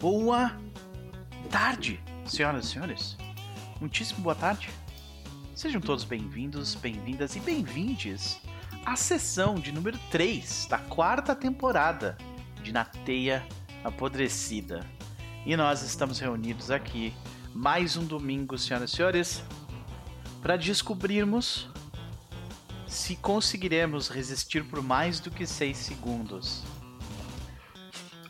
Boa tarde, senhoras e senhores. Muitíssimo boa tarde. Sejam todos bem-vindos, bem-vindas e bem-vindes à sessão de número 3 da quarta temporada de Na Teia Apodrecida. E nós estamos reunidos aqui mais um domingo, senhoras e senhores, para descobrirmos se conseguiremos resistir por mais do que 6 segundos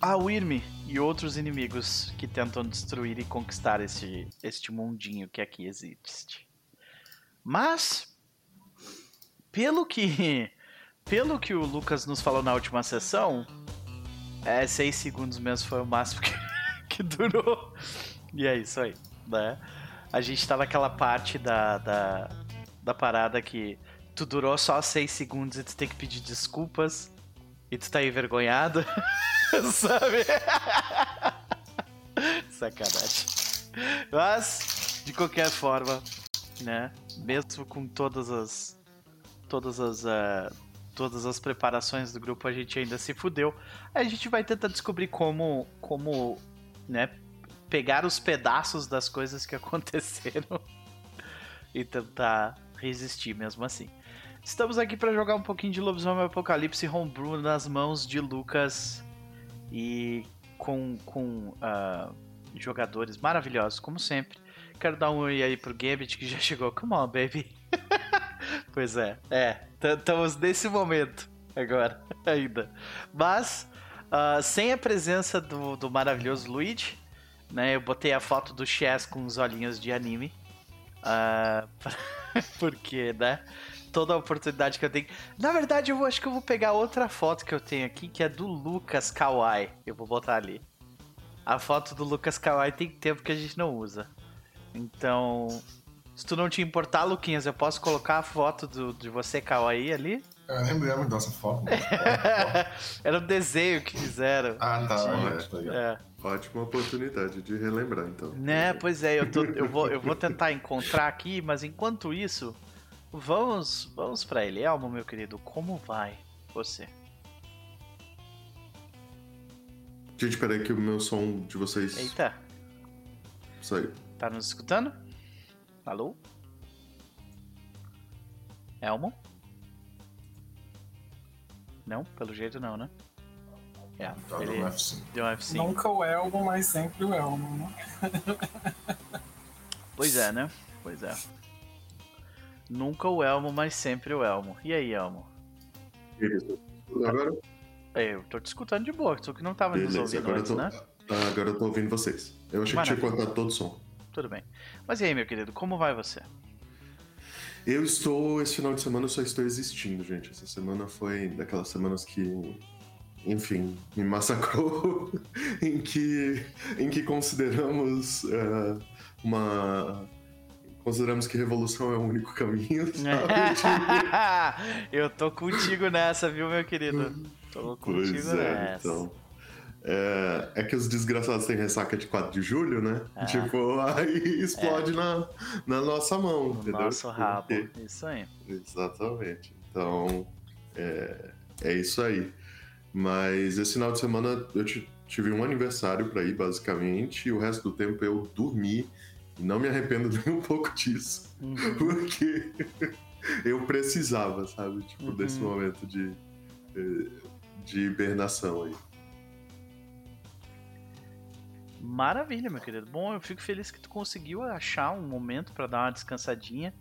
a Wyrm e outros inimigos que tentam destruir e conquistar este, este mundinho que aqui existe. Mas, pelo que pelo que o Lucas nos falou na última sessão, é, seis segundos mesmo foi o máximo que, que durou. E é isso aí, né? A gente tá naquela parte da, da, da parada que tu durou só seis segundos e tu tem que pedir desculpas e tu tá envergonhado. Sabe? Sacanagem. Mas, de qualquer forma, né? Mesmo com todas as. Todas as. Uh, todas as preparações do grupo, a gente ainda se fudeu. A gente vai tentar descobrir como. como. né? Pegar os pedaços das coisas que aconteceram e tentar resistir mesmo assim. Estamos aqui para jogar um pouquinho de Lobisomem Apocalipse Homebrew nas mãos de Lucas e com, com uh, jogadores maravilhosos, como sempre. Quero dar um oi aí pro Gambit que já chegou. Come on, baby. pois é, é. Estamos nesse momento agora, ainda. Mas, uh, sem a presença do, do maravilhoso Luigi, né? Eu botei a foto do Chess com os olhinhos de anime. Uh, porque, né? Toda a oportunidade que eu tenho. Na verdade, eu acho que eu vou pegar outra foto que eu tenho aqui, que é do Lucas Kawai. Eu vou botar ali. A foto do Lucas Kawai tem tempo que a gente não usa. Então, se tu não te importar, Luquinhas, eu posso colocar a foto do, de você Kawaii ali? Eu nem lembro dessa foto. Era um desenho que fizeram. Ah, tá. É, é. Ótima oportunidade de relembrar, então. Né, pois é, eu, tô, eu, vou, eu vou tentar encontrar aqui, mas enquanto isso, Vamos, vamos para ele. Elmo, meu querido, como vai você? Gente, peraí que o meu som de vocês... Eita. Saiu. Tá nos escutando? Alô? Elmo? Não? Pelo jeito não, né? É, tá, ele deu um F5. Deu um F5. Nunca o Elmo, mas sempre o Elmo, né? pois é, né? Pois é. Nunca o Elmo, mas sempre o Elmo. E aí, Elmo? Isso. Agora? É, eu tô te escutando de boa, só que não tava Beleza, nos ouvindo antes, tô... né? Ah, agora eu tô ouvindo vocês. Eu achei Maravilha. que tinha cortado todo o som. Tudo bem. Mas e aí, meu querido, como vai você? Eu estou, esse final de semana eu só estou existindo, gente. Essa semana foi daquelas semanas que, enfim, me massacrou, em que, em que consideramos uh, uma consideramos que revolução é o único caminho, sabe? eu tô contigo nessa, viu, meu querido? Tô contigo pois é, nessa. Então. É, é, que os desgraçados têm ressaca de 4 de julho, né? É. Tipo, aí explode é. na, na nossa mão, no entendeu? Nosso rabo, Porque... isso aí. Exatamente. Então, é, é isso aí. Mas esse final de semana eu tive um aniversário para ir, basicamente, e o resto do tempo eu dormi não me arrependo nem um pouco disso. Uhum. Porque eu precisava, sabe? Tipo, uhum. desse momento de, de hibernação aí. Maravilha, meu querido. Bom, eu fico feliz que tu conseguiu achar um momento para dar uma descansadinha.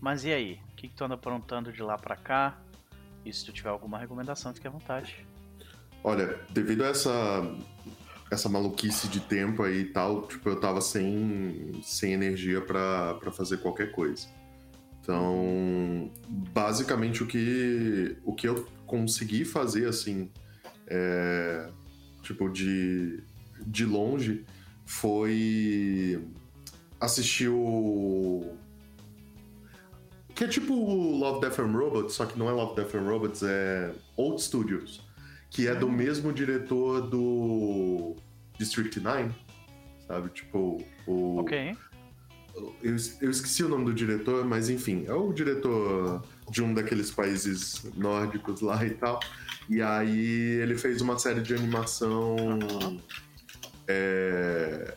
Mas e aí? O que, que tu anda aprontando de lá para cá? E se tu tiver alguma recomendação, fique à vontade. Olha, devido a essa essa maluquice de tempo aí e tal, tipo, eu tava sem, sem energia para fazer qualquer coisa. Então, basicamente o que, o que eu consegui fazer, assim, é, tipo, de, de longe, foi assistir o... Que é tipo Love, Death and Robots, só que não é Love, Death and Robots, é Old Studios que é do mesmo diretor do District 9, sabe? Tipo, o. Ok. Eu, eu esqueci o nome do diretor, mas enfim, é o diretor de um daqueles países nórdicos lá e tal. E aí ele fez uma série de animação É,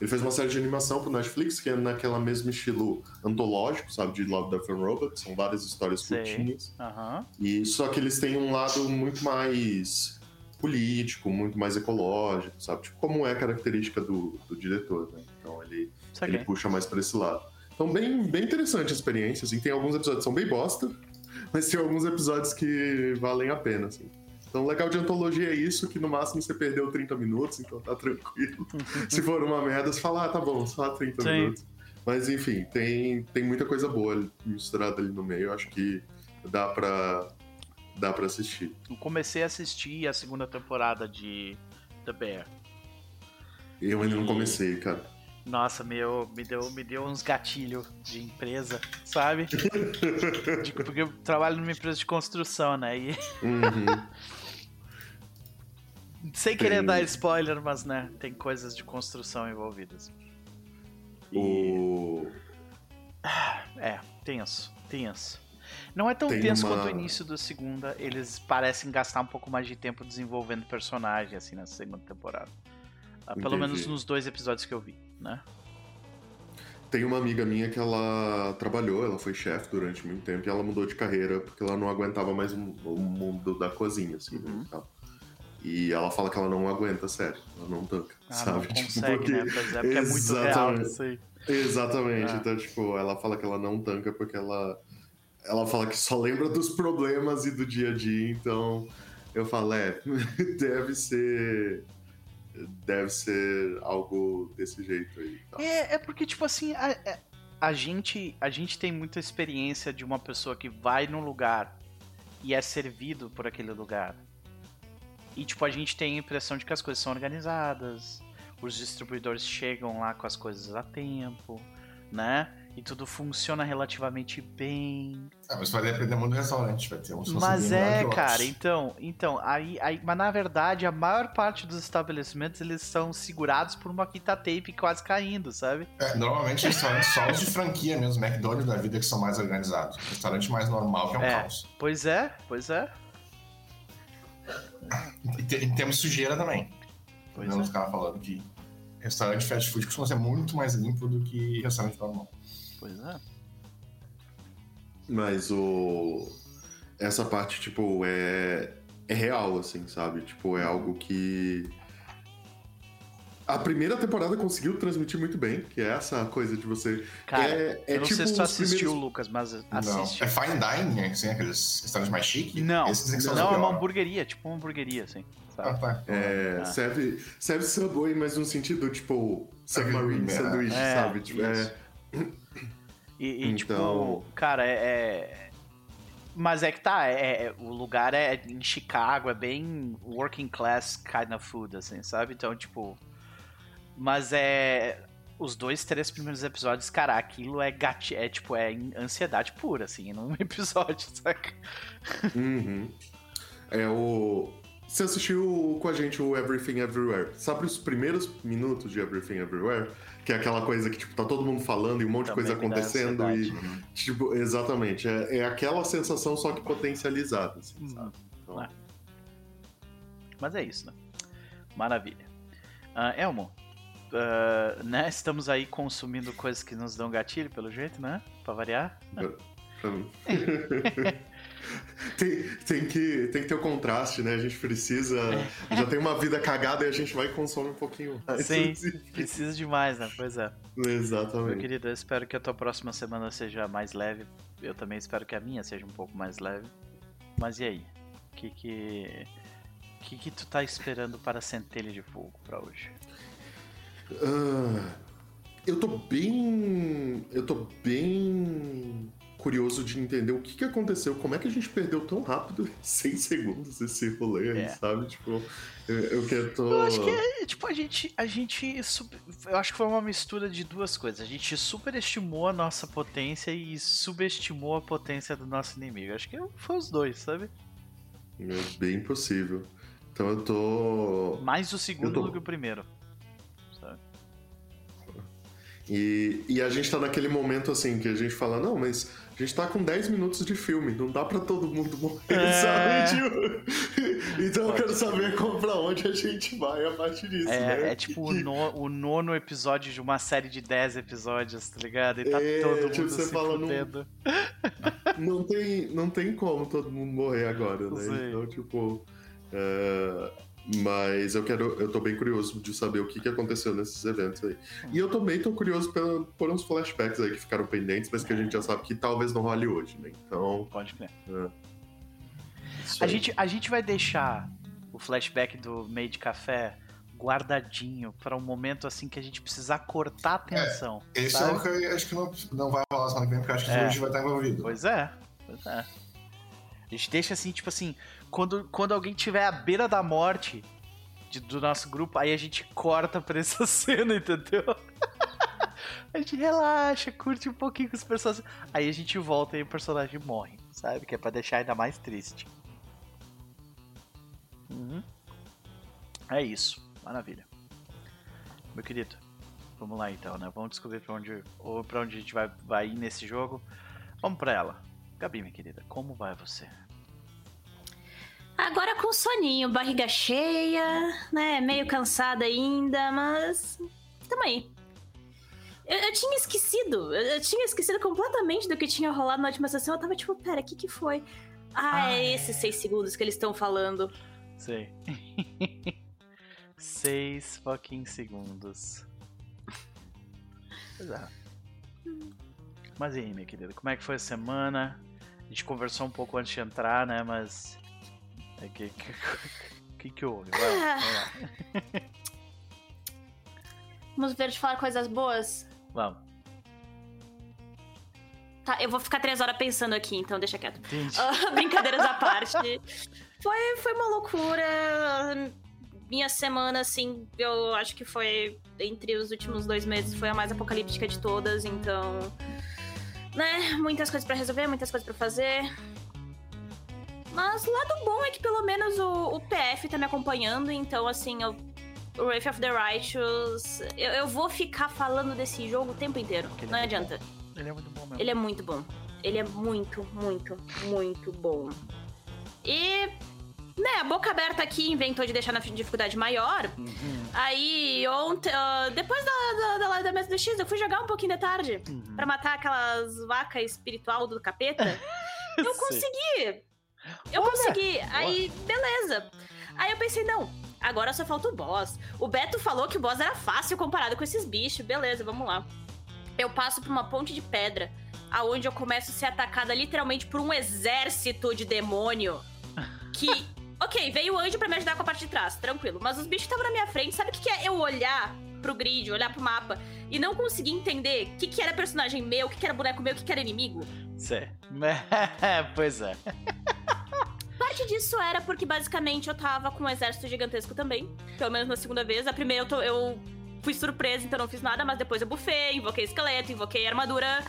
Ele fez uma série de animação pro Netflix que é naquela mesmo estilo antológico, sabe? De Love, Death and Robots. São várias histórias Sei. curtinhas. Aham. E só que eles têm um lado muito mais político, muito mais ecológico, sabe? Tipo, como é característica do, do diretor, né? Então ele, ele puxa mais pra esse lado. Então, bem, bem interessante a experiência, assim. Tem alguns episódios que são bem bosta, mas tem alguns episódios que valem a pena, assim. Então, o legal de antologia é isso, que no máximo você perdeu 30 minutos, então tá tranquilo. Se for uma merda, você fala, ah, tá bom, só 30 Sim. minutos. Mas, enfim, tem, tem muita coisa boa misturada ali no meio. Eu acho que dá pra, dá pra assistir. Eu comecei a assistir a segunda temporada de The Bear. Eu ainda não E- comecei, cara. Nossa, meu, me deu, me deu uns gatilhos de empresa, sabe? De- porque eu trabalho numa empresa de construção, né? E Uhum. sem querer Tem- dar spoiler, mas né, tem coisas de construção envolvidas. E o... é, tenso, tenso. Não é tão Tem tenso uma- quanto o início da segunda. Eles parecem gastar um pouco mais de tempo desenvolvendo personagem, assim, nessa segunda temporada. Ah, Pelo Entendi. menos nos dois episódios que eu vi, né? Tem uma amiga minha que ela trabalhou, ela foi chefe durante muito tempo e ela mudou de carreira porque ela não aguentava mais o, mundo da cozinha, assim, né, Uhum. e tal. E ela fala que ela não aguenta, sério. Ela não tanca, Ah, sabe? não Tipo, consegue, porque- né? Pois é, porque é muito real isso aí. Exatamente. Ah. Então, tipo, ela fala que ela não tanca porque ela. Ela fala que só lembra dos problemas e do dia a dia, então eu falo, é, deve ser. Deve ser algo desse jeito aí. Tá? É, é porque, tipo assim, a, a- a gente, a gente tem muita experiência de uma pessoa que vai num lugar e é servido por aquele lugar. E, tipo, a gente tem a impressão de que as coisas são organizadas, os distribuidores chegam lá com as coisas a tempo, né? E tudo funciona relativamente bem. Ah, mas vai depender muito do restaurante, vai ter uns Mas é, cara, então, então, aí, aí, mas na verdade, a maior parte dos estabelecimentos eles são segurados por uma fita tape quase caindo, sabe? É, normalmente restaurantes só os de franquia mesmo, McDonald's da vida que são mais organizados. Restaurante mais normal que é um É. caos. Pois é, pois é. E te- e temos sujeira também. Pois Não é. os caras falando que restaurante fast food costuma ser muito mais limpo do que restaurante normal. Pois é. Mas o. Essa parte, tipo, é. É real, assim, sabe? Tipo, é algo que. A primeira temporada conseguiu transmitir muito bem, que é essa coisa de você. Cara, é, é eu não tipo sei se tu assistiu, primeiros- Lucas, mas Não. assiste. É fine dining? Assim, aqueles restaurantes mais chiques? Não, são os não, é uma hamburgueria, tipo uma hamburgueria, assim. Ah, Sabe? tá. É, Ah. serve, serve Subway, mas num sentido, tipo, submarine É, sanduíche, é, sabe? Tipo, é. E, e, Então- tipo, cara, é, é- Mas é que tá, é, é- o lugar é em Chicago, é bem working class kind of food, assim, sabe? Então, tipo. Mas é. Os dois, três primeiros episódios, cara, aquilo é gati... é tipo, é ansiedade pura, assim, num episódio, saca? Uhum. É o. Você assistiu com a gente o Everything Everywhere? Sabe os primeiros minutos de Everything Everywhere? Que é aquela coisa que, tipo, tá todo mundo falando e um monte de Também coisa me dá acontecendo e. ansiedade. Tipo, exatamente. É, é aquela sensação, só que potencializada, assim, Uhum. sabe? Então, É. Mas é isso, né? Maravilha. Ah, Elmo, ah, né? Estamos aí consumindo coisas que nos dão gatilho, pelo jeito, né? Pra variar. pra mim. tem, tem, que, tem que ter o contraste, né? A gente precisa. Já tem uma vida cagada e a gente vai e consome um pouquinho mais. Sim. Precisa demais, né? Pois é. Meu Exatamente. querido, eu espero que a tua próxima semana seja mais leve. Eu também espero que a minha seja um pouco mais leve. Mas e aí? O que que. O que, que tu tá esperando para a centelha de fogo pra hoje? Ah, eu tô bem. Eu tô bem curioso de entender o que, que aconteceu, como é que a gente perdeu tão rápido, 100 segundos esse rolê É. sabe? Tipo, eu, eu que tô. Eu acho que é, tipo, a gente. A gente. sub- Eu acho que foi uma mistura de duas coisas. A gente superestimou a nossa potência e subestimou a potência do nosso inimigo. Eu Acho que foi os dois, sabe? É bem possível. Então eu tô. Mais o segundo tô- do que o primeiro. Sabe? E, e a gente tá naquele momento assim que a gente fala, não, mas a gente tá com 10 minutos de filme, não dá pra todo mundo morrer, É. sabe? Tipo, então eu quero saber como, pra onde a gente vai a partir disso, né? É, é tipo o, no- o nono episódio de uma série de 10 episódios, tá ligado? E tá É, todo mundo tipo, você se fala, não- fudendo. Não tem, não tem como todo mundo morrer agora, né? Então, tipo. é, Mas eu quero. Eu tô bem curioso de saber o que, que aconteceu nesses eventos aí. E eu também tô curioso pela- por uns flashbacks aí que ficaram pendentes, mas que a gente já sabe que talvez não role hoje, né? Então. Pode crer. isso A gente, a gente vai deixar o flashback do meio de café guardadinho pra um momento assim que a gente precisar cortar a tensão. Esse sabe? é o que eu acho que não, não vai rolar semana que vem, porque eu acho que É. hoje vai estar envolvido. Pois é, pois é. A gente deixa assim, tipo assim, quando, quando alguém tiver à beira da morte de- do nosso grupo, aí a gente corta pra essa cena, entendeu? a gente relaxa, curte um pouquinho com os personagens. Aí a gente volta e o personagem morre, sabe? Que é pra deixar ainda mais triste. Uhum. É isso, maravilha. Meu querido, vamos lá então, né? Vamos descobrir pra onde, ou pra onde a gente vai, vai ir nesse jogo. Vamos pra ela. Gabi, minha querida, como vai você? Agora com soninho, barriga cheia, né? Meio cansada ainda, mas. Tamo aí. Eu, eu tinha esquecido, eu, eu tinha esquecido completamente do que tinha rolado na última sessão. Eu tava tipo, pera, o que que foi? Ah, Ah, é esses seis segundos que eles estão falando. Sei. Seis fucking segundos. Pois é. Mas e aí, minha querida, como é que foi a semana? A gente conversou um pouco antes de entrar, né? Mas. O que, que, que, que houve? Vai, vai lá. Vamos ver de falar coisas boas. Vamos. Tá, eu vou ficar três horas pensando aqui, então deixa quieto. Ah, Brincadeiras à parte. Foi, foi uma loucura. Minha semana, assim, eu acho que foi entre os últimos dois meses, foi a mais apocalíptica de todas, então. Né? Muitas coisas pra resolver, muitas coisas pra fazer. Mas o lado bom é que pelo menos o, o PF tá me acompanhando, então assim, eu, o Wraith of the Righteous. Eu, eu vou ficar falando desse jogo o tempo inteiro. Não é adianta. Ele é muito bom mesmo. Ele é muito bom. Ele é muito, muito, muito bom. E, né, a boca aberta aqui inventou de deixar na dificuldade maior. Uhum, Aí, ontem, ah, depois da, da, da live da mesa do X, eu fui jogar um pouquinho de tarde. uhum. Pra matar aquelas vacas espiritual do capeta. eu consegui! Eu Olha, consegui! Aí, beleza. Aí eu pensei, não, agora só falta o boss. O Beto falou que o boss era fácil comparado com esses bichos. Beleza, vamos lá. Eu passo por uma ponte de pedra, aonde eu começo a ser atacada literalmente por um exército de demônio. Que. Ok, veio o anjo pra me ajudar com a parte de trás, tranquilo. Mas os bichos estavam na minha frente. Sabe o que que é eu olhar pro grid, olhar pro mapa e não conseguir entender o que, que era personagem meu, o que, que era boneco meu, o que, que era inimigo? Sei. pois é. Parte disso era porque basicamente eu tava com um exército gigantesco também. Pelo menos na segunda vez. A primeira eu, tô- eu fui surpresa, então não fiz nada, mas depois eu bufei, invoquei esqueleto, invoquei armadura.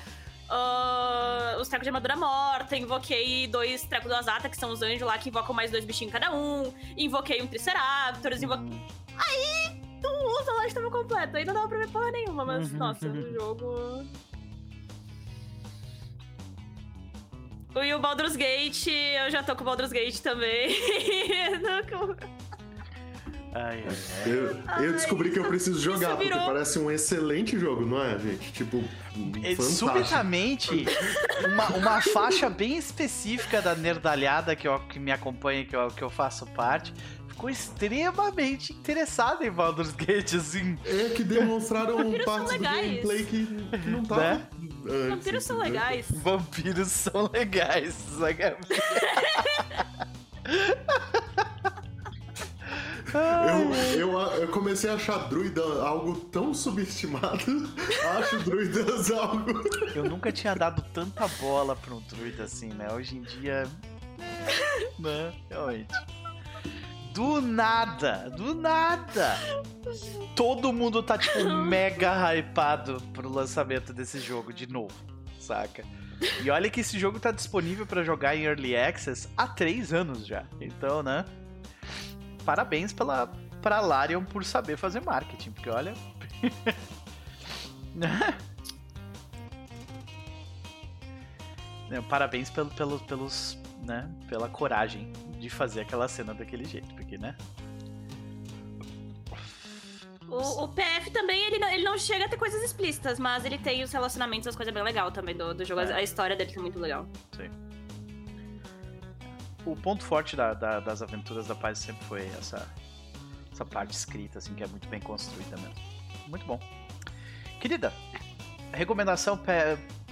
ah, os trecos de armadura morta, invoquei dois trecos do Azata, que são os anjos lá que invocam mais dois bichinhos cada um. Invoquei um Triceratops, invoquei. Hum, O Zalate tava completo. Aí não dava pra ver porra nenhuma, mas Uhum. nossa, o jogo. E o Baldur's Gate, eu já tô com o Baldur's Gate também. Ai, ai. Eu, eu descobri que eu preciso jogar, Isso porque virou- parece um excelente jogo, não é, gente? Tipo, É, fantástico. subitamente, uma, uma faixa bem específica da nerdalhada que, eu, que me acompanha, que eu, que eu faço parte, ficou extremamente interessada em Baldur's Gate, assim. É que demonstraram partes do gameplay que, que não tava. Né? antes, Vampiros são legais. Vampiros são legais, sabe? Eu, eu, eu comecei a achar druida algo tão subestimado. Acho druidas algo. Eu nunca tinha dado tanta bola pra um druida assim, né? Hoje em dia. Né? Realmente. Do nada, do nada. Todo mundo tá, tipo, mega hypado pro lançamento desse jogo de novo, saca? E olha que esse jogo tá disponível pra jogar em Early Access há três anos já. Então, né? Parabéns pela, pra Larian por saber fazer marketing, porque olha. Parabéns pelo, pelo, pelos, né, pela coragem de fazer aquela cena daquele jeito, porque, né? O, o PF também, ele não, ele não chega a ter coisas explícitas, mas ele tem os relacionamentos, as coisas bem legal também do, do jogo. É. A história dele é muito legal. Sim. O ponto forte da- da- das aventuras da paz sempre foi essa, essa parte escrita, assim, que é muito bem construída mesmo. Muito bom. Querida, recomendação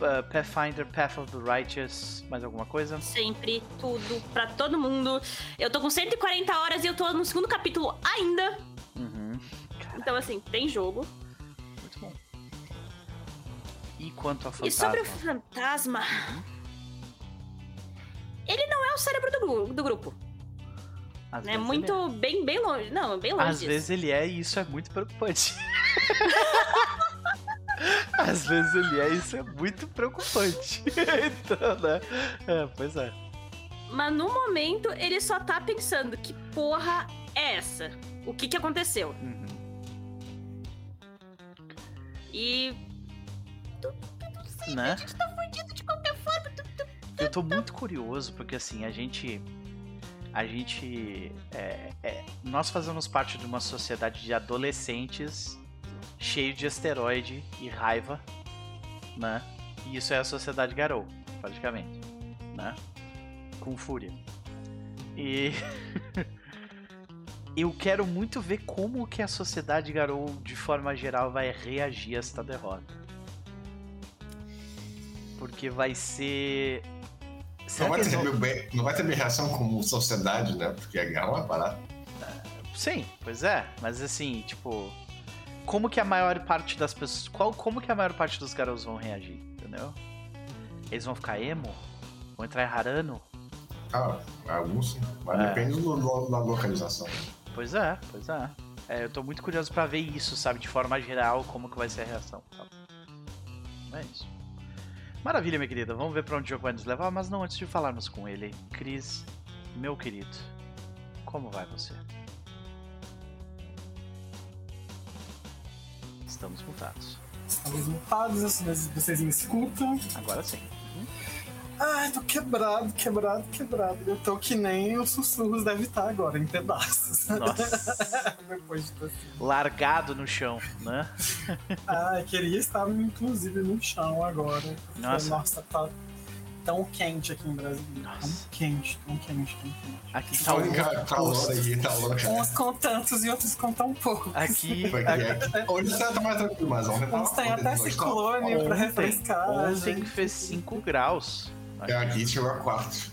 Pa- Pathfinder, Path of the Righteous, mais alguma coisa? Sempre, tudo, pra todo mundo. Eu tô com 140 horas e eu tô no segundo capítulo ainda. Uhum. Então, assim, tem jogo. Muito bom. E quanto a E fantasma? sobre o fantasma. Ele não é o cérebro do, do grupo. Às É muito ele bem, bem longe. Não, bem é. longe. Às disso. vezes ele é e isso é muito preocupante. Às vezes ele é isso é muito preocupante. então, né? É, pois é. Mas no momento ele só tá pensando que porra é essa? O que que aconteceu? Uhum. E Né? a gente tá fudido de qualquer forma. tu- tu- Eu tô muito curioso porque assim, a gente. A gente. é- é- nós fazemos parte de uma sociedade de adolescentes cheio de esteroide e raiva, né? E isso é a sociedade Garou, praticamente, né? Com fúria. E. Eu quero muito ver como que a sociedade Garou, de forma geral, vai reagir a esta derrota. Porque vai ser. Não vai, ter, vão- bem- não vai ter minha reação como sociedade, né? Porque a guerra é barato. Sim, pois é. Mas assim, tipo. Como que a maior parte das pessoas. Qual, como que a maior parte dos garotos vão reagir? Entendeu? Eles vão ficar emo? Vão entrar em Harano? Ah, alguns sim. Mas É. depende do, do- da localização. Pois é, pois é. É, eu tô muito curioso pra ver isso, sabe? De forma geral, como que vai ser a reação. sabe? É isso. Maravilha, minha querida. Vamos ver pra onde o jogo vai nos levar, mas não antes de falarmos com ele. Cris, meu querido, como vai você? Estamos mutados. Estamos mutados, vocês, vocês me escutam. Agora sim. Ai, tô quebrado, quebrado, quebrado. Eu tô que nem os sussurros deve estar agora, em pedaços. Nossa. Depois de assim. Largado no chão, né? Ai, queria estar, inclusive, no chão agora. Nossa. Nossa, tá tão quente aqui em Brasília. Tão quente, tão quente, tão quente. Aqui tá tá louco aí, tá louco. Uns com tantos e outros com tão pouco. Aqui. Hoje você tá mais tranquilo, mas ontem tava. Uns tem ontem até ciclone pra refrescar. ontem gente. fez 5 graus. É, Aqui chegou a 4.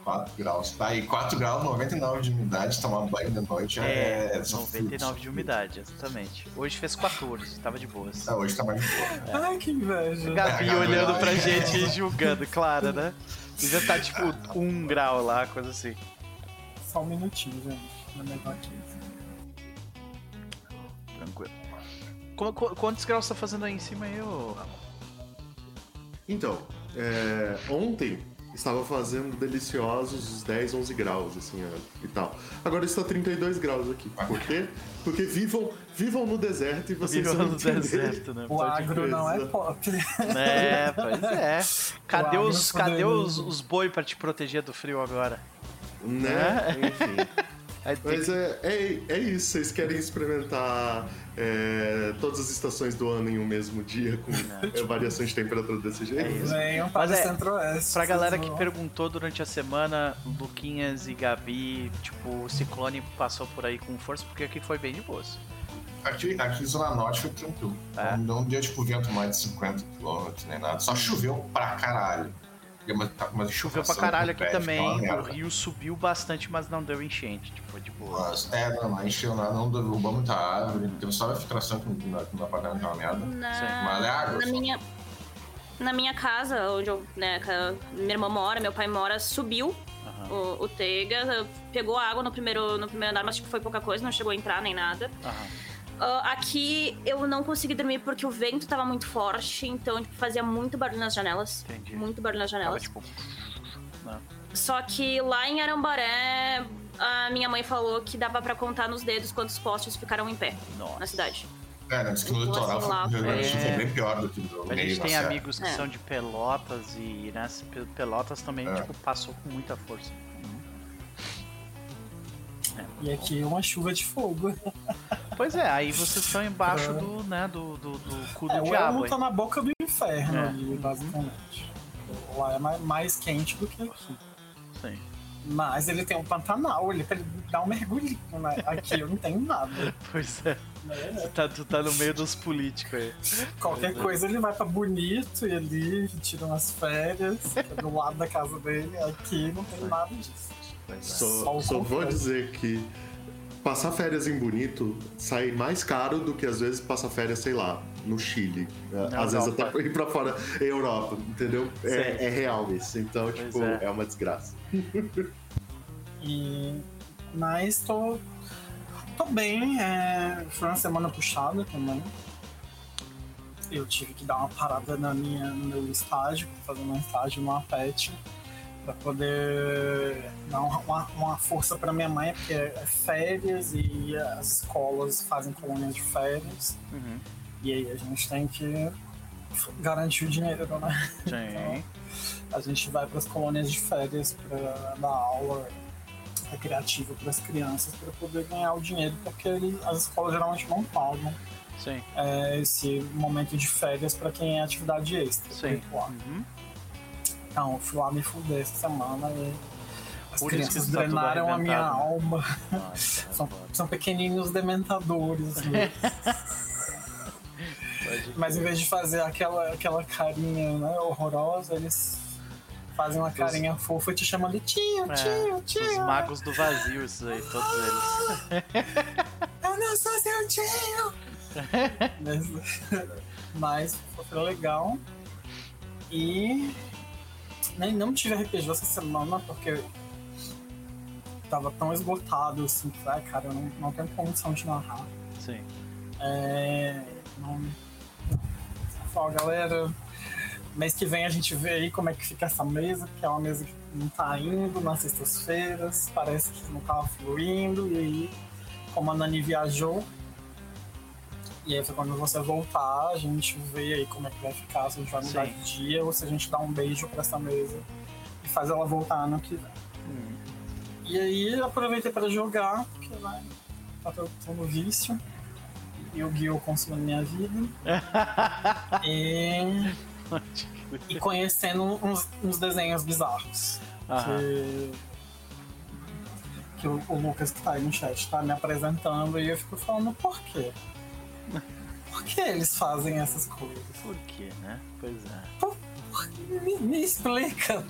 É. 4 graus. Tá aí, 4 graus, 99 de umidade, tomar banho de noite é. É, sofrido, 99 de sofrido. umidade, exatamente. Hoje fez 14, tava de boas. Ah, hoje tá mais de boa. Ai, que inveja. Gabi É, olhando pra é. gente e julgando, claro, né? Devia tá tipo 1 grau lá, coisa assim. Só um minutinho, gente. Não é melhor que isso. Tranquilo. Qu- qu- quantos graus tá fazendo aí em cima aí, ô Ramon? Então, é, ontem estava fazendo deliciosos os 10, 11 graus, assim, ó, e tal. Agora está 32 graus aqui. Por quê? Porque vivam, vivam no deserto e vocês Viva vão no entender. deserto, né? O Pode agro não é pop. É, pois é. Cadê O os, cadê os, os boi pra te proteger do frio agora? Né? Enfim. Mas é, é, é isso, vocês querem experimentar é, todas as estações do ano em um mesmo dia, com é, variações de temperatura desse jeito? É isso. Venham para Mas o é, centro-oeste. Pra galera que perguntou durante a semana, Luquinhas e Gabi, tipo, o ciclone passou por aí com força, porque aqui foi bem de boas. Aqui, aqui Zona Norte foi tranquilo. É. Não, não deu tipo vento mais de 50 km nem nada. Só choveu pra caralho. Porque, Mas, tá- mas Choveu pra caralho com aqui também, aquela o merda. rio subiu bastante, mas não deu enchente, tipo, de boa. Mas, é, não, não encheu nada, não derrubou muita árvore, teve só a filtração que no, no, no apartamento que é uma merda. Na, Mas é água. na só. minha na minha casa, onde eu, né, minha irmã mora, meu pai mora, subiu Aham, o, o Teiga, pegou água no primeiro, no primeiro andar, mas tipo, foi pouca coisa, não chegou a entrar nem nada. aham. Ah, aqui eu não consegui dormir porque o vento tava muito forte, então tipo, fazia muito barulho nas janelas. Entendi. Muito barulho nas Tava, janelas. tipo, Só que lá em Arambaré, a minha mãe falou que dava pra contar nos dedos quantos postes ficaram em pé nossa. na cidade. É, né, diz que no litoral assim lá. É. foi bem pior do que do A gente tem amigos que É. são de Pelotas e né, Pe- Pelotas também É. tipo, passou com muita força. E aqui é uma chuva de fogo. Pois é, aí vocês estão embaixo do, né, do, do, do cu do É, o diabo. Elmo aí. tá na boca do inferno É. ali, basicamente. Lá é mais, mais quente do que aqui. Sim. Mas ele tem um Pantanal, ele que dar um mergulhinho, né? Aqui eu não tenho nada. Pois é, tu tá, tu tá no meio dos políticos aí. Qualquer coisa ele vai pra Bonito e ali tira umas férias, é do lado da casa dele. Aqui não tem nada disso. É. Só Só, vou dizer que passar férias em Bonito sai mais caro do que às vezes passar férias, sei lá, no Chile. Na às vezes Europa. até ir pra fora, Europa, entendeu? É, é real isso. Então, Pois tipo, é. é. uma desgraça. E... Mas tô, tô bem. é, Foi uma semana puxada também. Eu tive que dar uma parada na minha, no meu estágio, fazendo um estágio numa pet, pra poder dar uma, uma, força pra minha mãe, porque é férias e as escolas fazem colônias de férias. Uhum. E aí a gente tem que garantir o dinheiro, né? Sim. A gente vai para as colônias de férias para dar aula recreativa para as crianças para poder ganhar o dinheiro, porque as escolas geralmente não pagam Sim. é, esse momento de férias para quem é atividade extra. Sim. Uhum. Então, fui lá me fuder essa semana e as Por isso crianças tá drenaram a minha né? alma. Nossa, São, agora. são pequeninos dementadores. né? Mas em vez de fazer aquela, aquela carinha né, horrorosa, eles fazem uma carinha fofa e te chamam de tio, É, tio, Os tio. magos do vazio, esses aí, todos eles. Eu não sou seu tio! mas, mas foi legal. E nem não tive RPG essa semana porque tava tão esgotado assim, que, ai, cara, eu não, não tenho condição de narrar. Sim. É, não, não. Fala, galera. Mês que vem a gente vê aí como é que fica essa mesa, que é uma mesa que não tá indo nas sextas-feiras, parece que não tava fluindo, e aí, como a Nani viajou, e aí foi quando você voltar, a gente vê aí como é que vai ficar, se a gente vai mudar Sim. de dia, ou se a gente dá um beijo pra essa mesa e faz ela voltar ano que vem. Hum. E aí aproveitei para jogar, porque né, tá todo no vício. E o Guio consumindo minha vida. e, e conhecendo uns, uns desenhos bizarros. Que, que o, o Lucas que tá aí no chat tá me apresentando e eu fico falando por quê? Por que eles fazem essas coisas? Por quê, né? Pois é. Me, me explica.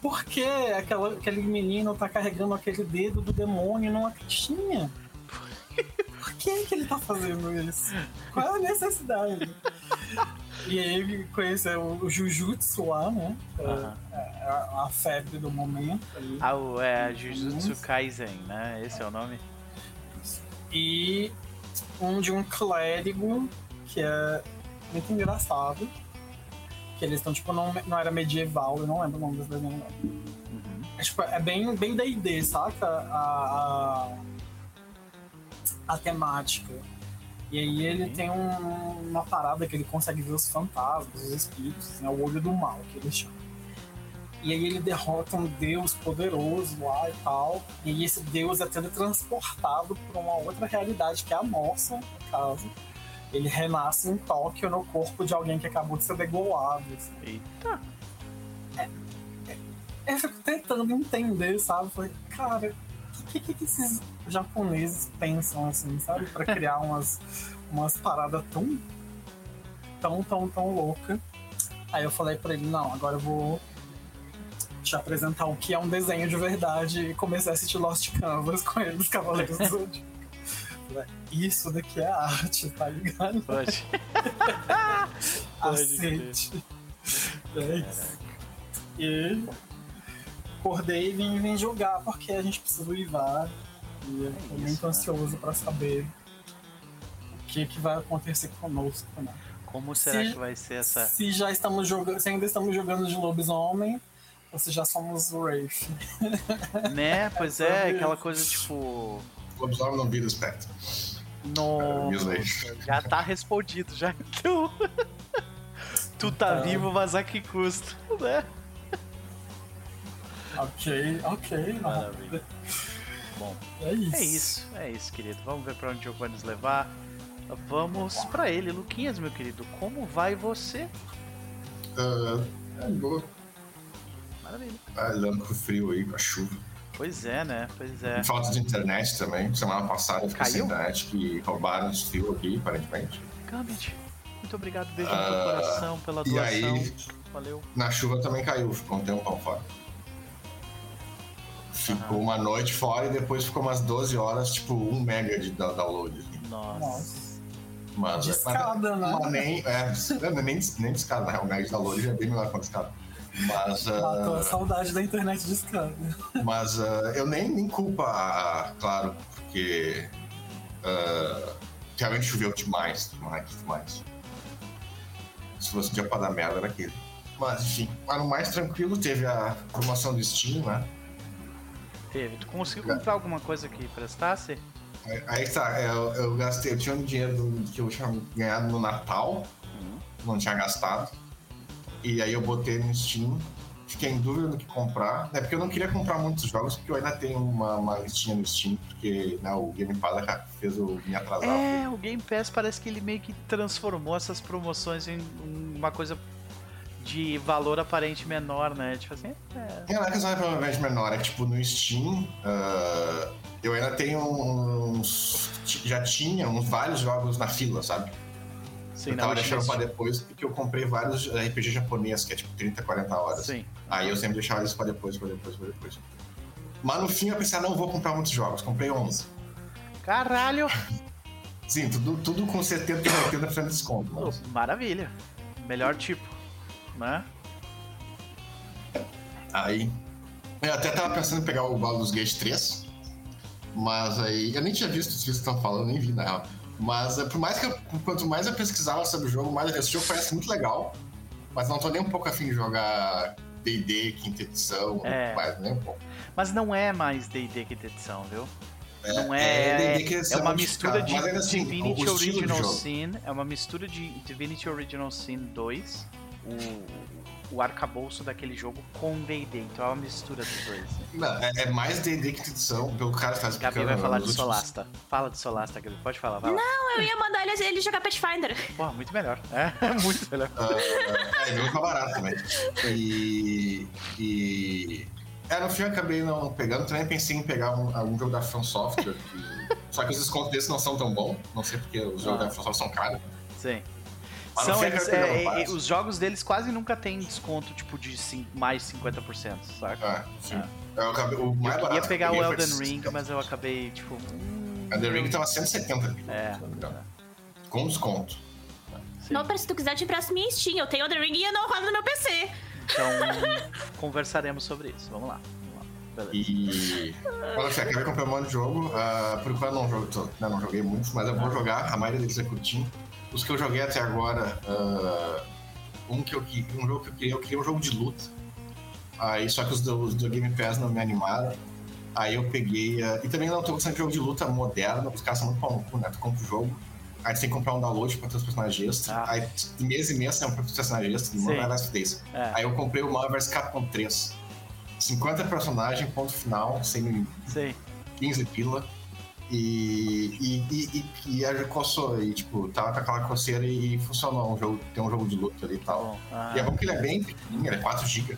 Por que aquela, aquele menino tá carregando aquele dedo do demônio numa caixinha? Por que, que ele tá fazendo isso? Qual é a necessidade? E aí conheceu o Jujutsu lá, né? É, Aham. é a, a febre do momento. ali. Ah, o é, Jujutsu Kaisen, né? Esse é o nome? E um de um clérigo que é muito engraçado. Que eles estão, tipo, não, não era medieval, eu não lembro o nome dos desenhos. Uhum. É, tipo, é bem, bem D&D, saca? A, a, a temática. E aí ele Ok. tem um- uma parada que ele consegue ver os fantasmas, os espíritos, é o olho do mal que ele chama. E aí ele derrota um deus poderoso lá e tal. E esse deus é teletransportado para uma outra realidade, que é a nossa, no caso. Ele renasce em Tóquio no corpo de alguém que acabou de ser degolado. assim. Eita. Eu fico tentando entender, sabe? Falei, cara, o que, que, que esses japoneses pensam, assim, sabe? Pra criar umas, umas paradas tão, tão, tão, tão louca. Aí eu falei pra ele, não, agora eu vou te apresentar o que é um desenho de verdade e comecei a assistir Lost Canvas com ele, dos Cavaleiros do Zodíaco. Isso daqui é arte, tá ligado? Pode. Aceite. É isso. E acordei e vim, vim jogar, porque a gente precisa uivar. E eu tô isso, muito né? ansioso pra saber o que, que vai acontecer conosco. Né? Como será Se- que vai ser essa. Se já estamos jogando, se ainda estamos jogando de lobisomem, ou se já somos Wraith. Né? Pois é, aquela coisa tipo. Lobisomem não vira espectro. Nossa, já tá respondido, já então. tu tá Então. vivo, mas a que custo, né? Ok, ok. Maravilha. Bom, É isso. é isso, é isso, querido. Vamos ver pra onde o jogo vai nos levar. Vamos pra ele, Luquinhas, meu querido. Como vai você? É boa. Maravilha. Ah, o frio aí, com a chuva. Pois é, né? Pois é. Falta de internet também. Semana passada eu fiquei sem Caiu? internet, que roubaram os fios aqui, aparentemente. Gambit, muito obrigado. Beijo no Ah, teu coração pela E doação. aí, Valeu. na chuva também caiu, ficou um tempão fora. Ficou uma noite fora e depois ficou umas 12 horas, tipo, 1 mega de download. assim. Nossa. Mas, Discada, né? mas nem, é, nem, nem discada, real, o mega de download já é bem melhor que discada. Mas, Matou a saudade da internet de escada. Mas ah, eu nem, nem culpo a, claro, porque ah, realmente choveu demais, demais, demais. Se fosse um dia pra dar merda era aquele. Mas enfim, ano mais tranquilo, teve a promoção do Steam, né? Teve. Tu conseguiu comprar alguma coisa que prestasse? Aí- tá, eu, eu gastei, eu tinha um dinheiro que eu tinha ganhado no Natal, não tinha gastado. E aí eu botei no Steam, fiquei em dúvida do que comprar. É porque eu não queria comprar muitos jogos, porque eu ainda tenho uma, uma listinha no Steam, porque né, o Game Pass fez eu me atrasar. É, o Game Pass parece que ele meio que transformou essas promoções em uma coisa de valor aparente menor, né? Tipo assim, é. Não é questão de provavelmente menor, é tipo no Steam ah, eu ainda tenho uns. Já tinha uns vários jogos na fila, sabe? Sim, eu tava deixando pra depois porque eu comprei vários RPG japonês, que é tipo 30, 40 horas. Sim. Aí eu sempre deixava isso pra depois, pra depois, pra depois. Mas no fim eu pensei, ah, não vou comprar muitos jogos, comprei 11. Caralho! Sim, tudo, tudo com 70 e 80% de desconto. Maravilha. Melhor tipo, né? Aí. Eu até tava pensando em pegar o Baldur's Gate 3, mas aí. Eu nem tinha visto os vídeos que estão falando, nem vi na real. Mas é, por mais que eu, quanto mais eu pesquisava sobre o jogo, mais esse jogo parece muito legal. Mas não tô nem um pouco afim de jogar DD, quinta edição, É. mais, nem um pouco. Mas não é mais D&D quinta edição, viu? Não é é. É, é uma mistura de mas ainda assim, Divinity de Original. Sin. É uma mistura de Divinity Original Sin 2. O, o arcabouço daquele jogo com D&D. Então é uma mistura dos dois. Não, é, é mais D&D quinta edição, pelo cara que tá explicando. Gabi vai falar de últimos- Solasta. Fala de Solasta, Gabi. Pode falar, vai lá. Não, eu ia mandar ele, ele jogar Pathfinder. Porra, muito melhor. É, muito melhor. Ah, é, jogo tá barato também. E. E. É, no fim eu acabei não pegando, também pensei em pegar um- algum jogo da From Software. que- Só que os descontos desses não são tão bons. Não sei porque os jogos Ah. da From Software são caros. Sim. São, eles, é, é, os jogos deles quase nunca tem desconto, tipo, de cin- mais 50%, saca? Ah, sim. Ah. Eu acabei, o mais Eu barato queria pegar o Elden 60. Ring, mas eu acabei, tipo... hum, Elden Ring tava 170 ali. É. engano. Com desconto. Sim. Não, se tu quiser, te empresto minha Steam. Eu tenho Elden Ring e eu não rodo no meu PC. Então, conversaremos sobre isso. Vamos lá. Vamos lá. Beleza. E. Olha, eu acabei comprando um monte de jogo. ah, por enquanto não, jogo, tô- né, não joguei muitos, mas eu vou jogar. A maioria deles é curtinho. Os que eu joguei até agora. ah, um que eu um jogo que eu queria, eu queria um jogo de luta. Aí, só que os do, os do Game Pass não me animaram. Aí eu peguei. ah, e também não tô gostando de jogo de luta moderno, os caras são muito pau né? Tu compra o jogo. Aí tu tem que comprar um download pra ter os personagens extra. Ah. Aí mês em mês tem um personagem extra, mano, vai se É, Aí eu comprei o Marvel vs Capcom 3. 50 personagens, ponto final, sem sei. 15 pila. E, e, e, e, e a coçou, e tipo, tava com aquela coceira e funcionou. Um jogo, tem um jogo de luta ali e Tá tal. Ah, E é bom que ele é bem pequenininho, ele é 4 GB.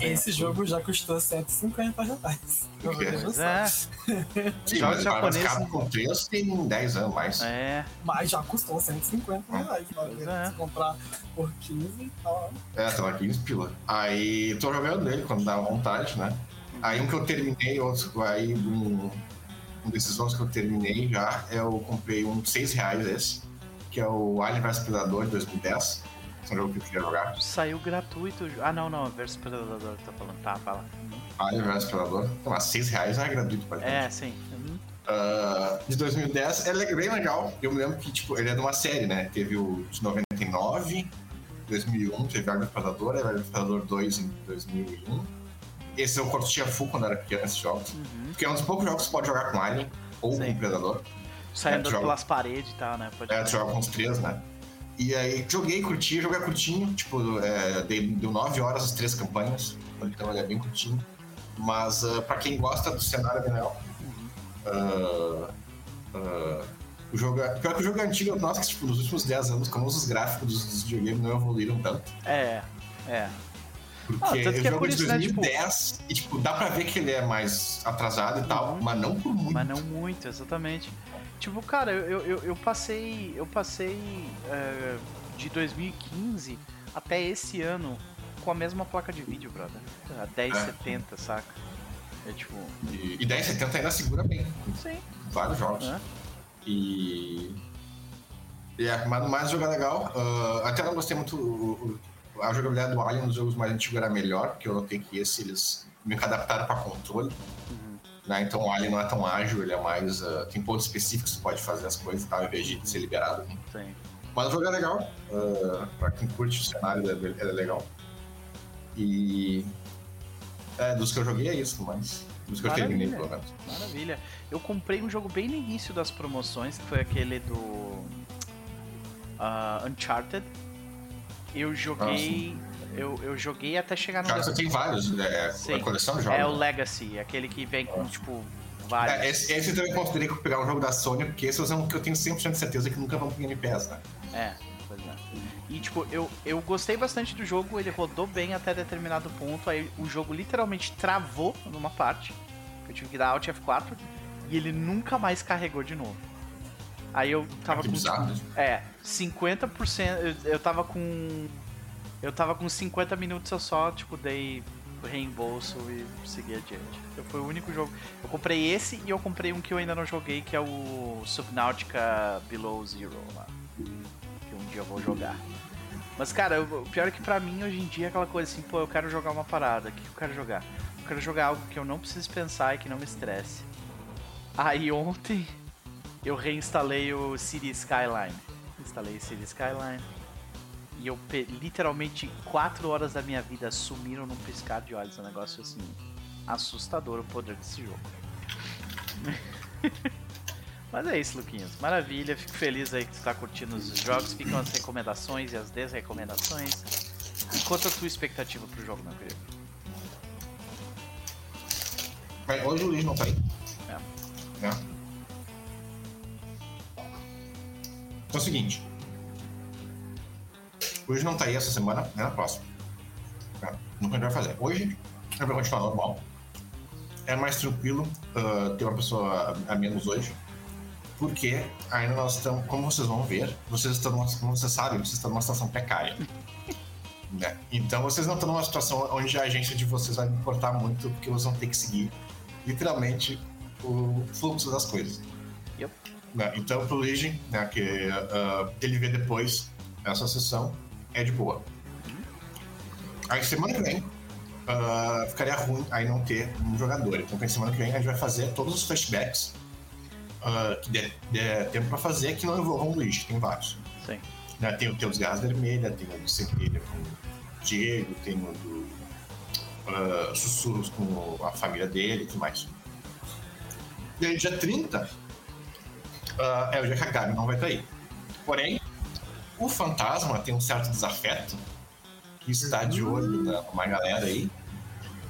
Esse jogo já custou 150 reais. Pois é. Sim, jogos mas vs japoneses- Capcom 3 tem 10 anos mais. É, Mas já custou 150 reais. Pois Né? é. Se comprar por 15, tá. É, tava 15 pila. Aí tô jogando dele quando dá vontade, né? Aí um que eu terminei, outro, aí um, um desses jogos que eu terminei já, é eu comprei um de 6 reais esse, que é o Alien vs Predador de 2010. Esse é um jogo que eu queria jogar. saiu gratuito. Ah, não, não. Versus Predador que tá falando. Tá, fala. Alien vs Predador. Então, mas 6 reais é gratuito pra É, sim. Uhum. Ah, de 2010, é bem legal. Eu me lembro que, tipo, ele é de uma série, né? Teve o de 99, 2001, teve Alien vs Predador, Alien vs Predador 2 em 2001. Esse eu curtia full quando era pequeno, esses jogos. Uhum. Porque é um dos poucos jogos que você pode jogar com Alien ou Sim. com Predador. Saindo joga- pelas paredes e tal, né? Pode É, tu joga com os três, né? E aí joguei, curti, joguei curtinho, tipo, é, deu nove horas as três campanhas, então ele é bem curtinho. Mas ah, pra quem gosta do cenário legal, ah, ah, o jogo é. Pior que o jogo é antigo, nossa, que, tipo, nos últimos 10 anos, como os gráficos dos, dos videogames não evoluíram tanto. É, é. Porque Ah, tanto que é jogo por é de isso, né, tipo- 2010 e, tipo, dá pra ver que ele é mais atrasado e tal, Uhum. mas não por muito. Mas não muito, exatamente. Tipo, cara, eu, eu, eu passei. Eu passei é, de 2015 até esse ano com a mesma placa de vídeo, brother. A 1070, saca? É tipo. E, e 1070 ainda segura bem. Sim. vários jogos. É. E. É, mas, o jogo é legal. Ah, até não gostei muito. o- a jogabilidade do Alien nos jogos mais antigos era melhor, porque eu notei que esse eles meio que adaptaram para controle. Uhum. Né? Então o Alien não é tão ágil, ele é mais. ah, tem pontos específicos que você pode fazer as coisas e tal, ao invés de ser liberado. Sim. Mas o jogo é legal. Uh, pra quem curte o cenário, ele é, ele é legal. E. É, dos que eu joguei é isso, mas. Dos que eu Maravilha. terminei, pelo menos. Maravilha. Eu comprei um jogo bem no início das promoções, que foi aquele do. ah, Uncharted. Eu joguei. eu, eu joguei até chegar no. Já você tem vários, né? Sim. A coleção de jogos. É o Legacy, aquele que vem com, tipo, vários. É, esse, esse eu também considerei que eu pegar um jogo da Sony, porque esse é um que eu tenho 100% de certeza que nunca vão pro Game Pass, né? É, pois é. E tipo, eu, eu gostei bastante do jogo, ele rodou bem até determinado ponto, aí o jogo literalmente travou numa parte, eu tive que dar Alt F4, e ele nunca mais carregou de novo. Aí eu tava com. né? É, 50%. Eu, eu tava com. Eu tava com 50 minutos eu só, tipo, dei reembolso e segui adiante. Eu foi o único jogo. Eu comprei esse e eu comprei um que eu ainda não joguei, que é o Subnautica Below Zero lá. Que um dia eu vou jogar. Mas, cara, eu- o pior é que pra mim hoje em dia é aquela coisa assim, pô, eu quero jogar uma parada, o que eu quero jogar? Eu quero jogar algo que eu não preciso pensar e que não me estresse. Aí ontem eu reinstalei o City Skyline. Instalei o City Skyline. E eu literalmente 4 horas da minha vida sumiram num piscar de olhos. É um negócio assim assustador o poder desse jogo. Mas é isso, Luquinhas. Maravilha, fico feliz aí que tu tá curtindo os jogos. Ficam as recomendações e as desrecomendações. E quanto a tua expectativa pro jogo, meu querido? Mas hoje o Luiz não tá aí. É. Né? É o seguinte. Hoje não tá aí essa semana, né? Na próxima. Tá? Que a gente vai fazer. Hoje a gente vai continuar normal. É mais tranquilo ah, ter uma pessoa a, menos hoje. Porque ainda nós estamos, como vocês vão ver, vocês estão, numa- como vocês sabem, vocês estão numa situação precária. né? Então vocês não estão numa situação onde a agência de vocês vai importar muito, porque vocês vão ter que seguir literalmente o fluxo das coisas. Yep. Né? Então, pro Legion, né, que ah, ele vê depois essa sessão, é de boa. Aí, semana que vem, ah, ficaria ruim aí não ter um jogador. Então, na semana que vem, a gente vai fazer todos os flashbacks ah, que der, der tempo pra fazer, que não envolvam o Luigi, tem vários. Sim. Né, Tem, tem os Garras Vermelhas, tem o do Centelha com o Diego, tem o do Sussurros com a família dele e tudo mais. E aí, dia 30, ah, é o dia que a Gabi não vai estar aí. Porém, o fantasma tem um certo desafeto que está de olho na uma galera aí.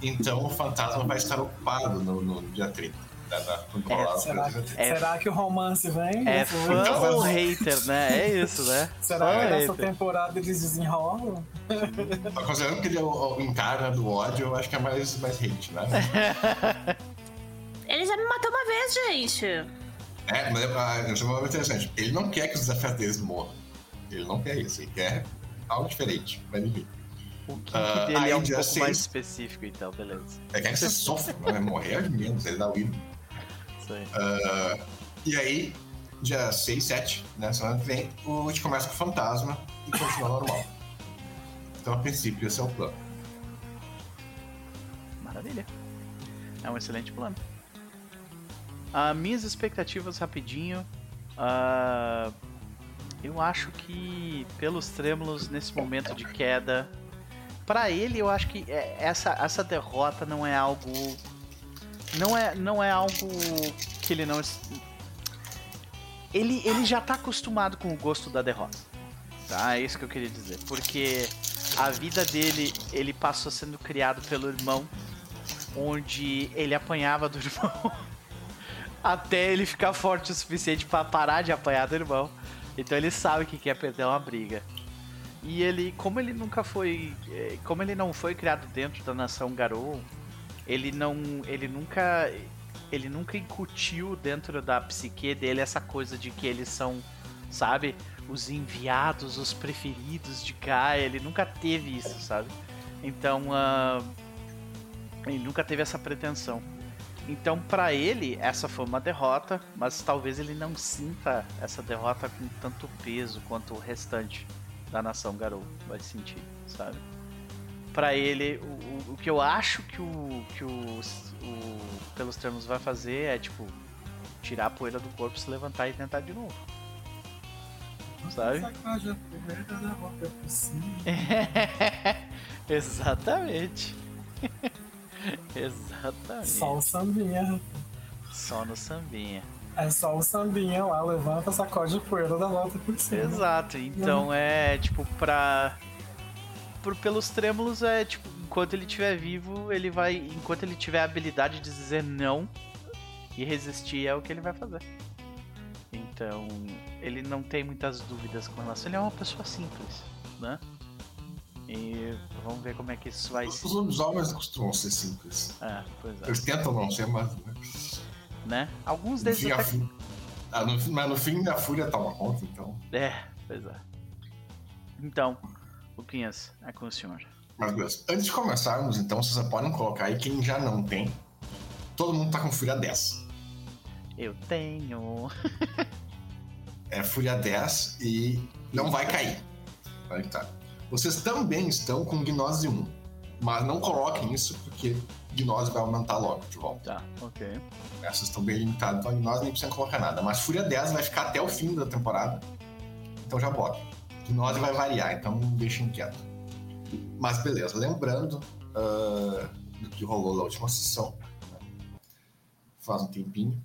Então o fantasma vai estar ocupado no, no dia 30. né, na- É, Será, coisas dia 30. É- será que o romance vem? É fã ou hater, né? É isso, né? Será Fã que ou nessa hater. temporada eles desenrolam? Mas Considerando que ele é o, o encarna do ódio, eu acho que é mais, mais hate, né? Ele já me matou uma vez, gente. É, mas ah, isso é muito interessante. Ele não quer que os desafios deles morram. Ele não quer isso, ele quer algo diferente. Mas enfim. O kink Ah, dele aí é um pouco seis- mais específico, então, beleza. Ele quer que você sofra, né? Morrer é de menos, ele dá o hino. Isso aí. Ah, e aí, dia 6, 7, né? Semana que vem, o- a gente começa com o fantasma e continua normal. Então, a princípio, esse é o plano. Maravilha. É um excelente plano. Ah, minhas expectativas rapidinho. Ah, eu acho que pelos trêmulos nesse momento de queda, pra ele eu acho que é- essa, essa derrota não é algo não é não é algo que ele não ele, ele já tá acostumado com o gosto da derrota. Tá? É isso que eu queria dizer. Porque a vida dele, ele passou sendo criado pelo irmão, onde ele apanhava do irmão até ele ficar forte o suficiente para parar de apanhar do irmão. Então ele sabe que quer perder uma briga. E ele, como ele nunca foi, eh, como ele não foi criado dentro da nação Garou, ele não, ele nunca, ele nunca incutiu dentro da psique dele essa coisa de que eles são, sabe, os enviados, os preferidos de Gaia. Ele nunca teve isso, sabe? Então, uh, ele nunca teve essa pretensão. Então, para ele, essa foi uma derrota, mas talvez ele não sinta essa derrota com tanto peso quanto o restante da nação Garou vai sentir, sabe? Para ele, o, o, que eu acho que o que o, o pelos termos vai fazer é tipo tirar a poeira do corpo, se levantar e tentar de novo. Sabe? Exatamente. Exatamente. Só o sambinha. Só no sambinha. É só o sambinha lá, levanta, sacode poeira da volta por cima. Exato, então uhum. é tipo pra. Por, pelos trêmulos é tipo, enquanto ele estiver vivo, ele vai. Enquanto ele tiver a habilidade de dizer não e resistir, é o que ele vai fazer. Então, ele não tem muitas dúvidas com relação. Ele é uma pessoa simples, né? E vamos ver como é que isso vai ser. Os lobisomens costumam ser simples. É, pois é. Eles tentam não ser, mas. Né? né? Alguns deles. Fim, até... ah, no, mas no fim a fúria toma conta, então. É, pois é. Então, Luquinhas, é com o senhor. Mas. Antes de começarmos, então, vocês podem colocar aí quem já não tem. Todo mundo tá com fúria 10. Eu tenho. é fúria 10 e não vai cair. Vai tá. Vocês também estão com gnose 1. Mas não coloquem isso porque gnose vai aumentar logo de volta. Tá, ok. Essas estão bem limitadas, então a gnose nem precisa colocar nada. Mas Fúria 10 vai ficar até o fim da temporada. Então já bota. Gnose vai variar, então deixem quieto. Mas beleza, lembrando uh, do que rolou na última sessão. Faz um tempinho.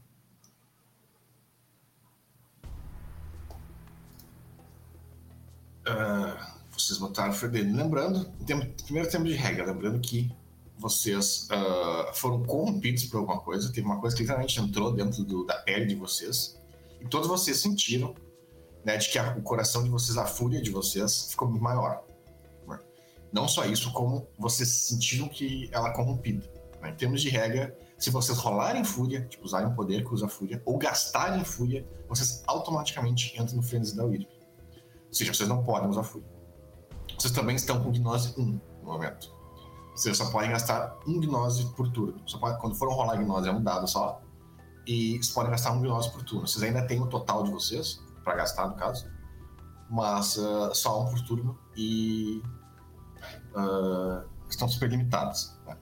Uh, vocês botaram foi. Lembrando, tem, primeiro tempo de regra, lembrando que vocês uh, foram corrompidos por alguma coisa, teve uma coisa que literalmente entrou dentro do, da pele de vocês, e todos vocês sentiram né, de que a, o coração de vocês, a fúria de vocês, ficou muito maior. Não só isso, como vocês sentiram que ela é corrompida. Né? Em termos de regra, se vocês rolarem fúria, tipo, usarem um poder que usa fúria, ou gastarem fúria, vocês automaticamente entram no frenesi da Wyrm. Ou seja, vocês não podem usar fúria. Vocês também estão com gnose 1 no momento. Vocês só podem gastar um gnose por turno. Só pode, quando for rolar gnose é um dado só. E vocês podem gastar um gnose por turno. Vocês ainda têm o total de vocês, para gastar no caso. Mas uh, só um por turno e uh, estão super limitados. Né?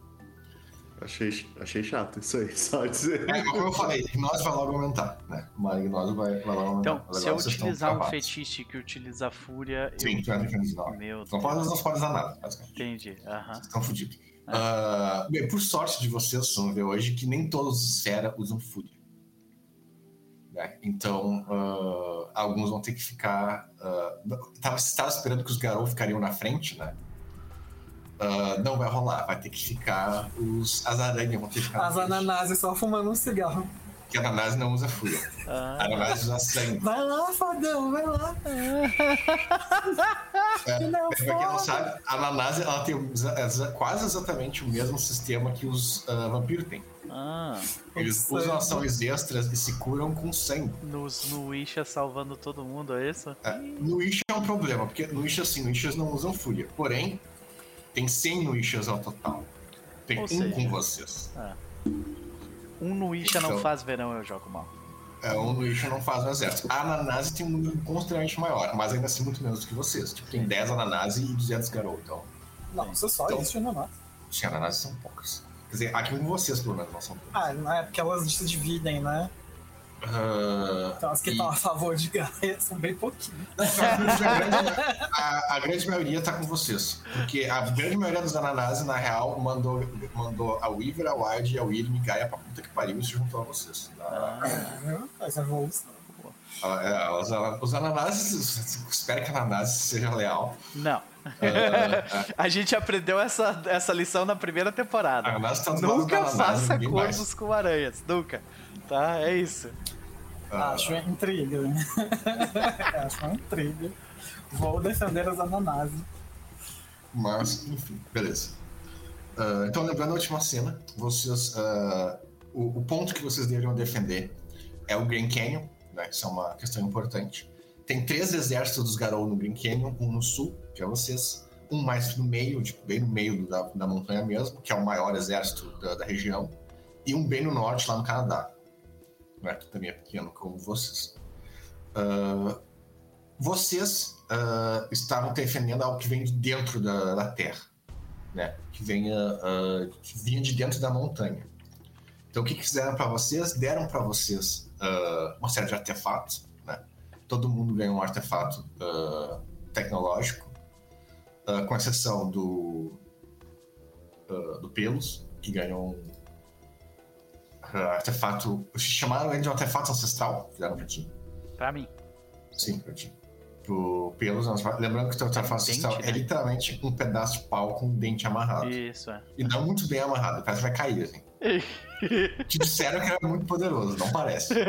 Achei, achei chato isso aí, só dizer. É, como eu falei, gnose vai logo aumentar, né? Mas gnose vai, vai logo aumentar. Então, se eu utilizar um fetiche que utiliza fúria. Sim, eu... tu entra em não. Meu não pode, não pode usar nada, basicamente. Entendi. Aham. Vocês estão fodidos. Uh, bem, por sorte de vocês, vocês vão ver hoje que nem todos os Sera usam fúria. Né? Então, uh, alguns vão ter que ficar. Uh, tava, estava esperando que os Garou ficariam na frente, né? Uh, não vai rolar, vai ter que ficar os. As aranhas vão ter que ficar. As ananásias só fumando um cigarro. Porque a ananás não usa fúria. Ah. A ananás usa sangue. Vai lá, fodão, vai lá. É, não, pra quem não sabe, a ananás ela tem quase exatamente o mesmo sistema que os uh, vampiros têm. Ah, Eles usam ações extras e se curam com sangue. No, no Isha salvando todo mundo, é isso? É, no Isha é um problema, porque no Isha, sim, no Isha não usam fúria. Porém, tem 100 no Ishas ao total. Tem Ou um seja, com vocês. É. Um no Isha então, não faz verão, eu jogo mal. É, um no Isha não faz o exército. A Ananase tem um número consideravelmente maior, mas ainda assim muito menos do que vocês. Tipo, tem 10 Ananase e 200 Garou, então... Não, você só então, existe Ananase. Sim, Ananase são poucas. Quer dizer, aqui com vocês, pelo menos, não são poucas. Ah, não é porque elas se dividem, né? Uh, então, as que estão e... a favor de Gaia são bem pouquinhos. a, a, grande maioria está com vocês. Porque a grande maioria dos Ananase, na real, mandou, mandou a Weaver, a Wide e a William e Gaia pra puta que pariu e se juntou a vocês. Ah, faz a evolução. Ela- ela- Os ana- os ananases, espero que a ananase seja leal. Não. Ah, A gente aprendeu essa, essa lição na primeira a temporada. tá Nunca faça ninguém mais. com aranhas. Nunca. Tá? É isso. Ah, Acho intriga. Acho uma intriga. Vou defender as ananases. Mas, enfim, beleza. Ah, então, lembrando a última cena, vocês. ah, o, o ponto que vocês deveriam defender é o Grand Canyon, né? Isso é uma questão importante. Tem três exércitos dos Garou no Grand Canyon, um no sul, que é vocês, um mais no meio, tipo, bem no meio da, da montanha mesmo, que é o maior exército da, da região, e um bem no norte, lá no Canadá, né? que também é pequeno como vocês. Ah, vocês ah, estavam defendendo algo que vem de dentro da, da Terra, né? Que venha, ah, que vinha de dentro da montanha. Então, o que fizeram para vocês? Deram para vocês uma série de artefatos, né? Todo mundo ganhou um artefato tecnológico, com exceção do do Pelos, que ganhou um artefato. Chamaram ele de um artefato ancestral, fizeram pra ti. Pra mim. Sim, pra ti. Pro Pelos, lembrando que o teu artefato ancestral né? é literalmente um pedaço de pau com um dente amarrado. Isso, é. E não muito bem amarrado, parece que vai cair, assim. Te disseram que era muito poderoso, não parece.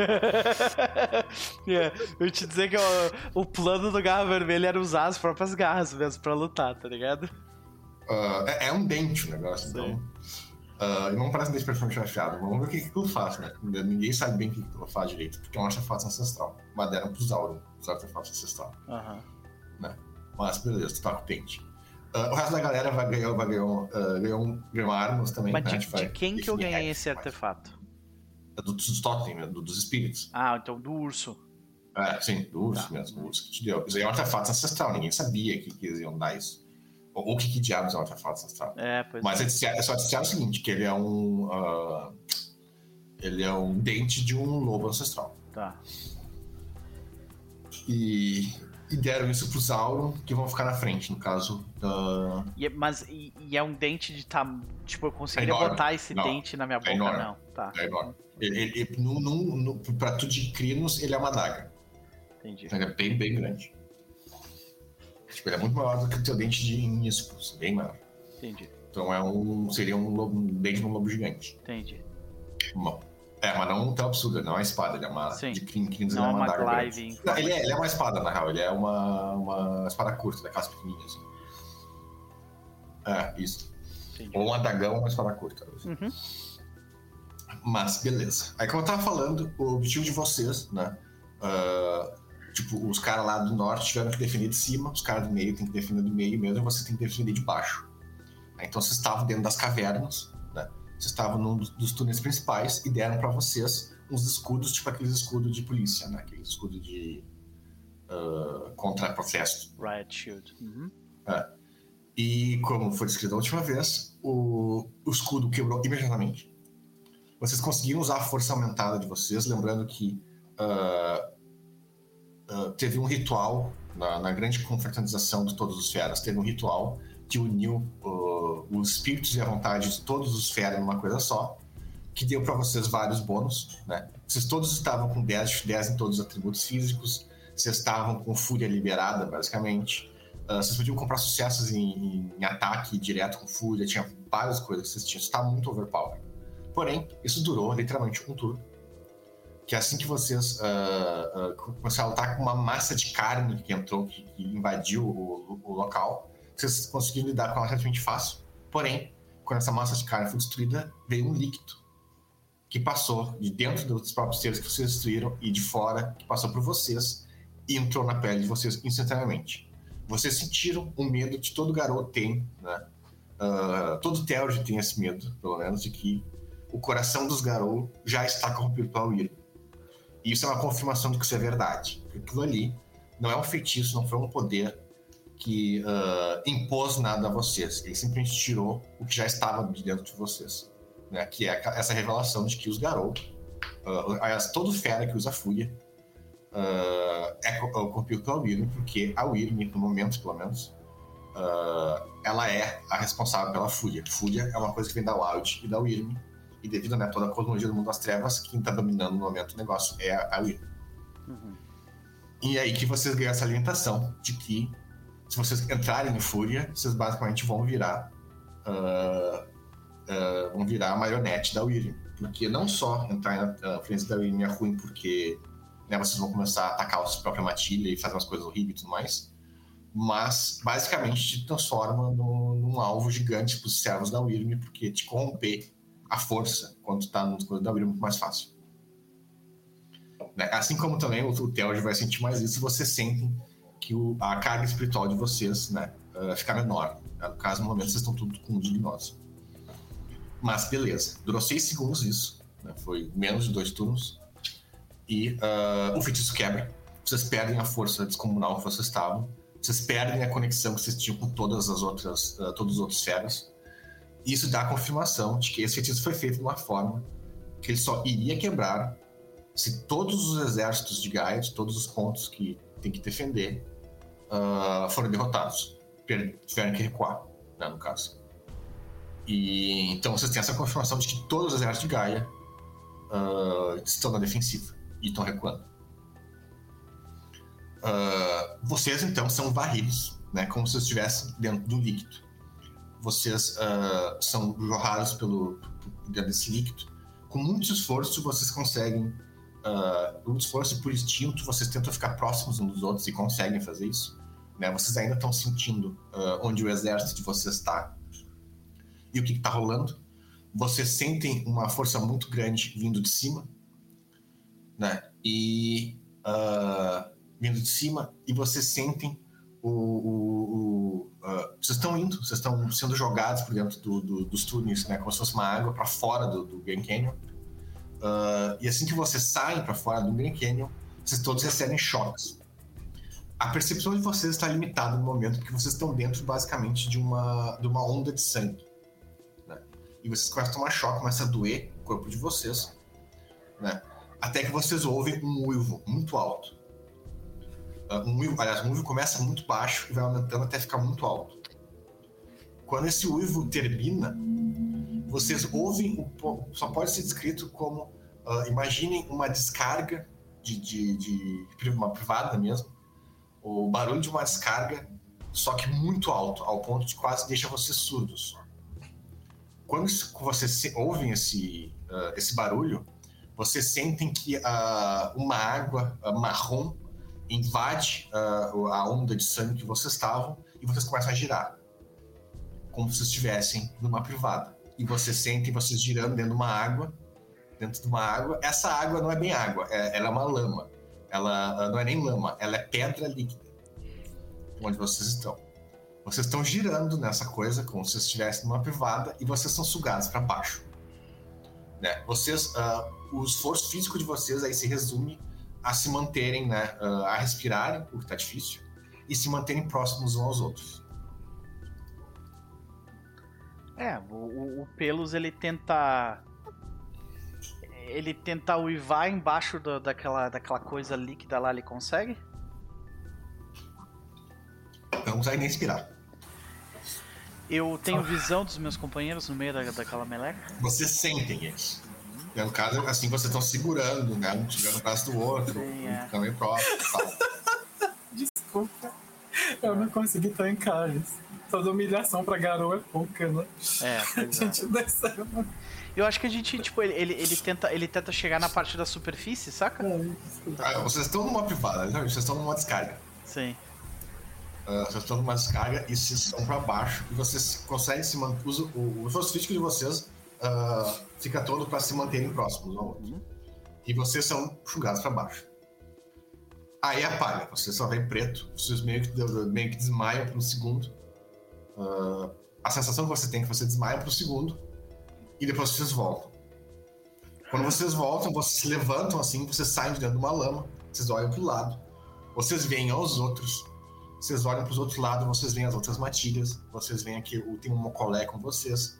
É, Eu te dizer que o, o plano do Garra Vermelha era usar as próprias garras mesmo pra lutar, tá ligado? Ah, é, é um dente o negócio, então. Ah, e não parece um dente perfeitamente afiado. Vamos ver o que que aquilo faz, né? Ninguém sabe bem o que que aquilo faz direito, porque é um artefato ancestral. Mas deram pro Sauron, os artefatos ancestrais. Aham. Mas beleza, tu tá com o dente. Ah, o resto da galera vai ganhar, vai ganhar, ah, ganhou, um- ganhou armas também. Mas né? de, de quem que eu ganhei esse artefato? É do- dos totem, né? do- dos espíritos. Ah, então do urso. É, sim, do urso Tá. mesmo, o urso que te deu. Isso aí é um artefato ancestral, ninguém sabia que, que eles iam dar isso. Ou o que, que diabos é um artefato ancestral. É, pois Mas é. eles disseram- só disseram o seguinte, que ele é um. ah, ele é um dente de um lobo ancestral. Tá. E, e deram isso pro Sauron, que vão ficar na frente, no caso da. E, é- mas e, e é um dente de tam... Tipo, eu conseguiria enorme. botar esse Não. dente na minha boca? enorme. Não. Tá, É enorme. Ele, ele, no, no, no, pra tu de crinos, ele é uma daga. entendi. Ele é bem, bem grande. Tipo, ele é muito maior do que o teu dente de Nispus, bem maior. Entendi. Então é um. Seria um, lobo, um dente de um lobo gigante. Entendi. Bom. É, mas não tão absurdo, ele não é uma espada, ele é uma. Sim. De crin, crinos, Não ele é é uma, uma daga ele, é, ele é uma espada, na real, ele é uma, uma espada curta, daquelas pequenininhas. Assim. É, isso. Entendi. Ou um adagão ou uma espada curta. Uhum. Mas, beleza. Aí, como eu tava falando, o objetivo de vocês, né? ah, tipo, os caras lá do norte tiveram que defender de cima, os caras do meio têm que defender do meio mesmo, e você tem que defender de baixo. Então, vocês estavam dentro das cavernas, né? Vocês estavam num dos, dos túneis principais e deram pra vocês uns escudos, tipo aqueles escudos de polícia, né? Aqueles escudos de. ah, contra protesto. Riot Shield. Uhum. E como foi descrito a última vez, o, o escudo quebrou imediatamente. Vocês conseguiram usar a força aumentada de vocês, lembrando que ah, ah, teve um ritual na, na grande confraternização de todos os feras. Teve um ritual que uniu ah, os espíritos e a vontade de todos os feras numa coisa só, que deu para vocês vários bônus. Né? Vocês todos estavam com 10 de 10 em todos os atributos físicos, vocês estavam com fúria liberada, basicamente. Ah, vocês podiam comprar sucessos em, em ataque direto com fúria, tinha várias coisas que vocês tinham. Isso tá muito overpower. Porém, isso durou literalmente um turno. Que é assim que vocês ah, ah, começaram a lutar com uma massa de carne que entrou, que, que invadiu o, o- local, vocês conseguiram lidar com ela relativamente fácil. Porém, quando essa massa de carne foi destruída, veio um líquido que passou de dentro dos próprios seres que vocês destruíram e de fora, que passou por vocês e entrou na pele de vocês instantaneamente. Vocês sentiram o medo que todo garoto tem, né? Ah, todo Theurge tem esse medo, pelo menos, de que o coração dos Garou já está corrompido pelo Wyrm. E isso é uma confirmação de que isso é verdade. Porque aquilo ali não é um feitiço, não foi um poder que ah, impôs nada a vocês. Ele simplesmente tirou o que já estava de dentro de vocês. Né? Que é essa revelação de que os Garou, ah, aliás, todo fera que usa fúria, ah, é co- corrompido pela Wyrm, porque a Wyrm, no momento pelo menos, ah, ela é a responsável pela fúria. Fúria é uma coisa que vem da Wild e da Wyrm, e devido a né, toda a cosmologia do mundo das trevas, quem está dominando no momento o negócio é a, a. Uhum. E aí que vocês ganham essa alimentação de que se vocês entrarem em fúria, vocês basicamente vão virar. Uh, uh, vão virar a marionete da Wyrm. Porque não só entrar na frente da Wyrm é ruim porque né, vocês vão começar a atacar a sua própria matilha e fazer umas coisas horríveis e tudo mais, mas basicamente te transforma no, num alvo gigante para os servos da Wyrm, porque te corromper a força quando está no coisas da Wyrm é muito mais fácil. Né? Assim como também o, o Theod vai sentir mais isso, vocês sentem que o, a carga espiritual de vocês né, uh, fica menor. No caso, no momento, vocês estão tudo com dignose. Mas beleza, durou seis segundos isso, né? foi menos de dois turnos. E uh, o feitiço quebra. Vocês perdem a força descomunal que vocês estavam. Vocês perdem a conexão que vocês tinham com todas as outras, uh, todos os outros feras. Isso dá confirmação de que esse feitiço foi feito de uma forma que ele só iria quebrar se todos os exércitos de Gaia, todos os pontos que tem que defender, uh, foram derrotados. Tiveram que recuar, né, no caso. E então vocês têm essa confirmação de que todos os exércitos de Gaia uh, estão na defensiva e estão recuando. Uh, vocês então são varridos, né, como se estivessem dentro do líquido. Vocês são jorrados pelo, desse líquido. Com muito esforço, vocês conseguem uh, por esforço por instinto, vocês tentam ficar próximos uns dos outros e conseguem fazer isso. Né? Vocês ainda estão sentindo uh, onde o exército de vocês está e o que está rolando. Vocês sentem uma força muito grande vindo de cima, né? E uh, vindo de cima e vocês sentem o, o, o uh, vocês estão indo, vocês estão sendo jogados por dentro do, do, dos túneis, né? Como se fosse uma água para fora do, do Grand Canyon. Uh, e assim que vocês saem para fora do Grand Canyon, vocês todos recebem choques. A percepção de vocês está limitada no momento porque vocês estão dentro basicamente de uma, de uma onda de sangue. Né? E vocês começam a tomar choque, começa a doer o corpo de vocês. Né? Até que vocês ouvem um uivo muito alto. Uh, um uivo, aliás, um uivo começa muito baixo e vai aumentando até ficar muito alto. Quando esse uivo termina, vocês ouvem, o, só pode ser descrito como, uh, imaginem uma descarga de, de, de, uma privada mesmo, o barulho de uma descarga, só que muito alto, ao ponto de quase deixa vocês surdos. Quando vocês ouvem esse, uh, esse barulho, vocês sentem que uh, uma água marrom invade a onda de sangue que vocês estavam e vocês começam a girar, como se estivessem numa privada e você sente vocês girando dentro de uma água, dentro de uma água. Essa água não é bem água, é, ela é uma lama. Ela não é nem lama, ela é pedra líquida. Onde vocês estão. Vocês estão girando nessa coisa como se estivessem numa privada e vocês são sugados para baixo. Né? Vocês, uh, o esforço físico de vocês aí se resume a se manterem, né, uh, a respirarem, o que está difícil, e se manterem próximos uns aos outros. É, o, o Pelos ele tenta. Ele tenta uivar embaixo do, daquela, daquela coisa líquida lá, ele consegue? Não consegue nem respirar. Eu tenho visão dos meus companheiros no meio da, daquela meleca? Vocês sentem eles. No caso, assim, vocês estão segurando, né? Um tirando o braço do outro, Sim, é. ficando próximo Desculpa. Eu não consegui trancar isso toda humilhação pra garoa é pouca, né? É, a gente é. desceu. Eu acho que a gente, tipo, ele, ele, ele, tenta, ele tenta chegar na parte da superfície, saca? É, ah, vocês estão numa privada, né? vocês estão numa descarga. Sim. Uh, vocês estão numa descarga e vocês estão pra baixo e vocês conseguem se manter. O, o esforço físico de vocês uh, fica todo pra se manterem próximos um ao outro. E vocês são jogados pra baixo. Aí apaga, você só vem preto, vocês meio que, meio que desmaiam por um segundo. Uh, a sensação que você tem é que você desmaia por um segundo e depois vocês voltam. Quando vocês voltam, vocês se levantam assim, vocês saem de dentro de uma lama, vocês olham pro lado, vocês veem aos outros, vocês olham para os outros lados, vocês veem as outras matilhas, vocês veem aqui, tem um mocolé com vocês,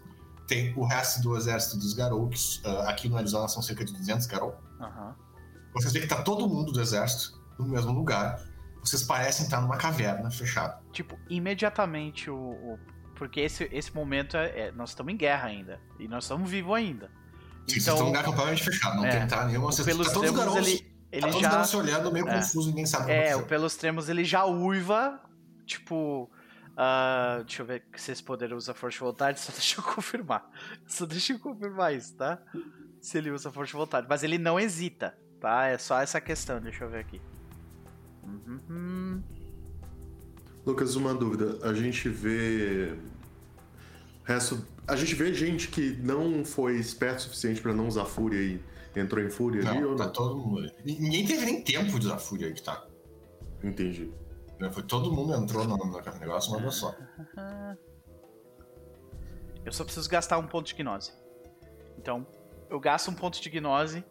tem o resto do exército dos Garouks, uh, aqui no Arizona são cerca de 200 Garou. Uhum. Vocês veem que tá todo mundo do exército no mesmo lugar, vocês parecem estar numa caverna fechada. Tipo, imediatamente o. o porque esse, esse momento é, é nós estamos em guerra ainda. E nós estamos vivos ainda. Sim, então, vocês estão num lugar completamente fechado, não é, tem entrar nenhuma. Vocês pelos tá todos garotos. Ele, ele Tá todo já. se olhando meio É. confuso, ninguém sabe o que É, aconteceu. pelos tremos ele já uiva, tipo. Ah, deixa eu ver se esse poder usa força de vontade, só deixa eu confirmar. Só deixa eu confirmar isso, tá? Se ele usa força de vontade. Mas ele não hesita, tá? É só essa questão, deixa eu ver aqui. Uhum. Lucas, uma dúvida. A gente vê. Resto. A gente vê gente que não foi esperto o suficiente pra não usar fúria e entrou em fúria ali Não, ou tá não? todo mundo ali. Ninguém teve nem tempo de usar fúria aí que tá. Entendi. Né? Foi todo mundo entrou no, no negócio uma vez só. Eu só preciso gastar um ponto de gnose. Então, eu gasto um ponto de gnose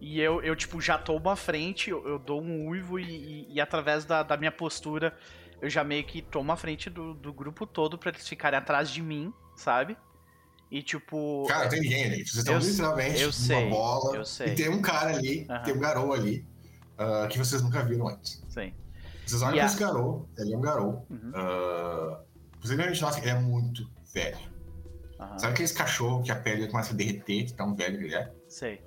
e eu, eu tipo, já tomo a frente, eu, eu dou um uivo e, e- e através da, da minha postura, eu já meio que tomo a frente do, do grupo todo pra eles ficarem atrás de mim, sabe? E tipo. Cara, tem ninguém ali. Vocês estão Eu- literalmente eu sei, bola. eu sei. E tem um cara ali, Aham. tem um garou ali, ah, que vocês nunca viram antes. Sim. Vocês olham pra a- esse garou, ele é um garou. Uhum. ah, vocês realmente notam que ele é muito velho. aham, Sabe aqueles cachorros que a pele começa a derreter, de tão velho que ele é? Sei.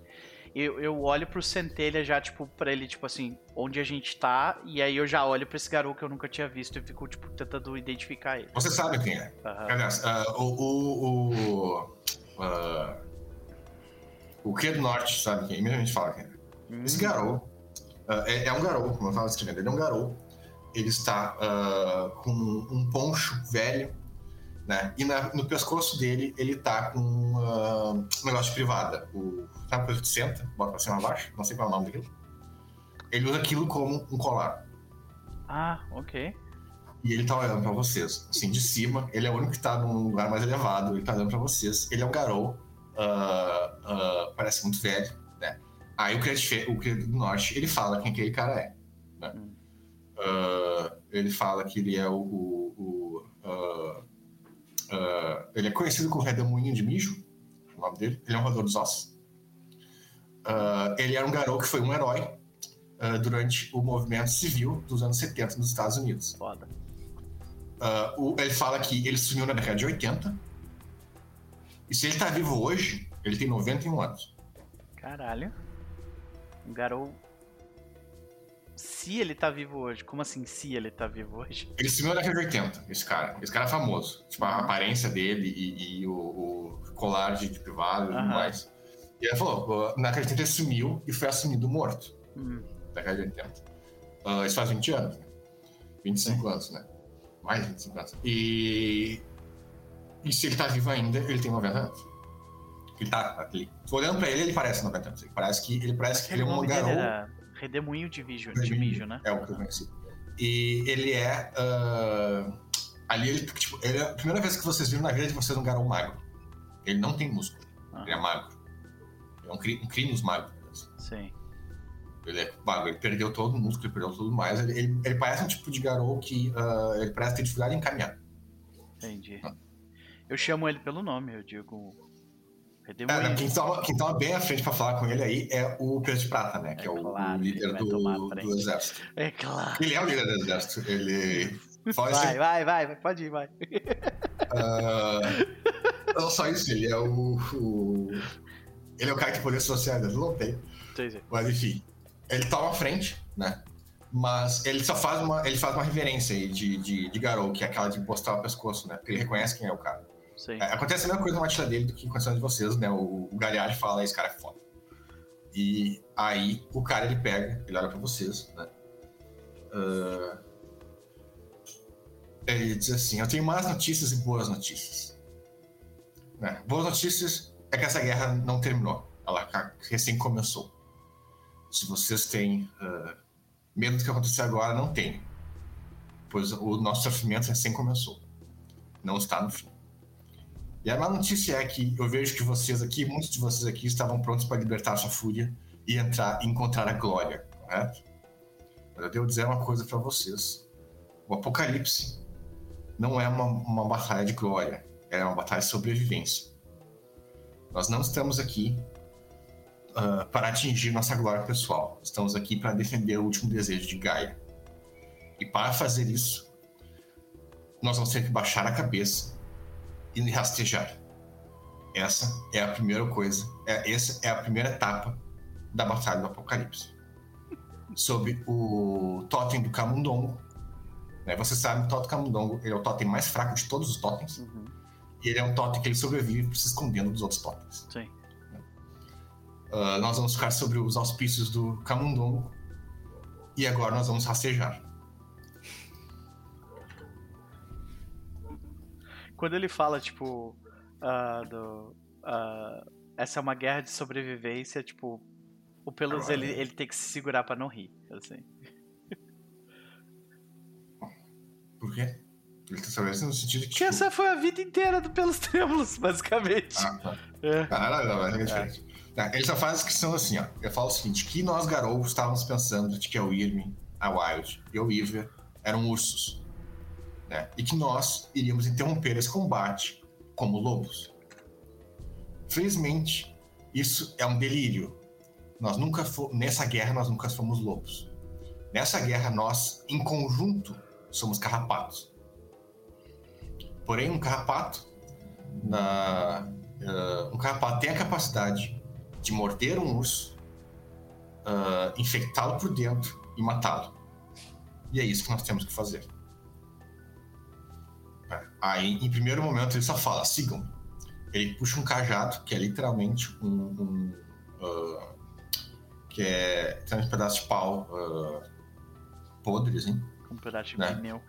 Eu, eu olho pro Centelha já, tipo, pra ele, tipo assim, onde a gente tá, e aí eu já olho pra esse garoto que eu nunca tinha visto e fico, tipo, tentando identificar ele. Você sabe quem é. Aham. Aliás, ah, o. O. O. ah, o que do norte sabe quem? é? Mesmo a gente fala quem é. Esse garou ah, é, é um garou, como eu estava descrevendo. Ele é um garou. Ele está ah, com um poncho velho, né? E na- no pescoço dele ele tá com ah, um negócio de privada. O, sabe coisa que senta, bota pra cima e abaixo? Não sei qual é o nome daquilo. Ele usa aquilo como um colar. Ah, ok. E ele tá olhando pra vocês, assim, de cima. Ele é o único que tá num lugar mais elevado. Ele tá olhando pra vocês. Ele é um garou. ah, ah, parece muito velho, né? Aí o Credit, o Credit do Norte, ele fala quem aquele cara é. Né? Hum. Ah, ele fala que ele é o... o- o, ah, ah, ele é conhecido como Redemoinho de Mijo, o nome dele. Ele é um roedor dos ossos. Ele era um garou que foi um herói durante o movimento civil dos anos 70 nos Estados Unidos. Foda. O- ele fala que ele sumiu na década de 80. E se ele tá vivo hoje, ele tem 91 anos. Caralho. Um garoto. Se ele tá vivo hoje. Como assim, se ele tá vivo hoje? Ele sumiu na década de 80, esse cara. Esse cara é famoso. Tipo, a aparência dele e, e o, o colar de, de privado e tudo mais. E ele falou, na década de 80 ele sumiu e foi assumido morto. Hum, Na década de 80. Ah, isso faz 20 anos, né? 25 anos, né? Mais de 25 anos. E... E se ele tá vivo ainda, ele tem 90 anos. Ele tá ali. Olhando pra ele, ele parece 90 anos. Ele parece que ele, parece que ele é um garou. era Redemoinho de, Vijo, de Mijo, né? É o que eu conheci. E ele é. ah, ali, ele, tipo, ele é a primeira vez que vocês viram na vida de vocês um garou magro. Ele não tem músculo. Ah. Ele é magro. Ele é um, cri, um crinos magro. Sim. Ele é magro, ele perdeu todo o músculo, ele perdeu tudo mais. Ele, ele, ele parece um tipo de garou que ah, ele parece ter dificuldade em caminhar. Entendi. Eu chamo ele pelo nome, eu digo. É, Redemoinho. quem, tava, quem bem à frente pra falar com ele aí é o Pedro de Prata, né? Que é, É o, claro, o líder do, do exército. É claro. Ele é o líder do exército. Ele. Vai, assim, vai, vai, vai, pode ir, vai. ah, não só isso, ele é o, o- Ele é o cara que tem poder social, ele não. Entendi. Mas enfim, ele toma à frente, né? Mas ele só faz uma, ele faz uma reverência aí de, de, de Garou, que é aquela de encostar o pescoço, né? Porque ele reconhece quem é o cara. Sim. É, acontece a mesma coisa na matilha dele do que aconteceu de vocês, né? O, o Galhardi fala, esse cara é foda. E aí o cara ele pega, ele olha pra vocês, né? Ah, ele diz assim: Eu tenho más notícias e boas notícias. Né? Boas notícias é que essa guerra não terminou, ela recém começou. Se vocês têm ah, medo do que aconteceu agora, não tem. Pois o nosso sofrimento recém começou. Não está no fim. E a má notícia é que eu vejo que vocês aqui, muitos de vocês aqui, estavam prontos para libertar sua fúria e entrar e encontrar a glória, correto? Mas eu devo dizer uma coisa para vocês: o Apocalipse não é uma, uma batalha de glória, é uma batalha de sobrevivência. Nós não estamos aqui ah, para atingir nossa glória pessoal, estamos aqui para defender o último desejo de Gaia. E para fazer isso, nós vamos ter que baixar a cabeça e rastejar. Essa é a primeira coisa, é, essa é a primeira etapa da Batalha do Apocalipse. sobre o totem do Camundongo. Né? Você sabe que o totem Camundongo ele é o totem mais fraco de todos os totens. Uhum. E ele é um totem que ele sobrevive se escondendo dos outros totens. Sim. Uh, nós vamos ficar sobre os auspícios do Camundongo. E agora nós vamos rastejar. Quando ele fala, tipo, ah, do, ah, essa é uma guerra de sobrevivência, tipo, o Pelus ele, ele tem que se segurar pra não rir, assim. Por quê? Ele tá sabendo no sentido que. Que essa foi a vida inteira do Pelos Trêmulos, basicamente. Ah, tá. É. Ah, não, mas é diferente. Tá, ele só faz a descrição assim, ó. Ele fala o seguinte: que nós, garotos, estávamos pensando de que a Wyrm, a Wild e o Weaver eram ursos. Né? E que nós iríamos interromper esse combate como lobos. Felizmente, isso é um delírio. Nós nunca nessa guerra nós nunca fomos lobos. Nessa guerra nós, em conjunto, somos carrapatos. Porém, um carrapato, na, eh, um carrapato tem a capacidade de morder um urso, ah, infectá-lo por dentro e matá-lo. E é isso que nós temos que fazer. Aí, em primeiro momento, ele só fala: sigam. Ele puxa um cajado, que é literalmente um. um, ah, que é. Tem um pedaço de pau ah, podre, assim. Um pedaço de Né? pneu.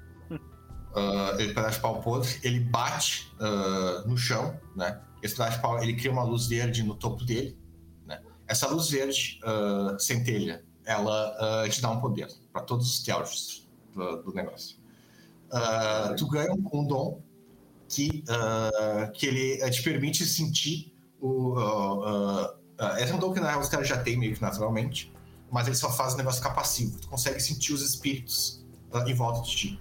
Ah, ele pedaço de pau podre, ele bate ah, no chão, né? Esse pedaço de pau, ele cria uma luz verde no topo dele, né? Essa luz verde ah, centelha, ela te dá um poder para todos os teóricos do, do negócio. Tu ganha um, um dom que, ah, que ele eh, te permite sentir o. ah, ah, ah, esse é um dom que na real os caras já têm meio que naturalmente, mas ele só faz o negócio ficar passivo. Tu consegue sentir os espíritos ah, em volta de ti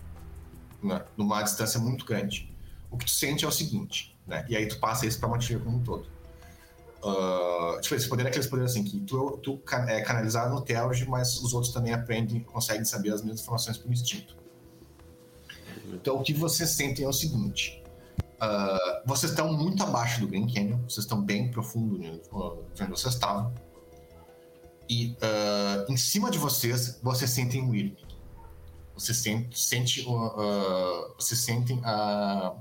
né, numa distância muito grande. O que tu sente é o seguinte, né? E aí tu passa isso pra matilha como um todo. Ah, tipo, esse poder é aqueles poderes assim, que tu, tu é canalizado no Telge, mas os outros também aprendem, conseguem saber as mesmas informações por instinto. Então o que vocês sentem é o seguinte. Ah, vocês estão muito abaixo do Green Canyon, vocês estão bem profundo de onde vocês estavam. E ah, em cima de vocês, vocês sentem um Weird você sente, sente uh, uh, você sentem a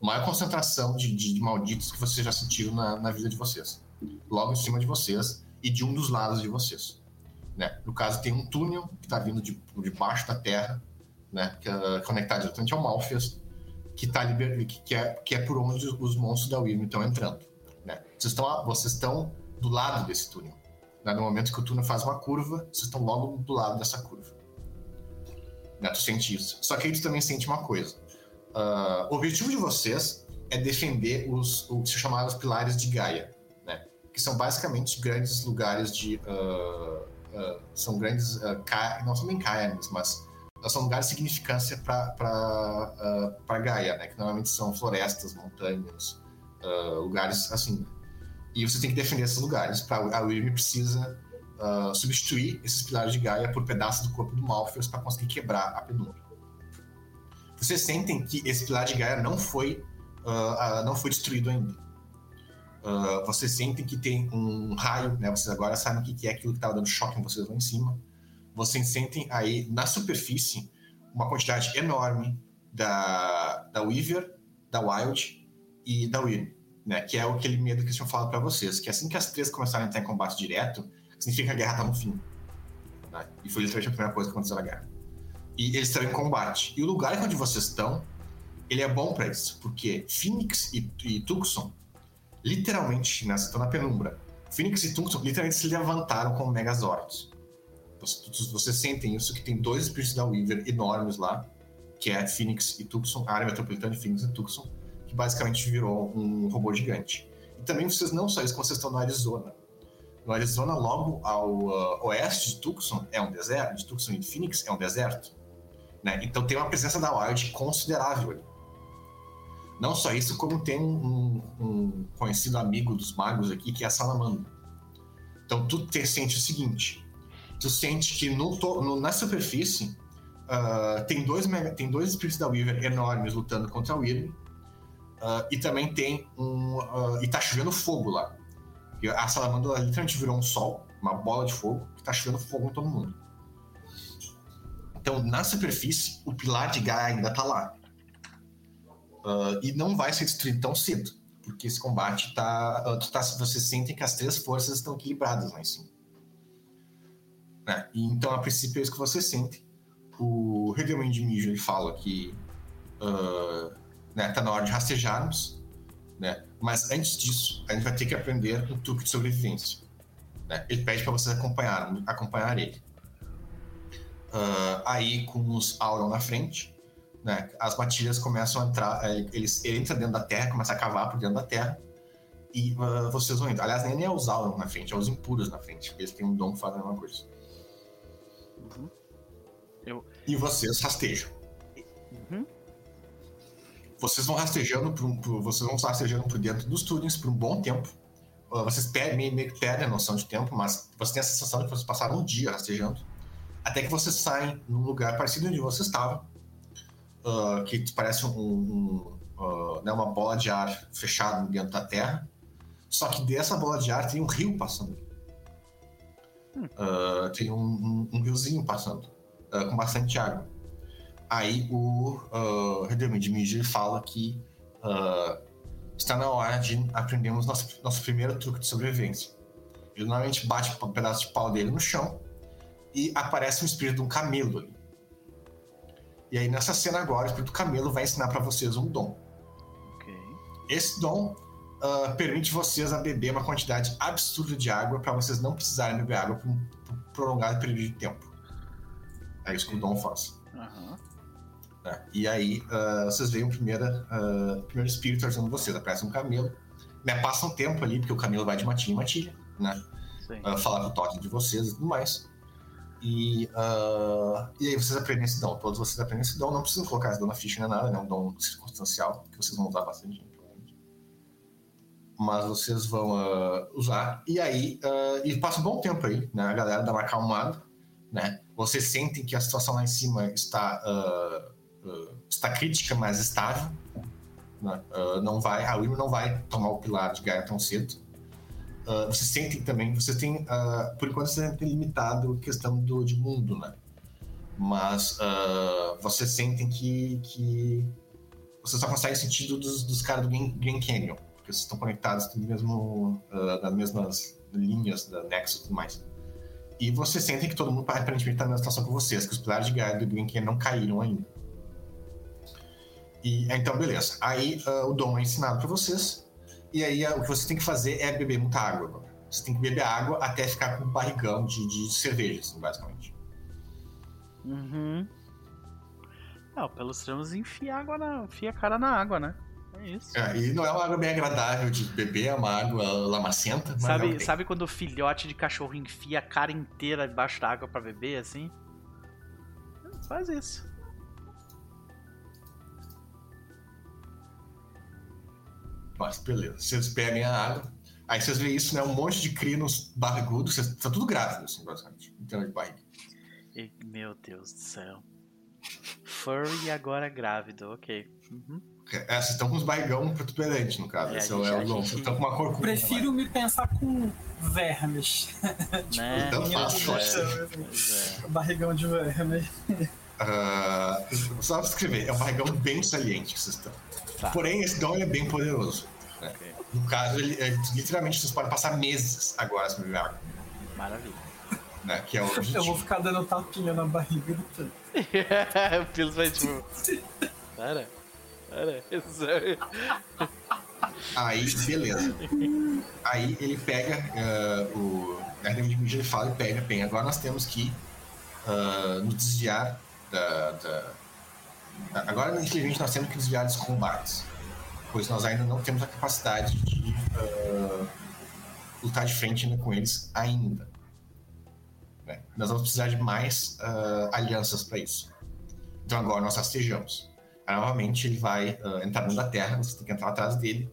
maior concentração de, de- de malditos que vocês já sentiram na, na vida de vocês. Logo em cima de vocês e de um dos lados de vocês. Né? No caso, tem um túnel que está vindo de, de baixo da terra, né? que é conectado diretamente ao Malfias, que, tá liber... que, é, que é por onde os monstros da Wyrm estão entrando. Né? Vocês, estão, vocês estão do lado desse túnel. Né? No momento que o túnel faz uma curva, vocês estão logo do lado dessa curva né? Tu sente isso. Só que aí tu também sente uma coisa. Ah, o objetivo de vocês é defender os, o que se chamaram os pilares de Gaia, né? Que são basicamente grandes lugares de... ah, ah, são grandes... não são nem cairns, mas são lugares de significância para Gaia, né? Que normalmente são florestas, montanhas, ah, lugares assim. E você tem que defender esses lugares. Pra, a Wyrm precisa ah, substituir esses pilares de Gaia por pedaços do corpo do Malpheus para conseguir quebrar a penumbra. Vocês sentem que esse pilar de Gaia não foi, ah, ah, não foi destruído ainda. Ah, vocês sentem que tem um raio, né? Vocês agora sabem o que é aquilo que estava dando choque em vocês lá em cima. Vocês sentem aí na superfície uma quantidade enorme da, da Weaver, da Wild e da Wyrm, né? Que é aquele medo que eles tinham falado para vocês, que assim que as três começarem a entrar em combate direto, significa que a guerra tá no fim. né? E foi literalmente a primeira coisa que aconteceu na guerra. E eles estão em combate. E o lugar onde vocês estão, ele é bom para isso, porque Phoenix e, e Tucson, literalmente, né, estão na penumbra. Phoenix e Tucson literalmente se levantaram como Megazords. Vocês, vocês sentem isso, que tem dois espíritos da Weaver enormes lá, que é Phoenix e Tucson, a área metropolitana de Phoenix e Tucson, que basicamente virou um robô gigante. E também vocês não só isso, como vocês estão no Arizona. No Arizona, logo ao ah, oeste de Tucson, é um deserto, de Tucson e de Phoenix é um deserto. Né? Então tem uma presença da Wild considerável ali. Não só isso, como tem um, um conhecido amigo dos magos aqui, que é a Salamandra. Então tu te sente o seguinte: tu sente que no, no- na superfície ah, tem, dois, mega- tem dois espíritos da Weaver enormes lutando contra a Wyrm. ah, e também tem um. ah, e tá chovendo fogo lá. E a salamandra literalmente virou um sol, uma bola de fogo, que tá chovendo fogo em todo mundo. Então, na superfície, o pilar de Gaia ainda tá lá. Uh, e não vai ser destruído tão cedo, porque esse combate tá, uh, tá. Você sente que as três forças estão equilibradas lá em cima. Né? E, então, a princípio, é isso que você sente. O Redelman de Mijo ele fala que uh, né, tá na hora de rastejarmos, né? mas antes disso, a gente vai ter que aprender um truque de sobrevivência. Né? Ele pede para vocês acompanhar, acompanhar ele. Uh, aí, com os Auron na frente, né, as matilhas começam a entrar, é, eles, ele entra dentro da terra, começa a cavar por dentro da terra, e uh, vocês vão indo. Aliás, nem é os Auron na frente, é os impuros na frente, porque eles têm um dom que faz a mesma coisa. Uhum. Eu... E vocês rastejam. Uhum. Vocês vão rastejando por, por, vocês vão rastejando por dentro dos túneis por um bom tempo. Uh, vocês perdem, meio, meio que perdem a noção de tempo, mas você tem a sensação de que vocês passaram um dia rastejando. Até que vocês saem num lugar parecido onde você estava, uh, que parece um, um uh, né, uma bola de ar fechada dentro da terra. Só que dessa bola de ar tem um rio passando. Uh, tem um, um, um, riozinho passando, com bastante água. Aí o uh, de Mijir fala que está na hora de aprendermos nosso, nosso primeiro truque de sobrevivência. Ele normalmente bate um pedaço de pau dele no chão e aparece um espírito de um camelo ali. E aí nessa cena agora, o espírito camelo vai ensinar para vocês um dom. Okay. Esse dom uh, permite vocês a beber uma quantidade absurda de água para vocês não precisarem beber água por um, prolongado período de tempo. É isso que o dom faz. Uhum. É, e aí uh, vocês veem o primeiro, uh, primeiro espírito ajudando vocês. Aparece um camelo. Me passa um tempo ali, porque o camelo vai de matilha em matilha, né? Uh, falar com o toque de vocês e tudo mais. E, uh, e aí vocês aprendem esse dom. Todos vocês aprendem esse dom. Não precisam colocar esse dom na ficha nem nada, né? É um dom circunstancial que vocês vão usar bastante. Mas vocês vão uh, usar. E aí, uh, e passa um bom tempo aí, né? A galera dá uma acalmada, né? Vocês sentem que a situação lá em cima está, está crítica, mas estável. Né? não vai, a Wim não vai tomar o pilar de Gaia tão cedo. Uh, vocês sentem também, você tem, uh, por enquanto você tem limitado a questão do, de mundo, né? Mas uh, vocês sentem que, que você só consegue sentir dos, dos caras do Grand Canyon, porque estão conectados no mesmo, uh, nas mesmas linhas da Nexus e tudo mais. E vocês sentem que todo mundo aparentemente está na mesma situação que vocês, que os pilares de Gaia do Canyon não caíram ainda. E então, beleza. Aí o dom é ensinado para vocês e aí o que você tem que fazer é beber muita água. Você tem que beber água até ficar com um barrigão de, de cerveja, assim, basicamente. Uhum. Não, pelos termos, enfia água na. enfia a cara na água, né? É isso. É, e não é uma água bem agradável de beber, é uma água lamacenta. Sabe, sabe quando o filhote de cachorro enfia a cara inteira debaixo da água para beber, assim? Faz isso. Mas beleza, vocês bebem a água. Aí vocês veem isso, né? Um monte de crinos barrigudos, vocês tá tudo grávido, assim, basicamente, em termos de barriga. E, meu Deus do céu. Furry agora grávido, ok. Uhum. É, vocês estão com os barrigão protuberante, no caso. É, Esse é o longo. Vocês estão com uma cor Prefiro me pensar com vermes. Né? Então fácil. É, é. Barrigão de vermes. Uh, só escrever, é um barrigão bem saliente que vocês estão. Tá. Porém, esse dom é bem poderoso. Né? Okay. No caso, ele, ele, literalmente vocês podem passar meses agora sem beber água. Maravilha. Né? Que é o objetivo. Eu vou ficar dando tapinha na barriga do Pilo. o Pilo vai tipo. Para. Aí, beleza. Aí ele pega uh, o. Nerdem de ele fala e pega, bem, agora nós temos que uh, nos desviar da, da Agora, infelizmente, nós temos que desviar dos combates, pois nós ainda não temos a capacidade de uh, lutar de frente ainda com eles ainda. Né? Nós vamos precisar de mais uh, alianças para isso. Então agora nós rastejamos. Aí, novamente ele vai uh, entrar dentro da terra, você tem que entrar atrás dele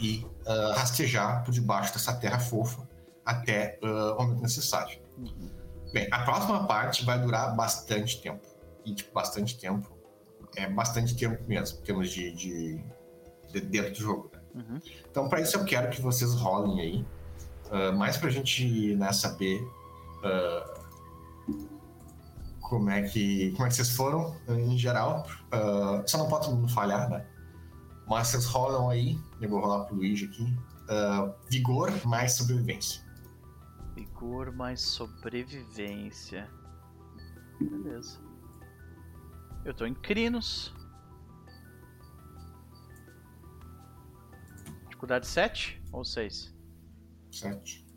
e rastejar por debaixo dessa terra fofa até o momento necessário. Uhum. Bem, a próxima parte vai durar bastante tempo. E, tipo, bastante tempo é bastante tempo mesmo, em termos de, de, de dentro do jogo. Né? Uhum. Então, para isso, eu quero que vocês rolem aí, uh, mais para a gente né, saber uh, como é que, como é que vocês foram em geral. Uh, só não pode todo mundo falhar, né? Mas vocês rolam aí, eu vou rolar pro Luigi aqui. Uh, vigor mais sobrevivência. Vigor mais sobrevivência. Beleza. Eu tô em Crinos. Dificuldade 7 ou 6? 7.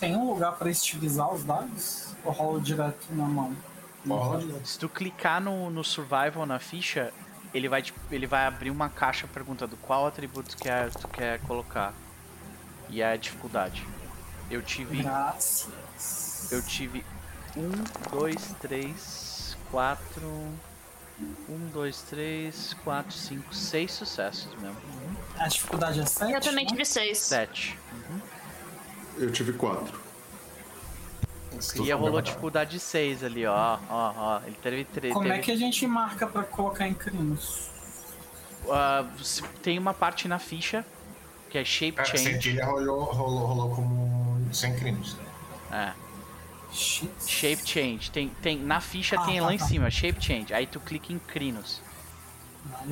Tem um lugar pra estilizar os dados? Ou rola direto na mão? Se tu clicar no, no Survival na ficha, ele vai, te- ele vai abrir uma caixa perguntando qual atributo tu quer, tu quer colocar. E a dificuldade. Eu tive. Graças. Eu tive um, dois, três, quatro. Um, dois, três, quatro, cinco, seis sucessos mesmo. A dificuldade é 7? Eu também tive seis. Sete. Eu tive quatro. E rolou dificuldade 6 ali, ó. Ó, ó. Ele teve três. Como teve... é que a gente marca pra colocar em crimes? Ah, se- tem uma parte na ficha que é Shape A Change. centilha rolou, rolou, rolou como sem crimes. É. Shit. Shape Change. Tem, tem, na ficha Ah, tem tá, lá em tá. cima, Shape Change. Aí tu clica em Crinos.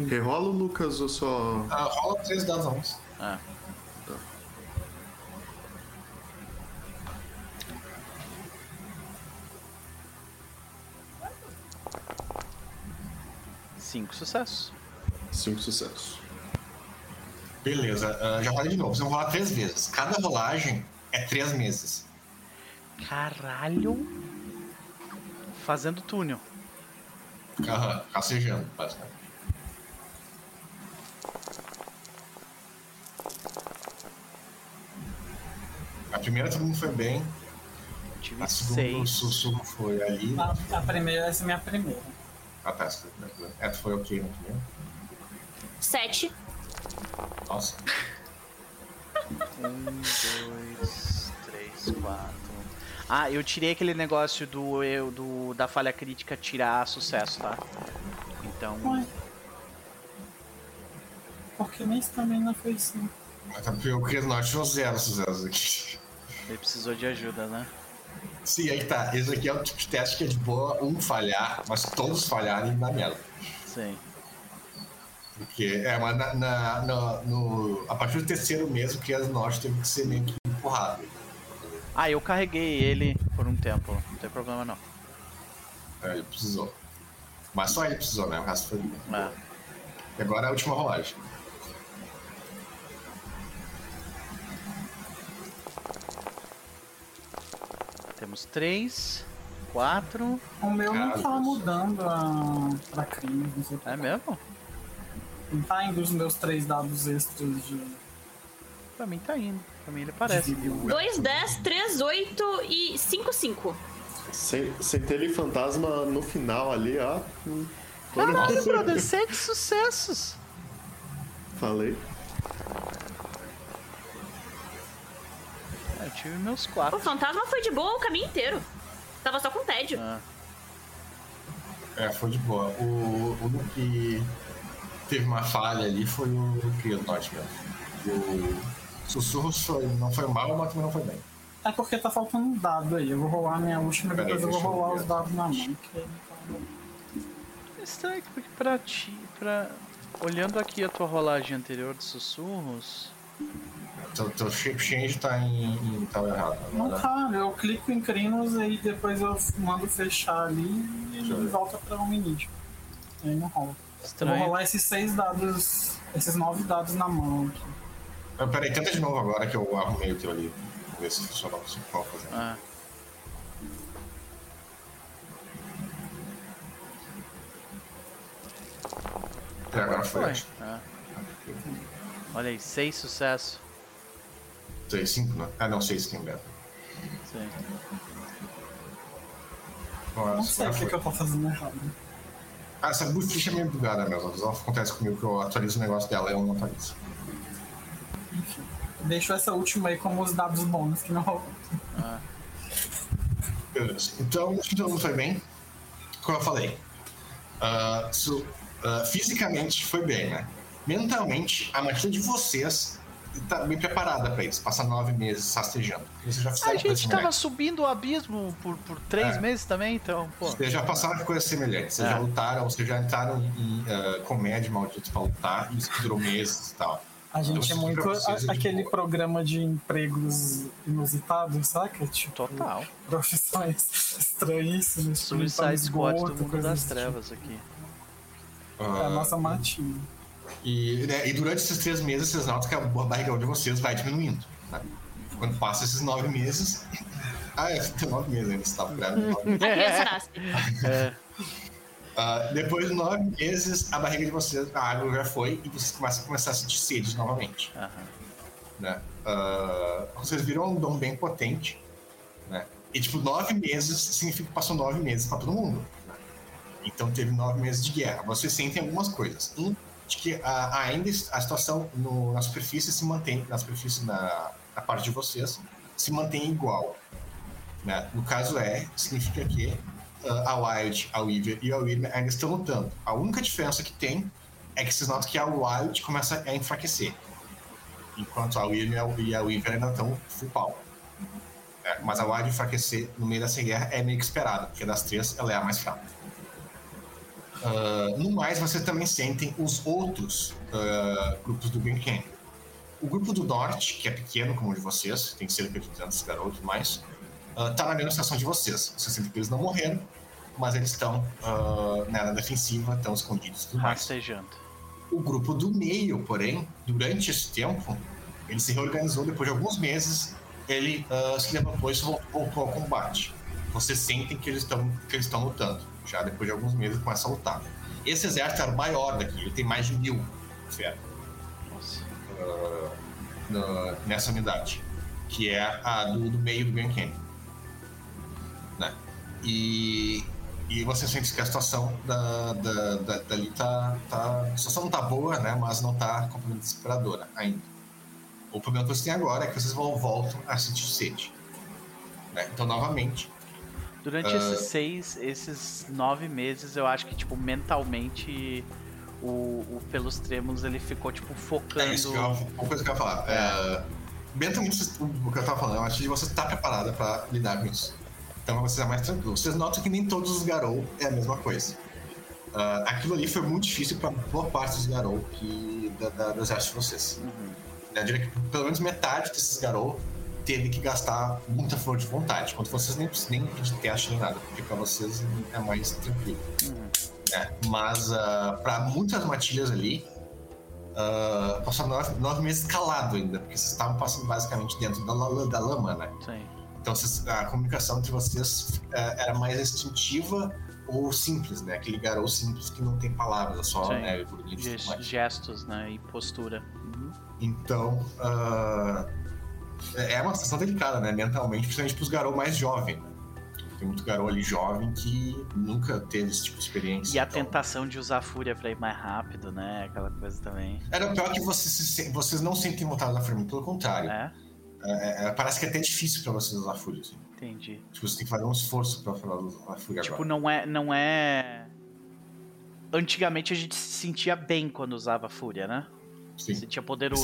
Rerola o Lucas ou só. Ah, rola três dados a uns. Ah. Cinco sucessos. Cinco sucessos. Beleza, ah, já rolei de novo. Vocês vão rolar três vezes. Cada rolagem é três meses. Caralho. Fazendo túnel. Aham, rastejando, basicamente. A primeira todo mundo foi bem, Tive a segunda o seis. sussurro foi ali. A, a primeira, essa é a minha primeira. A primeira. É, tu foi ok no primeiro. Sete. Nossa. Um, dois, três, quatro. Ah, eu tirei aquele negócio do eu do da falha crítica tirar sucesso, tá? Então, Ué. Porque nesse também não foi assim. Mas tá porque o Chris Norte tirou zero sucessos aqui. ele precisou de ajuda, né? Sim, aí que tá. Esse aqui é o tipo de teste que é de boa um falhar, mas todos falharem na merda. Sim. Porque, é, mas na, na- na- no, a partir do terceiro mês, o Chris Norte teve que ser meio que empurrado. Ah, eu carreguei ele por um tempo, não tem problema não. É, ele precisou. Mas só ele precisou, né? O resto foi. É. E agora é a última rolagem. Temos três, quatro. O meu não Caralho. tá mudando a, pra não sei É mesmo? Não tá indo os meus três dados extras de. Pra mim tá indo. Pra mim ele parece. de vigor. Dois, dez, três, oito e cinco, cinco. Sem, Centelha e fantasma no final ali, ó. Caralho, brother, sete sucessos. Falei. É, eu tive meus O quatro. fantasma foi de boa o caminho inteiro. Tava só com tédio. Ah, É, foi de boa. O, o único que teve uma falha ali foi o Norte mesmo. O Sussurros foi, não foi mal, mas também não foi bem. É porque tá faltando um dado aí. Eu vou rolar a minha última e depois eu vou rolar ver. os dados na mão. Que... é estranho porque pra ti, pra... Olhando aqui a tua rolagem anterior de sussurros... Teu, teu shape change tá em, em tá errado. Não Agora, tá, eu clico em crinos e depois eu mando fechar ali e ver. volta pra um inimigo. Aí não rola. Eu vou Estranho. rolar esses seis dados, esses nove dados na mão aqui. Ah, Peraí, tenta de novo agora que eu arrumei o teu ali. Vamos ver se funcionou. Pode fazer. Ah. É, agora foi. Foi. Ah. Olha aí, seis sucessos. Seis, cinco, né? Ah, não, seis quem leva. Sim. Nossa, Não sei o agora que, que eu tô fazendo errado. Ah, essa boot ficha é meio bugada mesmo. Às vezes acontece comigo que eu atualizo o negócio dela e ela não atualiza. Enfim. Deixo essa última aí como os dados bônus que não rolam. Beleza. Então, todo mundo foi bem. Como eu falei, ah, su- ah, fisicamente foi bem, né? Mentalmente, a magia de vocês tá bem preparada pra isso. Passar nove meses rastejando. Já A gente tava semelhantes. subindo o abismo por, por três É. meses também, então, pô. Vocês já passaram por coisas semelhantes. Vocês É. já lutaram, vocês já entraram em uh, comédia malditos pra lutar. E isso que durou meses e tal. A gente é Então, muito é de a- aquele boa. programa de empregos inusitados, saca? Tipo, Total. profissões estranhíssimas. tipo, Suicide Squad esgoto, do mundo das desse trevas aqui. tipo. É a Ah, nossa matinha. E, né, e durante esses três meses, vocês notam que a barriga de vocês vai diminuindo. né? Quando passa esses nove meses. Ah, é, tem nove meses ainda, você estava grávida. nove meses. A criança nasce. É, Ah, depois de nove meses, a barriga de vocês, a água já foi e vocês começam a começar a sentir sede novamente. aham. Né? Ah, vocês viram um dom bem potente. Né? E, tipo, nove meses significa que passou nove meses para todo mundo. né? Então, teve nove meses de guerra. Vocês sentem algumas coisas. Um, de que ah, ainda a situação no- na superfície se mantém, na superfície, na, na parte de vocês, se mantém igual. Né? No caso é, significa que ah, a Wild, a Weaver e a Weaver ainda estão lutando. A única diferença que tem é que vocês notam que a Wild começa a enfraquecer. Enquanto a Weaver e a- Weaver ainda estão full pau. É, mas a Wild enfraquecer no meio dessa guerra é meio que esperado, porque das três ela é a mais fraca. Ah, no mais, vocês também sentem os outros ah, grupos do Green Canyon. O grupo do norte, que é pequeno como o de vocês, tem cerca de 200 garotos mais, ah, tá na mesma situação de vocês. Vocês sentem que eles não morreram, mas eles estão né, na defensiva, estão escondidos mais. Rastejando. O grupo do meio, porém, durante esse tempo, ele se reorganizou depois de alguns meses, ele ah, se levantou e voltou ao combate. Vocês sentem que eles estão que eles estão lutando. Já depois de alguns meses começa a lutar. Esse exército era o maior daqui, ele tem mais de mil fera Nossa. na- nessa unidade, que é a do, do meio do Grand Canyon. Né? E, e você sente que a situação da, da, da- dali tá, tá. A situação não tá boa, né? Mas não tá completamente desesperadora ainda. O problema que vocês têm agora é que vocês vão, voltam a sentir sede. né? Então, novamente, Durante Ah. esses seis, esses nove meses, eu acho que, tipo, mentalmente, o, o Pelos Tremos, ele ficou, tipo, focando... é isso que eu, uma coisa que eu ia falar. É, mentalmente, o que eu tava falando, eu acho que você tá preparada pra lidar com isso. Então vocês é mais tranquilo. Vocês notam que nem todos os Garou é a mesma coisa. Ah, aquilo ali foi muito difícil pra boa parte dos Garou que, da, da, do exército de vocês. Uhum. Eu diria que pelo menos metade desses Garou teve que gastar muita força de vontade. Quando vocês nem precisam nem de teste nem nada, porque pra vocês é mais tranquilo. Uhum. né? Mas ah, pra muitas matilhas ali, ah, passaram nove, nove meses calado ainda, porque vocês estavam passando basicamente dentro da, da lama, né? Sim. Então vocês- a comunicação entre vocês ah, era mais instintiva ou simples, né? Aquele garoto simples que não tem palavras, é só né. Gestos, né? E postura. Então, ah, é uma situação delicada, né? Mentalmente, principalmente pros garotos mais jovens. Né? Tem muito garoto ali jovem que nunca teve esse tipo de experiência. E a então- tentação de usar a fúria pra ir mais rápido, né? Aquela coisa também. Era pior que vocês, se vocês não sentem vontade da fúria, pelo contrário. É? É, é, parece que é até difícil pra vocês usar a fúria. Assim. Entendi. Tipo, você tem que fazer um esforço pra falar usar a fúria Tipo, agora. não é, não é. Antigamente a gente se sentia bem quando usava a fúria, né? Se Sim. sentia E poderoso.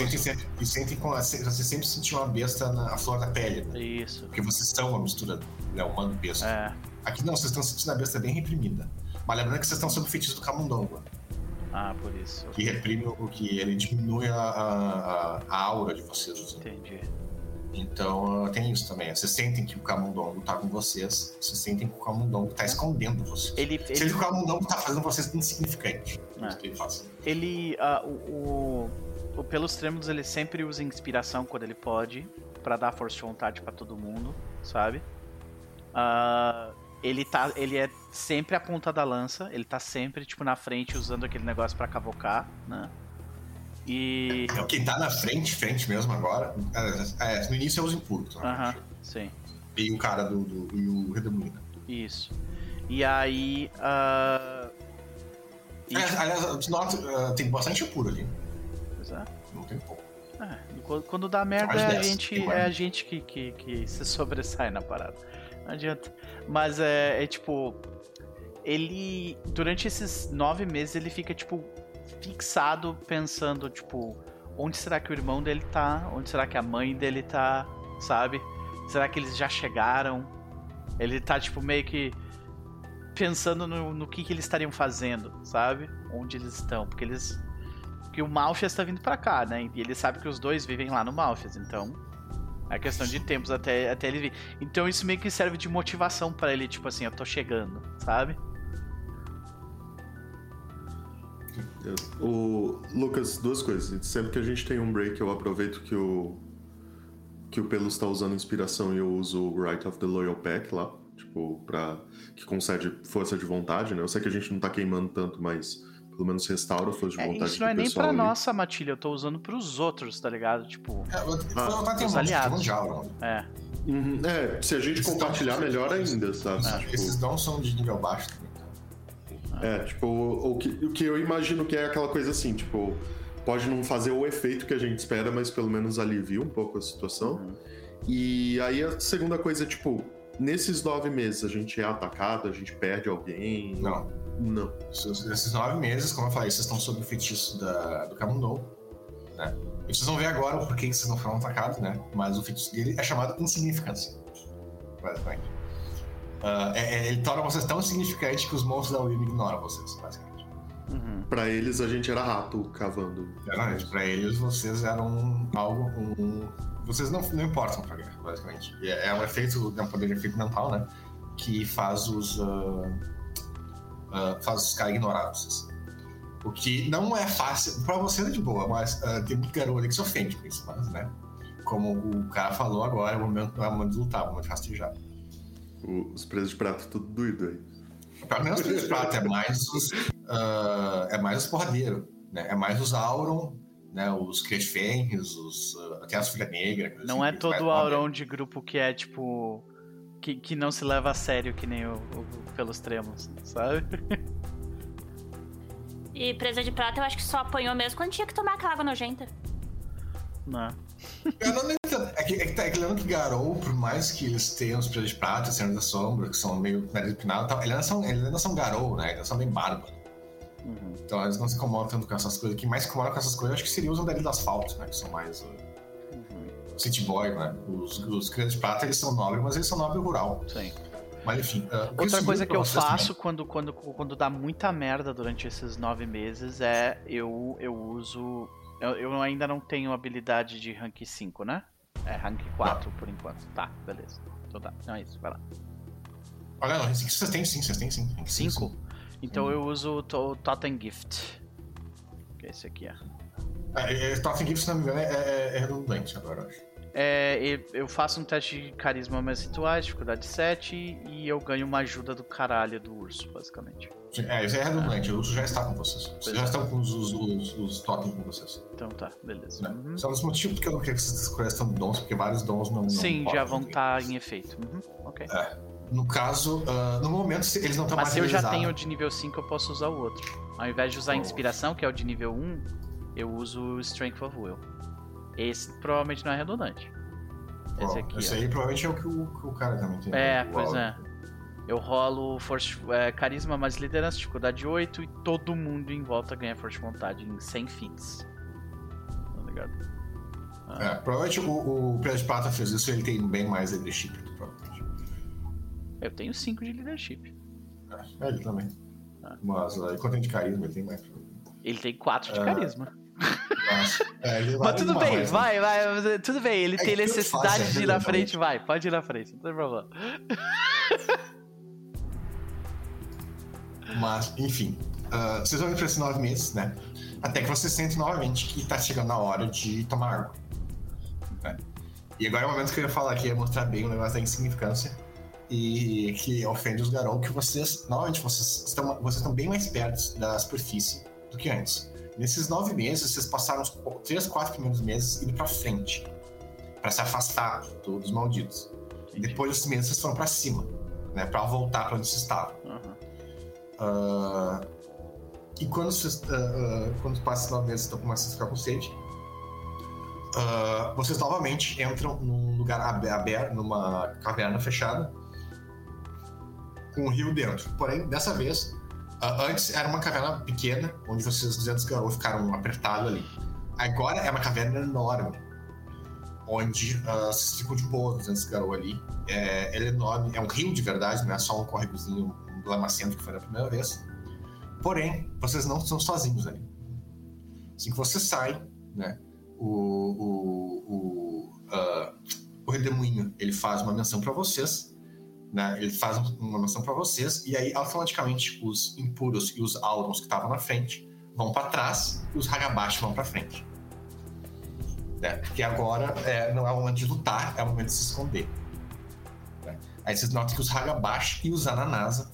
sempre, e com a, você sempre sentiu uma besta na flor da pele, né? Isso. Porque vocês são uma mistura né, humano e besta. É. Aqui não, vocês estão sentindo a besta bem reprimida. Mas lembrando que vocês estão sob o feitiço do camundongo, Ah, por isso. que reprime o que ele diminui a, a, a- aura de vocês. Entendi. Então uh, tem isso também. Vocês sentem que o camundongo tá com vocês, vocês sentem que o camundongo tá escondendo vocês. Ele, Seja ele, que o camundongo tá fazendo vocês insignificantes. É isso que ele faz. ele ah, o, o, Pelos Trêmulos, ele sempre usa inspiração quando ele pode, pra dar força de vontade pra todo mundo, sabe? Ah, ele, tá, ele é sempre a ponta da lança, ele tá sempre, tipo, na frente, usando aquele negócio pra cavocar, né? E... É, Quem tá na frente, frente mesmo agora, é, é, no início é os impuros. né? Aham, sim. E o cara do, do e o Redemolina. Isso. E aí. ah, e, Aliás, aliás, tu nota, uh, tem bastante impuro ali. pois é. Não tem pouco. É, quando- dá merda é a gente, é a gente que, que, que se sobressai na parada. Não adianta. Mas é, é tipo. Ele. Durante esses nove meses ele fica, tipo, fixado pensando, tipo, onde será que o irmão dele tá? Onde será que a mãe dele tá? Sabe? Será que eles já chegaram? Ele tá, tipo, meio que pensando no, no que, que eles estariam fazendo, sabe? Onde eles estão. Porque eles. Porque o Malfias tá vindo pra cá, né? E ele sabe que os dois vivem lá no Malfias, então. É questão de tempos até, até ele vir. Então isso meio que serve de motivação pra ele, tipo assim, eu tô chegando, sabe? O Lucas, duas coisas. Sempre que a gente tem um break, eu aproveito que o que o Pelos está usando inspiração e eu uso o Right of the Loyal Pack lá, tipo, para que concede força de vontade, né? Eu sei que a gente não tá queimando tanto, mas pelo menos restaura a força de É, vontade isso não é nem pra ali. nossa matilha, eu tô usando pros outros, tá ligado? Tipo, É, eu- Ah, os aliados. é. Uhum, É, se a gente Esses compartilhar, melhor ainda, sabe? Tipo, Esses dons são de nível baixo também. É, tipo, o, o que, o que eu imagino que é aquela coisa assim, tipo, pode não fazer o efeito que a gente espera, mas pelo menos alivia um pouco a situação. Uhum. E aí a segunda coisa é, tipo, nesses nove meses a gente é atacado, a gente perde alguém. Não. Não. Esses esses nove meses, como eu falei, vocês estão sob o feitiço da, do Camundou, né? E vocês vão ver agora o porquê que vocês não foram atacados, né? Mas o feitiço dele é chamado Insignificância. Basicamente. Ah, é- é- ele torna vocês tão insignificantes que os monstros da Wim ignoram vocês, basicamente. Uhum. Pra eles a gente era rato cavando. Exatamente. Pra eles, vocês eram algo. Um, vocês não, não importam pra guerra, basicamente. E É, é um efeito, é um poder de efeito mental, né? Que faz os. ah, ah, faz os caras ignorar vocês. O que não é fácil. Pra vocês é de boa, mas tem muito garoto ali que se ofende com isso, mas, né? Como o cara falou agora, o momento não é o momento de lutar, é o momento de rastejar. Os presos de prato tudo doido aí. Pra mim, os Filhos de Prata é mais os. ah, é mais os porradeiros, né? É mais os Auron, né? Os Cresfenres, os. ah, até as Filha Negra. Não assim, é todo. Auron de grupo que é tipo. Que, que não se leva a sério que nem o, o- pelos tremos, sabe? E presa de prata eu acho que só apanhou mesmo quando tinha que tomar aquela água nojenta. Não. Eu não. É que, é que, tá, é que lembrando que Garou, por mais que eles tenham os Filhos de Prata, Senhor da Sombra, que são meio nariz empinado e tal, eles ainda são, eles ainda são Garou, né? Eles ainda são bem bárbaros. Uhum. Então eles não se incomodam tanto com essas coisas. O que mais se incomoda com essas coisas, eu acho que seria os andarilhos do asfalto, né? Que são mais. Uh, Uhum. City Boy, né? Os, os Crianças de Prata, eles são nobres, mas eles são nobre rural. Sim. Mas enfim. uh, Outra coisa que eu faço quando, quando, quando dá muita merda durante esses nove meses é eu, eu uso. Eu, eu ainda não tenho habilidade de rank 5, né? É rank 4 por enquanto. Tá, beleza. Então tá. Não é isso, vai lá. Olha, não, esse aqui vocês têm sim, vocês têm sim. Tem sim, 5? sim. Então eu uso o To- Totem Gift. Que esse aqui é. É, é, Totem Gift, se não me engano, é, é, é redundante agora, eu acho. É, eu faço um teste de carisma mais rituais, dificuldade 7, e eu ganho uma ajuda do caralho do urso, basicamente. É, isso é redundante, o urso já está com vocês. Vocês Pois já é. estão com os, os, os, os totens com vocês. Então tá, beleza. Né? Uhum. São os motivos porque eu não quero que vocês escolham dons, porque vários dons não. não Sim, já podem. vão estar em efeito. Uhum, ok. No caso, ah, no momento, eles não estão Mas se eu já tenho o de nível 5, eu posso usar o outro. Ao invés de usar a inspiração, que é o de nível 1, eu uso o Strength of Will. Esse provavelmente não é redundante. Esse aqui, Esse ó. aí provavelmente é o que o, que o cara também tem. É, O pois é. Eu rolo force, é, carisma mais liderança, dificuldade 8 e todo mundo em volta ganha força de vontade em 100 feats. Tá ligado? É, provavelmente o, o Pedro de Prata fez isso, ele tem bem mais leadership, provavelmente. Eu tenho 5 de leadership. É, ele também. Ah. Mas uh, enquanto tem de carisma, ele tem mais. Ele tem 4 de Ah, carisma. Mas, é, Mas tudo bem, mais, né? vai, vai. Tudo bem, ele É tem necessidade é de ir na frente, vai. Pode ir na frente, não tem problema. Mas, enfim. ah, vocês vão ir pra esses nove meses, né? Até que vocês sentem novamente que tá chegando a hora de tomar água. né? E agora é o momento que eu ia falar que ia mostrar bem o negócio da insignificância. E que ofende os Garou, que vocês, novamente, vocês estão, vocês estão bem mais perto da superfície do que antes. Nesses nove meses, vocês passaram os três, quatro primeiros meses indo pra frente. Pra se afastar do- dos malditos. E depois desses meses, vocês foram pra cima. Né, pra voltar pra onde vocês estavam. Aham. Ah, e quando, vocês, ah, ah, quando passa nove meses, estão começando a ficar com sede, vocês novamente entram num lugar abe- aberto, numa caverna fechada, com um rio dentro. Porém, dessa vez, antes era uma caverna pequena, onde vocês, 200 garotos, ficaram apertados ali. Agora é uma caverna enorme, onde uh, vocês ficam de boa dentro desse garoto ali. É, é enorme, é um rio de verdade, não é só um córregozinho lamacento que foi na primeira vez. Porém, vocês não estão sozinhos ali. Assim que você sai, né, o, o, o, uh, o redemoinho ele faz uma menção para vocês, né, ele faz uma menção para vocês, e aí automaticamente os impuros e os Aurons que estavam na frente vão para trás e os Hagabashi vão para frente. Né? Porque agora é, não é o momento de lutar, é o momento de se esconder. Né? Aí vocês notam que os Hagabashi e os Ananasa,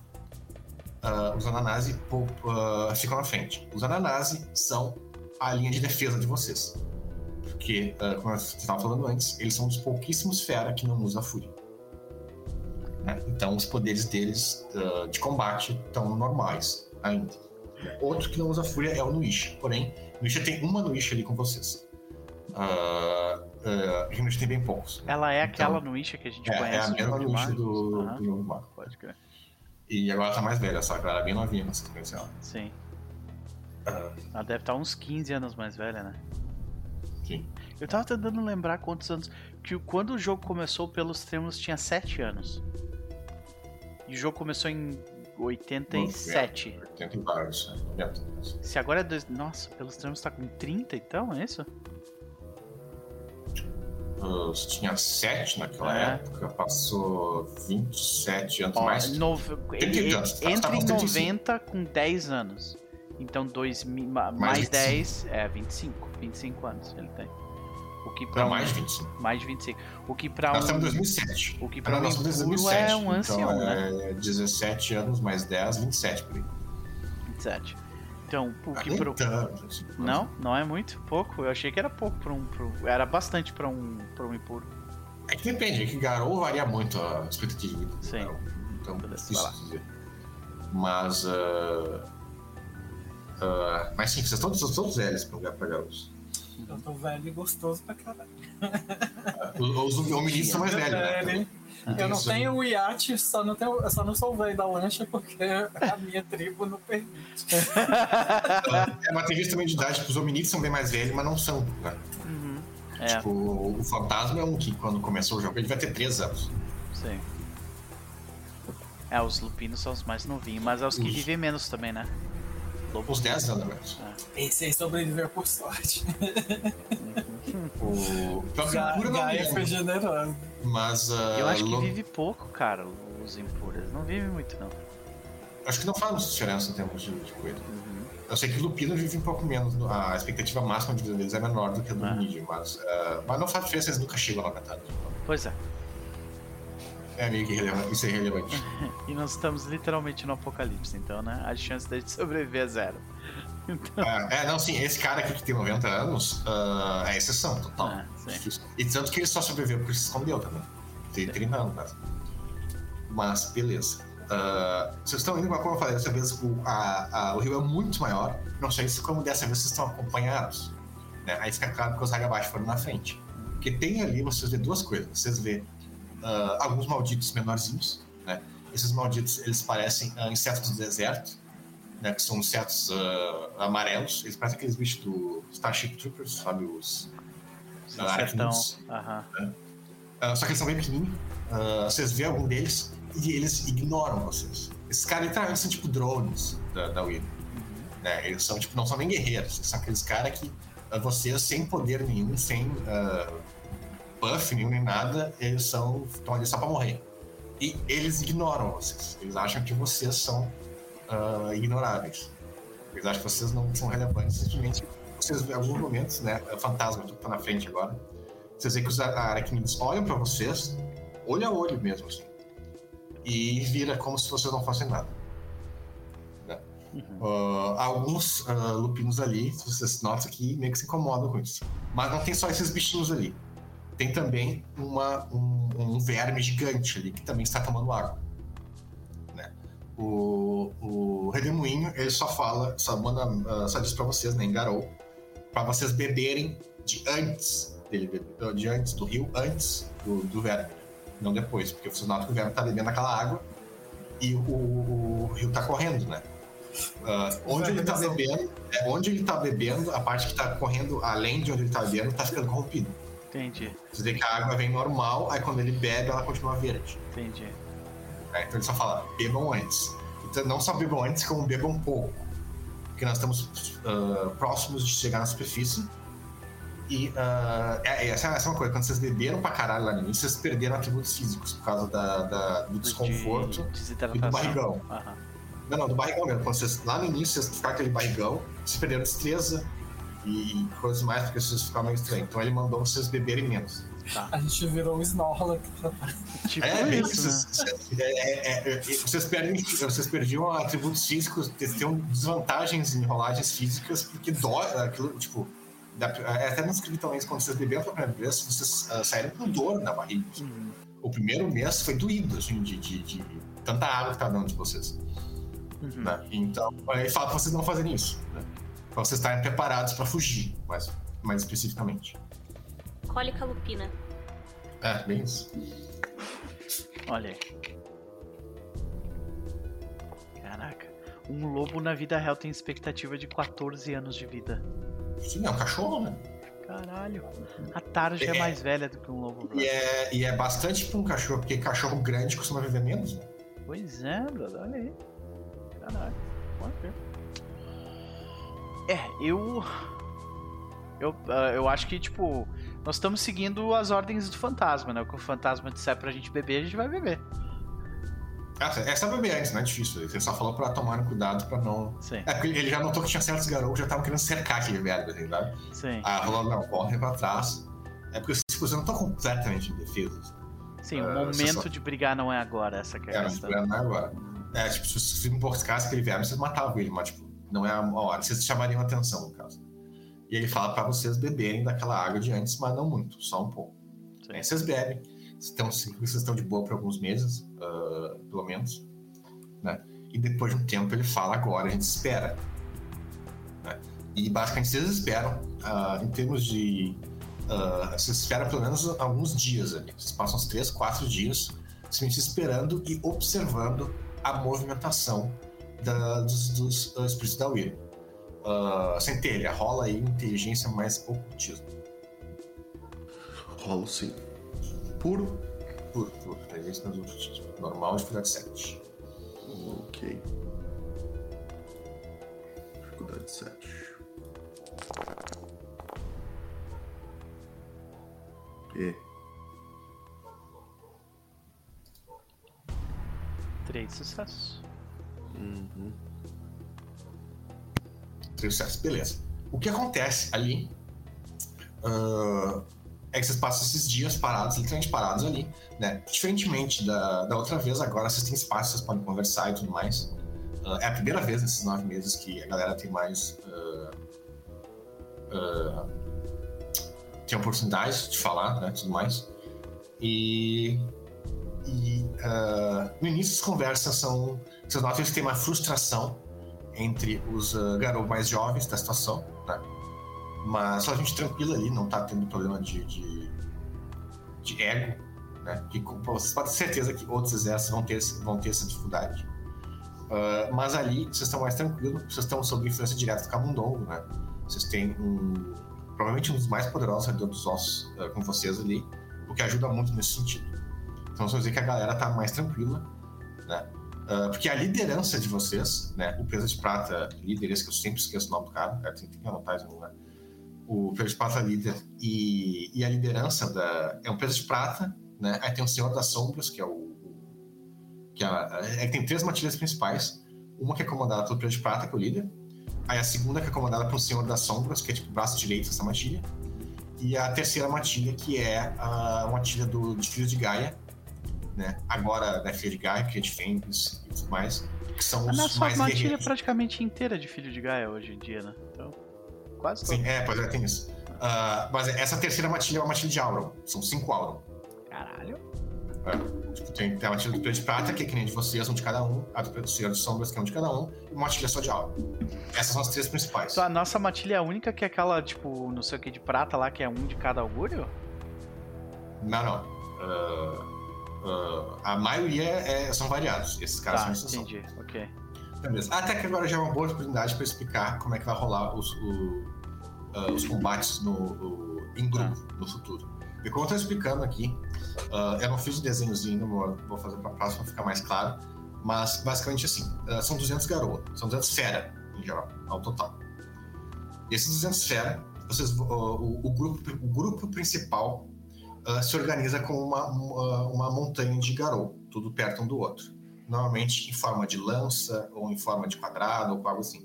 uh, os Ananase uh, ficam na frente. Os Ananase são a linha de defesa de vocês. Porque, uh, como eu estava falando antes, eles são um dos pouquíssimos fera que não usa fúria. Né? Então, os poderes deles de combate estão normais ainda. Outro que não usa fúria é o Nuisha. Porém, Nuisha tem uma Nuisha ali com vocês. Uh, uh, tem bem poucos. Ela é aquela então, Nuisha que a gente é, conhece. É a mesma Nuisha do, uhum. do. Pode crer. E agora tá mais velha, só que ela era bem novinha quando você conheceu ela. Sim. Uh, ela deve estar uns 15 anos mais velha, né? Sim. Eu tava tentando lembrar quantos anos. Que quando o jogo começou, pelos termos, tinha 7 anos. E o jogo começou em 87. 80 e vários, né? Se agora é. Dois... Nossa, pelos termos tá com 30 então, é isso? Uh, tinha 7 naquela é. época, passou 27 anos Ó, mais. Nove... Ele, anos, tá, entre tá 90 com 10 anos. Então, dois, mais, mais 10 é 25. 25 anos ele tem. O que pra Não, um, mais de 25. Mais de 25. O que pra nós um. Nós estamos em 2007. O que pra um impuro 2007, é um ancião, então, né? É 17 anos mais 10, 27 por aí. 27. Então, o que ah, pro. Tanto, assim, não, não é muito pouco. Eu achei que era pouco para um. Pro... Era bastante para um, pra um impuro. É que depende, é que Garou varia muito a expectativa de vida. Sim. Então, Beleza, isso dizer. Mas. Uh, uh, mas sim, vocês estão todos, todos velhos para lugar para garotos. Eu tô velho e gostoso pra caralho. Os homens são mais velhos, né? Eu não tenho o iate, só não, tenho, só não sou o velho da lancha porque a minha tribo não permite. é uma tem também de idade, tipo, os hominides são bem mais velhos, mas não são, né? Uhum. É. Tipo, o fantasma é um que quando começou o jogo ele vai ter 3 anos. Sim. É, os lupinos são os mais novinhos, mas é os que os... vivem menos também, né? Lobos Uns 10 anos, menos. É. Esse aí sobreviveu por sorte. o próprio Gaia foi generoso. Mas. Uh, eu acho que vive pouco, cara, os impuros. Não vive muito, não. Acho que não faz diferença em termos de, de coisa. Uhum. Eu sei que o Lupino vive um pouco menos. A expectativa máxima de vida deles é menor do que a do ah. Nidia, mas, uh, mas não faz diferença, eles nunca chegam na metade. Pois é. É meio que irrelevante. Isso é irrelevante. e nós estamos literalmente no apocalipse, então, né? A chance de sobreviver é zero. Então... É, é, não, sim, esse cara aqui que tem 90 anos uh, é exceção total. Ah, e tanto que ele só sobreviveu porque se escondeu também. Tem 30 anos, mas. Mas, beleza. Uh, vocês estão indo, como eu falei, dessa vez o, a, a, o rio é muito maior. Não sei se como dessa vez vocês estão acompanhados. Né? Aí fica claro que os Hagabashi foram na frente. Porque tem ali, vocês vê duas coisas. Vocês vê uh, alguns malditos menorzinhos, né? Esses malditos, eles parecem uh, insetos do deserto, né? Que são insetos uh, amarelos. Eles parecem aqueles bichos do Starship Troopers, sabe? Os... Os aracnídeos. Né? só que eles são bem pequenininhos. vocês vê algum deles e eles ignoram vocês. Esses caras literalmente são tipo drones da, da Uhum. Né? Eles são, tipo, não são nem guerreiros. São aqueles caras que vocês, sem poder nenhum, sem uh, buff nenhum nem nada, eles são estão ali só pra morrer. E eles ignoram vocês. Eles acham que vocês são uh, ignoráveis. Eles acham que vocês não são relevantes. Simplesmente, vocês, em alguns momentos, né? O fantasma que tá na frente agora. Vocês veem que os aracnídeos olham para vocês, olho a olho mesmo, assim. E vira como se vocês não fossem nada. Né? Uhum. Uh, alguns uh, lupinos ali, vocês notam que meio que se incomodam com isso. Mas não tem só esses bichinhos ali tem também uma, um, um, verme gigante ali que também está tomando água. Né? O, o Redemoinho ele só fala, só manda, uh, só diz para vocês, né, em Garou, para vocês beberem de antes dele, de antes do rio, antes do, do verme, não depois, porque vocês notam que o verme está bebendo aquela água e o, o, o rio está correndo, né? Ah, onde ele tá bebendo, é, onde ele tá bebendo, a parte que tá correndo além de onde ele tá bebendo, tá ficando corrompido. Entendi, Você vê que a água vem normal, aí quando ele bebe, ela continua verde. entendi. né? Então ele só fala, bebam antes. Então não só bebam antes, como bebam pouco. Porque nós estamos ah, próximos de chegar na superfície. E ah, é- é- essa, é uma coisa, quando vocês beberam pra caralho lá no início, vocês perderam atributos físicos por causa da, da- do desconforto. De desidratação. e do barrigão. Aham. Não, não, do barrigão mesmo. Quando vocês, lá no início, vocês ficaram aquele barrigão, vocês perderam destreza e coisas mais, porque vocês ficaram meio estranhos. Então ele mandou vocês beberem menos. A gente virou o Snorlax. Tipo É, isso, né? vocês, é, é, é, vocês, perdem, vocês perdiam atributos físicos, vocês têm desvantagens em rolagens físicas, porque dói aquilo, tipo. dá- é, até não escrevi também isso, quando vocês beberam pela primeira vez, vocês ah, saíram com dor na barriga. Uhum. O primeiro mês foi doído, assim, de, de, de tanta água que tá dando de vocês. Uhum. né? Então, ele fala pra vocês não fazerem isso. Né? Pra vocês estarem preparados pra fugir, mais, mais especificamente. Cólica lupina. É, bem isso. Olha aí. Caraca. Um lobo na vida real tem expectativa de 14 anos de vida. Sim, é um cachorro, né? Caralho. A Tarja é É. mais velha do que um lobo. E é, e é bastante pra um cachorro, porque cachorro grande costuma viver menos, né? Pois é, brother. Olha aí. Caralho. Pode ver. É, eu. Eu, ah, eu acho que, tipo, nós estamos seguindo as ordens do fantasma, né? O que o fantasma disser pra gente beber, a gente vai beber. Ah, é só beber antes, não é difícil. Ele só falou pra tomarem cuidado pra não. Sim, É porque ele já notou que tinha certos garotos que já estavam querendo cercar aquele velho, assim, sabe? sim. Ah, falou, não, corre pra trás. É porque tipo, vocês não estão completamente indefesos. Sim, o Ah, você momento só- de brigar não é agora, essa que é a É, questão. não é agora. É, tipo, se vocês emboscassem aquele velho, vocês matavam ele, mas, tipo, não é a hora. Vocês chamariam atenção, no caso. E ele fala pra vocês beberem daquela água de antes, mas não muito, só um pouco. Sim. Aí vocês bebem. Vocês estão, vocês estão de boa por alguns meses, ah, pelo menos. Né? E depois de um tempo ele fala, agora a gente espera. Né? E basicamente vocês esperam, ah, em termos de. ah, vocês esperam pelo menos alguns dias ali. Vocês passam uns 3, 4 dias simplesmente esperando e observando a movimentação da- dos, dos ah, espíritos da Wyrm. Uh, centelha, rola aí inteligência mais ocultismo. Rolo sim. Puro? Puro, puro. Inteligência mais ocultismo. Normal, dificuldade 7. Ok. Dificuldade 7. E. Três sucessos. Uhum. Três sucessos, beleza. O que acontece ali ah, é que vocês passam esses dias parados, literalmente parados ali, né? Diferentemente da, da outra vez, agora vocês têm espaço, vocês podem conversar e tudo mais. Ah, é a primeira vez nesses nove meses que a galera tem mais. ah, ah, tem oportunidade de falar, né? Tudo mais. E. E no início as conversas são. Vocês notam que tem uma frustração entre os uh, garotos mais jovens da situação, né? Mas só a gente tranquila ali, não tá tendo problema de, de, de ego, né? Que vocês podem ter certeza que outros exércitos vão ter, vão ter essa dificuldade. Uh, mas ali vocês estão mais tranquilos, vocês estão sob influência direta do Camundongo, né? Vocês têm um, provavelmente um dos mais poderosos redor dos ossos uh, com vocês ali, o que ajuda muito nesse sentido. Então, vão dizer que a galera tá mais tranquila, né? Uh, porque a liderança de vocês, né? O Presa de Prata líder, esse que eu sempre esqueço o nome do cara, é, tem, que anotar isso, né? O Presa de Prata líder e, e a liderança da. É um Presa de Prata, né? Aí tem o Senhor das Sombras, que é o. Que é, é que tem três matilhas principais. Uma que é comandada pelo Presa de Prata, que é o líder. Aí a segunda que é comandada pelo Senhor das Sombras, que é tipo o braço direito dessa matilha. E a terceira matilha, que é a matilha do, de Filhos de Gaia, né? Agora da Filha de Gaia, que de Fênix e tudo mais, que são A os nossa mais matilha é praticamente inteira de filho de Gaia hoje em dia, né? Então, quase todo. Sim, é, pois é, tem isso. Ah, mas essa terceira matilha é uma matilha de Auron. São cinco Auron. Caralho. É. Tipo, tem, tem a matilha do Preto de Prata, que é que nem de vocês, um de cada um. A do Senhor de Sombras, que é um de cada um. E uma matilha só de Auron. Essas são as três principais. Então a nossa matilha é a única que é aquela, tipo, não sei o que de prata lá, que é um de cada augúrio? Não, não. Ah, ah, a maioria é- são variados. Esses caras tá, são entendi. Ok. Beleza. Até que agora já é uma boa oportunidade para explicar como é que vai rolar os, o, uh, os combates no, o, em grupo no futuro. E como eu tô explicando aqui, uh, eu não fiz o desenhozinho, vou, vou fazer para a próxima ficar mais claro, mas basicamente assim, uh, são 200 garoas, são 200 fera em geral, ao total. E esses 200 fera, vocês, o, o, grupo, o grupo principal se organiza com uma, uma, uma montanha de garou, tudo perto um do outro normalmente em forma de lança ou em forma de quadrado ou algo assim.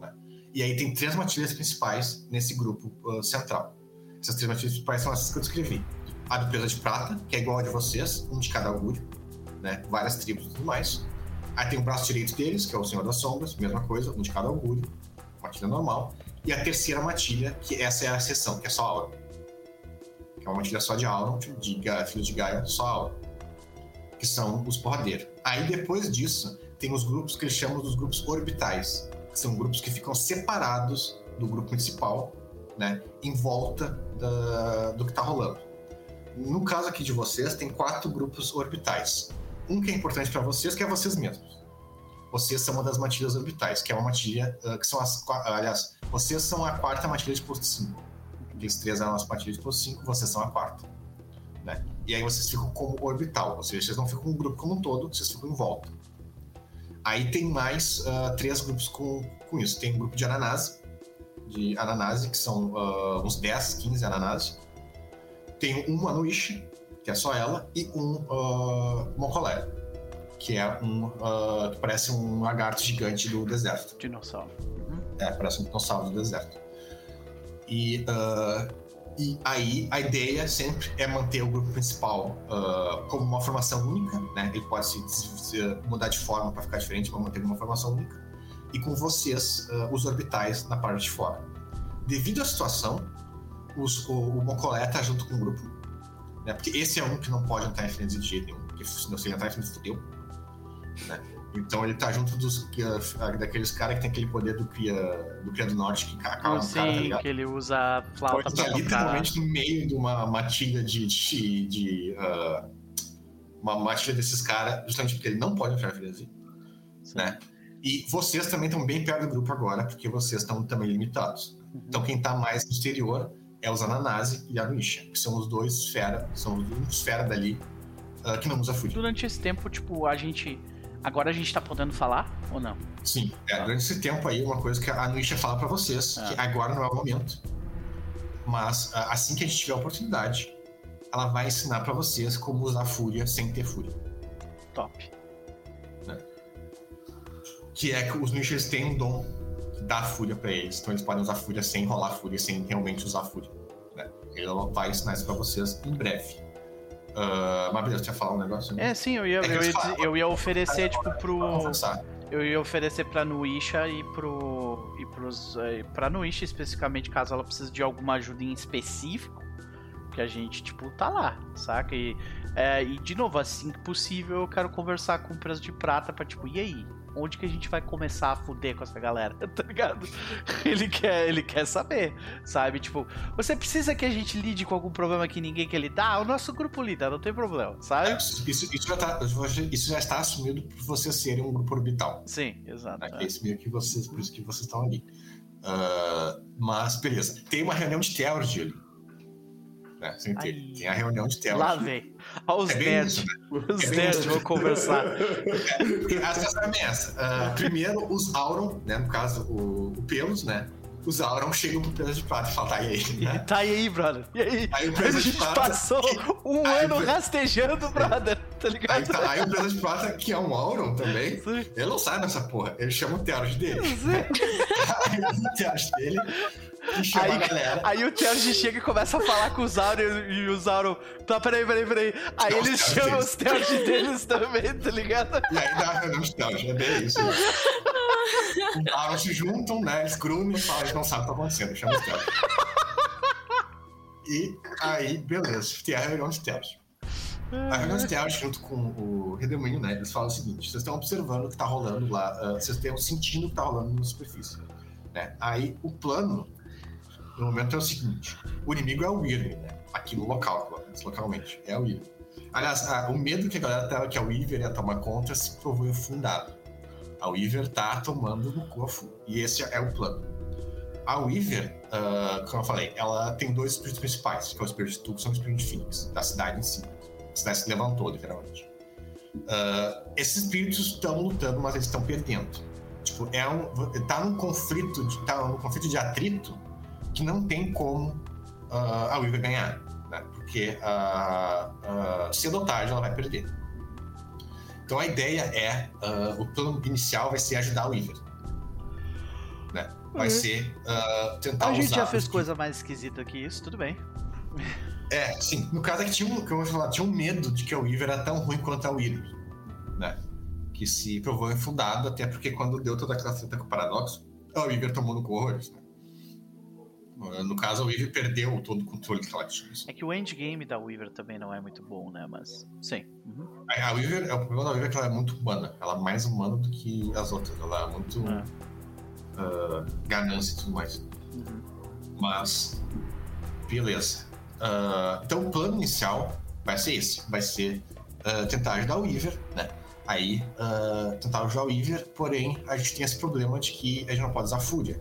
Né? E aí tem três matilhas principais nesse grupo uh, central. Essas três matilhas principais são essas que eu descrevi. A peso de prata, que é igual a de vocês, um de cada augúrio, né? várias tribos e tudo mais. Aí tem o braço direito deles, que é o Senhor das Sombras, mesma coisa, um de cada augúrio, matilha normal. E a terceira matilha, que essa é a seção, que é só aura. Que é uma matilha só de aura, de, filhos de Gaia, só aura que são os porradeiros. Aí depois disso, tem os grupos que eles chamam dos grupos orbitais, que são grupos que ficam separados do grupo principal, né, em volta da, do que está rolando. No caso aqui de vocês, tem quatro grupos orbitais. Um que é importante para vocês, que é vocês mesmos. Vocês são uma das matilhas orbitais, que é uma matilha uh, que são as. Aliás, vocês são a quarta matilha de posto 5. Aqueles três eram as matilhas de posto 5, vocês são a quarta. Né? E aí vocês ficam como orbital, ou seja, vocês não ficam um grupo como um todo, vocês ficam em volta. Aí tem mais uh, três grupos com, com isso. Tem um grupo de ananás, de ananase, que são uh, uns 10, 15 ananás. Tem um anuishi, que é só ela, e um uh, mocolé, que é um uh, que parece um lagarto gigante do deserto. Dinossauro. Uhum. É, parece um dinossauro do deserto. E uh, e aí a ideia sempre é manter o grupo principal uh, como uma formação única, né? Ele pode se, se mudar de forma para ficar diferente, mas manter uma formação única. E com vocês, uh, os orbitais na parte de fora. Devido à situação, os, o, o Mocolé tá junto com o grupo. Né? Porque esse é um que não pode entrar em frente de jeito nenhum. Porque se você entrar em frente, fudeu. Né? Então ele tá junto dos daqueles caras que tem aquele poder do Cria do, Cria do Norte que acalma o cara, tá ligado? que ele usa flauta Pode pra literalmente no meio de uma matilha de. de, de uh, uma matilha desses caras, justamente porque ele não pode entrar freesi. Né? E vocês também estão bem perto do grupo agora, porque vocês estão também limitados. Uhum. Então quem tá mais no exterior é os Ananase e a Nuisha, que são os dois fera, são os únicos fera dali uh, que não usa fúria. Durante esse tempo, tipo, a gente Agora a gente tá podendo falar ou não? Sim, é, durante esse tempo aí, uma coisa que a Nuisha fala para vocês, é. que agora não é o momento. Mas assim que a gente tiver a oportunidade, ela vai ensinar para vocês como usar fúria sem ter fúria. Top. Né? Que é que os Nuishas têm um dom que dá fúria para eles. Então eles podem usar fúria sem rolar fúria, sem realmente usar fúria. Né? Ele vai ensinar isso pra vocês em breve. Uh, mas você ia falar um negócio? É, sim, eu ia, é eu, ia, eu ia oferecer, tipo, pro. Eu ia oferecer pra Nuisha e pro. e pros. Eh, pra Nuisha especificamente, caso ela precise de alguma ajuda em específico. Que a gente, tipo, tá lá, saca? E, é, e de novo, assim que possível, eu quero conversar com o preço de prata pra, tipo, e aí? Onde que a gente vai começar a fuder com essa galera, tá ligado? Ele quer, ele quer saber, sabe? Tipo, você precisa que a gente lide com algum problema que ninguém quer lidar? O nosso grupo lida, não tem problema, sabe? É, isso, isso, já tá, isso já está assumido por vocês serem um grupo orbital. Sim, exato. É, é. Esse meio que vocês, por isso que vocês estão ali. Uh, mas, beleza. Tem uma reunião de Theurgy ali né? Sem ter. Aí. Tem a reunião de tela. Lá vem. Olha os é nerds. Né? Os é nerds vão conversar. É, a situação é essa. Uh, primeiro, os Auron, né? No caso, o, o Pelos, né? os Auron chegam pro Peso de Prata e falam, tá, aí? Né? Tá aí, brother? E aí? aí o a gente Prata, passou um aí, ano rastejando, brother, tá ligado? Aí, tá, aí o Peso de Prata, que é um Auron também, ele não sai dessa porra. Ele chama o Teros dele. aí o Teros dele aí, aí o Terge chega e começa a falar com os Auron e os Auron. Tá, peraí, peraí, peraí. Aí Não, eles chamam os Terge deles também, tá ligado? E aí dá de Terge, é bem isso. Os se juntam, né? Eles grunam e falam, eles não sabem o que tá acontecendo, chama os Terge. E aí, beleza, tem a reunião de Terge. A reunião de junto com o Redemoinho, né? Eles falam o seguinte: vocês estão observando o que tá rolando lá, uh, vocês estão sentindo o que tá rolando na superfície. Né? Aí o plano no momento é o seguinte: o inimigo é o Weaver, né? Aqui no local, localmente. É o Weaver. Aliás, o medo que a galera tava que a Weaver ia tomar conta se provou fundado. A Weaver tá tomando no a Fu. E esse é o plano. A Weaver, uh, como eu falei, ela tem dois espíritos principais, que é o espírito de Tucson e o espírito de Phoenix, da cidade em si. A cidade se levantou, literalmente. Uh, esses espíritos estão lutando, mas eles estão perdendo. Tipo, é um, tá num conflito, de, tá num conflito de atrito que não tem como uh, a Weaver ganhar, né? Porque uh, cedo ou tarde ela vai perder. Então a ideia é, o plano inicial vai ser ajudar a Weaver, né? Vai uhum. ser tentar A gente já fez coisa mais esquisita que isso, tudo bem. É, sim. No caso é que tinha um, que eu vou falar, tinha um medo de que a Weaver era tão ruim quanto a Weaver, né? Que se provou infundado, até porque quando deu toda aquela treta com o paradoxo, a Weaver tomou no horrores, né? No caso, a Weaver perdeu todo o controle que ela tinha. É que o endgame da Weaver também não é muito bom, né? Mas, sim. Uhum. A Weaver, é, o problema da Weaver é que ela é muito humana. Ela é mais humana do que as outras. Ela é muito é. Uh, ganância e tudo mais. Uhum. Mas, beleza. Uh, então o plano inicial vai ser esse, vai ser uh, tentar ajudar o Weaver, né? Aí tentar ajudar o Weaver, porém a gente tem esse problema de que a gente não pode usar Fúria?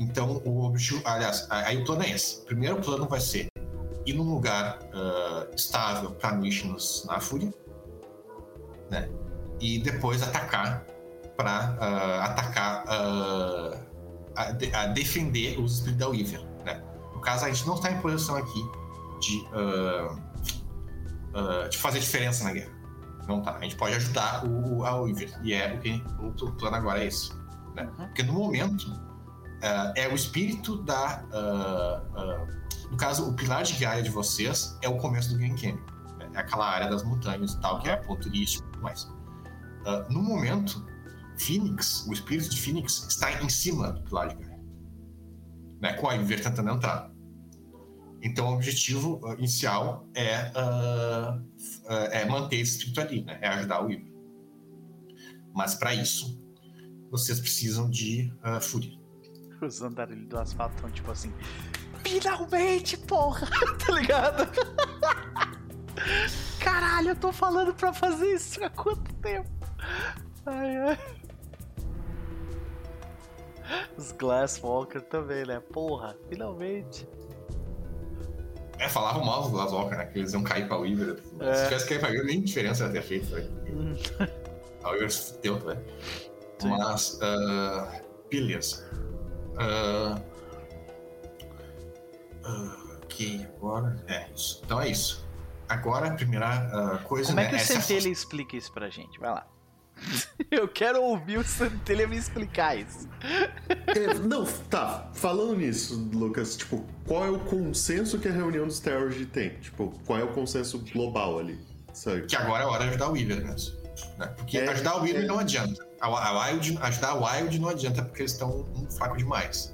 Então o objetivo, aliás, aí o plano é esse. O primeiro plano vai ser ir num lugar estável para missions na Fúria, né? E depois atacar para atacar a, de, a defender os espíritos da Weaver. No caso, a gente não está em posição aqui de, uh, uh, de fazer diferença na guerra. Não tá. A gente pode ajudar o, a Weaver. E é o que o plano agora é esse. Né? Uhum. Porque no momento uh, é o espírito da. no caso, o pilar de Gaia de vocês é o começo do Grand Canyon. Né? É aquela área das montanhas e tal, que é ponto turístico e tudo mais. no momento, Phoenix, o espírito de Phoenix, está em cima do pilar de Gaia né, com a Iver tentando entrar. Então, o objetivo uh, inicial é, uh, uh, é manter esse espírito ali, né, é ajudar o Iver. Mas, para isso, vocês precisam de fúria. Os andarilhos do asfalto estão tipo assim: Finalmente, porra! tá ligado? Caralho, eu tô falando pra fazer isso há quanto tempo? Ai, ai. Os Glasswalker também, né? Porra, finalmente. É, falavam mal dos Glasswalker, né? Que eles iam cair pra Weaver. É. Se tivesse caído pra Weaver, nem diferença ia ter feito, velho. a Weaver se fudeu, velho. Mas, uh, beleza. Uh, uh, ok, agora. É isso. Então é isso. Agora, a primeira uh, coisa. Como é que né, o Centelha explica isso pra gente? Vai lá. Eu quero ouvir o Santelha me explicar isso. É, não, tá. Falando nisso, Lucas, tipo, qual é o consenso que a reunião dos Terrorgy tem? Tipo, qual é o consenso global ali? Sabe? Que agora é hora de ajudar o Weaver, né? Porque é, ajudar o Weaver é... não adianta. A, a Wild, ajudar a Wild não adianta porque eles estão um fraco demais.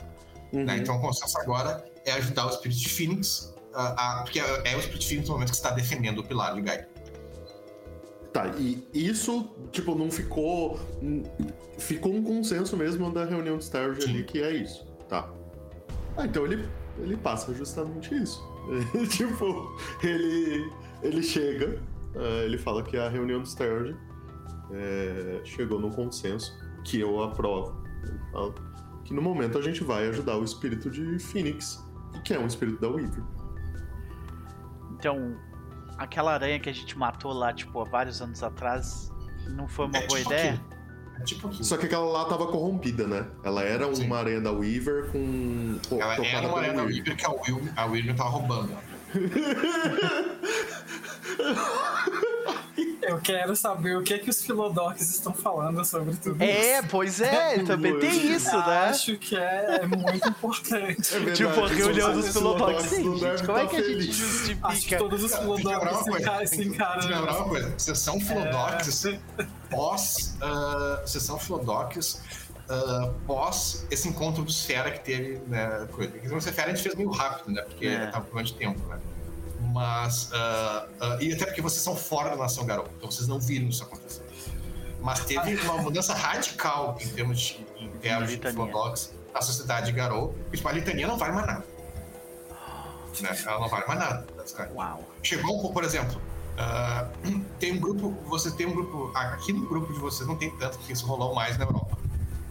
Né? Uhum. Né? Então o consenso agora é ajudar o Spirit de Phoenix, a, a, porque é, é o Spirit de Phoenix no momento que está defendendo o pilar de Gaia. Tá, e isso, tipo, não ficou. Ficou um consenso mesmo da reunião de Starge ali que é isso. Tá. Ah, então ele, ele passa justamente isso. tipo, ele, ele chega, uh, ele fala que a reunião de Starge é, chegou num consenso que eu aprovo. que no momento a gente vai ajudar o espírito de Phoenix, que é um espírito da Weaver. Então, aquela aranha que a gente matou lá, tipo, há vários anos atrás, não foi uma é, boa tipo ideia? É tipo. Só que aquela lá tava corrompida, né? Ela era Sim. uma aranha da Weaver com. Ela era uma aranha da Weaver que a Weaver, a Weaver tava roubando. Eu quero saber o que é que os filodocs estão falando sobre tudo é, isso. É, pois é, também tem isso, né? Acho que é, é muito importante. É verdade, tipo, a reunião dos filodocs. Sim, gente, como é que a gente justifica? Acho que todos os filodocs se encaram. Deixa eu lembrar uma coisa. Sessão filodocs é... pós... Uh, sessão filodocs Uh, pós esse encontro do Sfera que teve, né, coisa. Porque o Sfera a gente fez meio rápido, né, porque é. tava com de tempo, né. Mas. Uh, uh, e até porque vocês são fora da nação Garou, então vocês não viram isso acontecer. Mas teve uma mudança radical em termos de, em termos de Flodox na sociedade de Garou. Tipo, a litania não vale mais nada. Né? Ela não vale mais nada. Uau. Chegou, por exemplo, Ah, tem um grupo, você tem um grupo, aqui no grupo de vocês não tem tanto, porque isso rolou mais na Europa.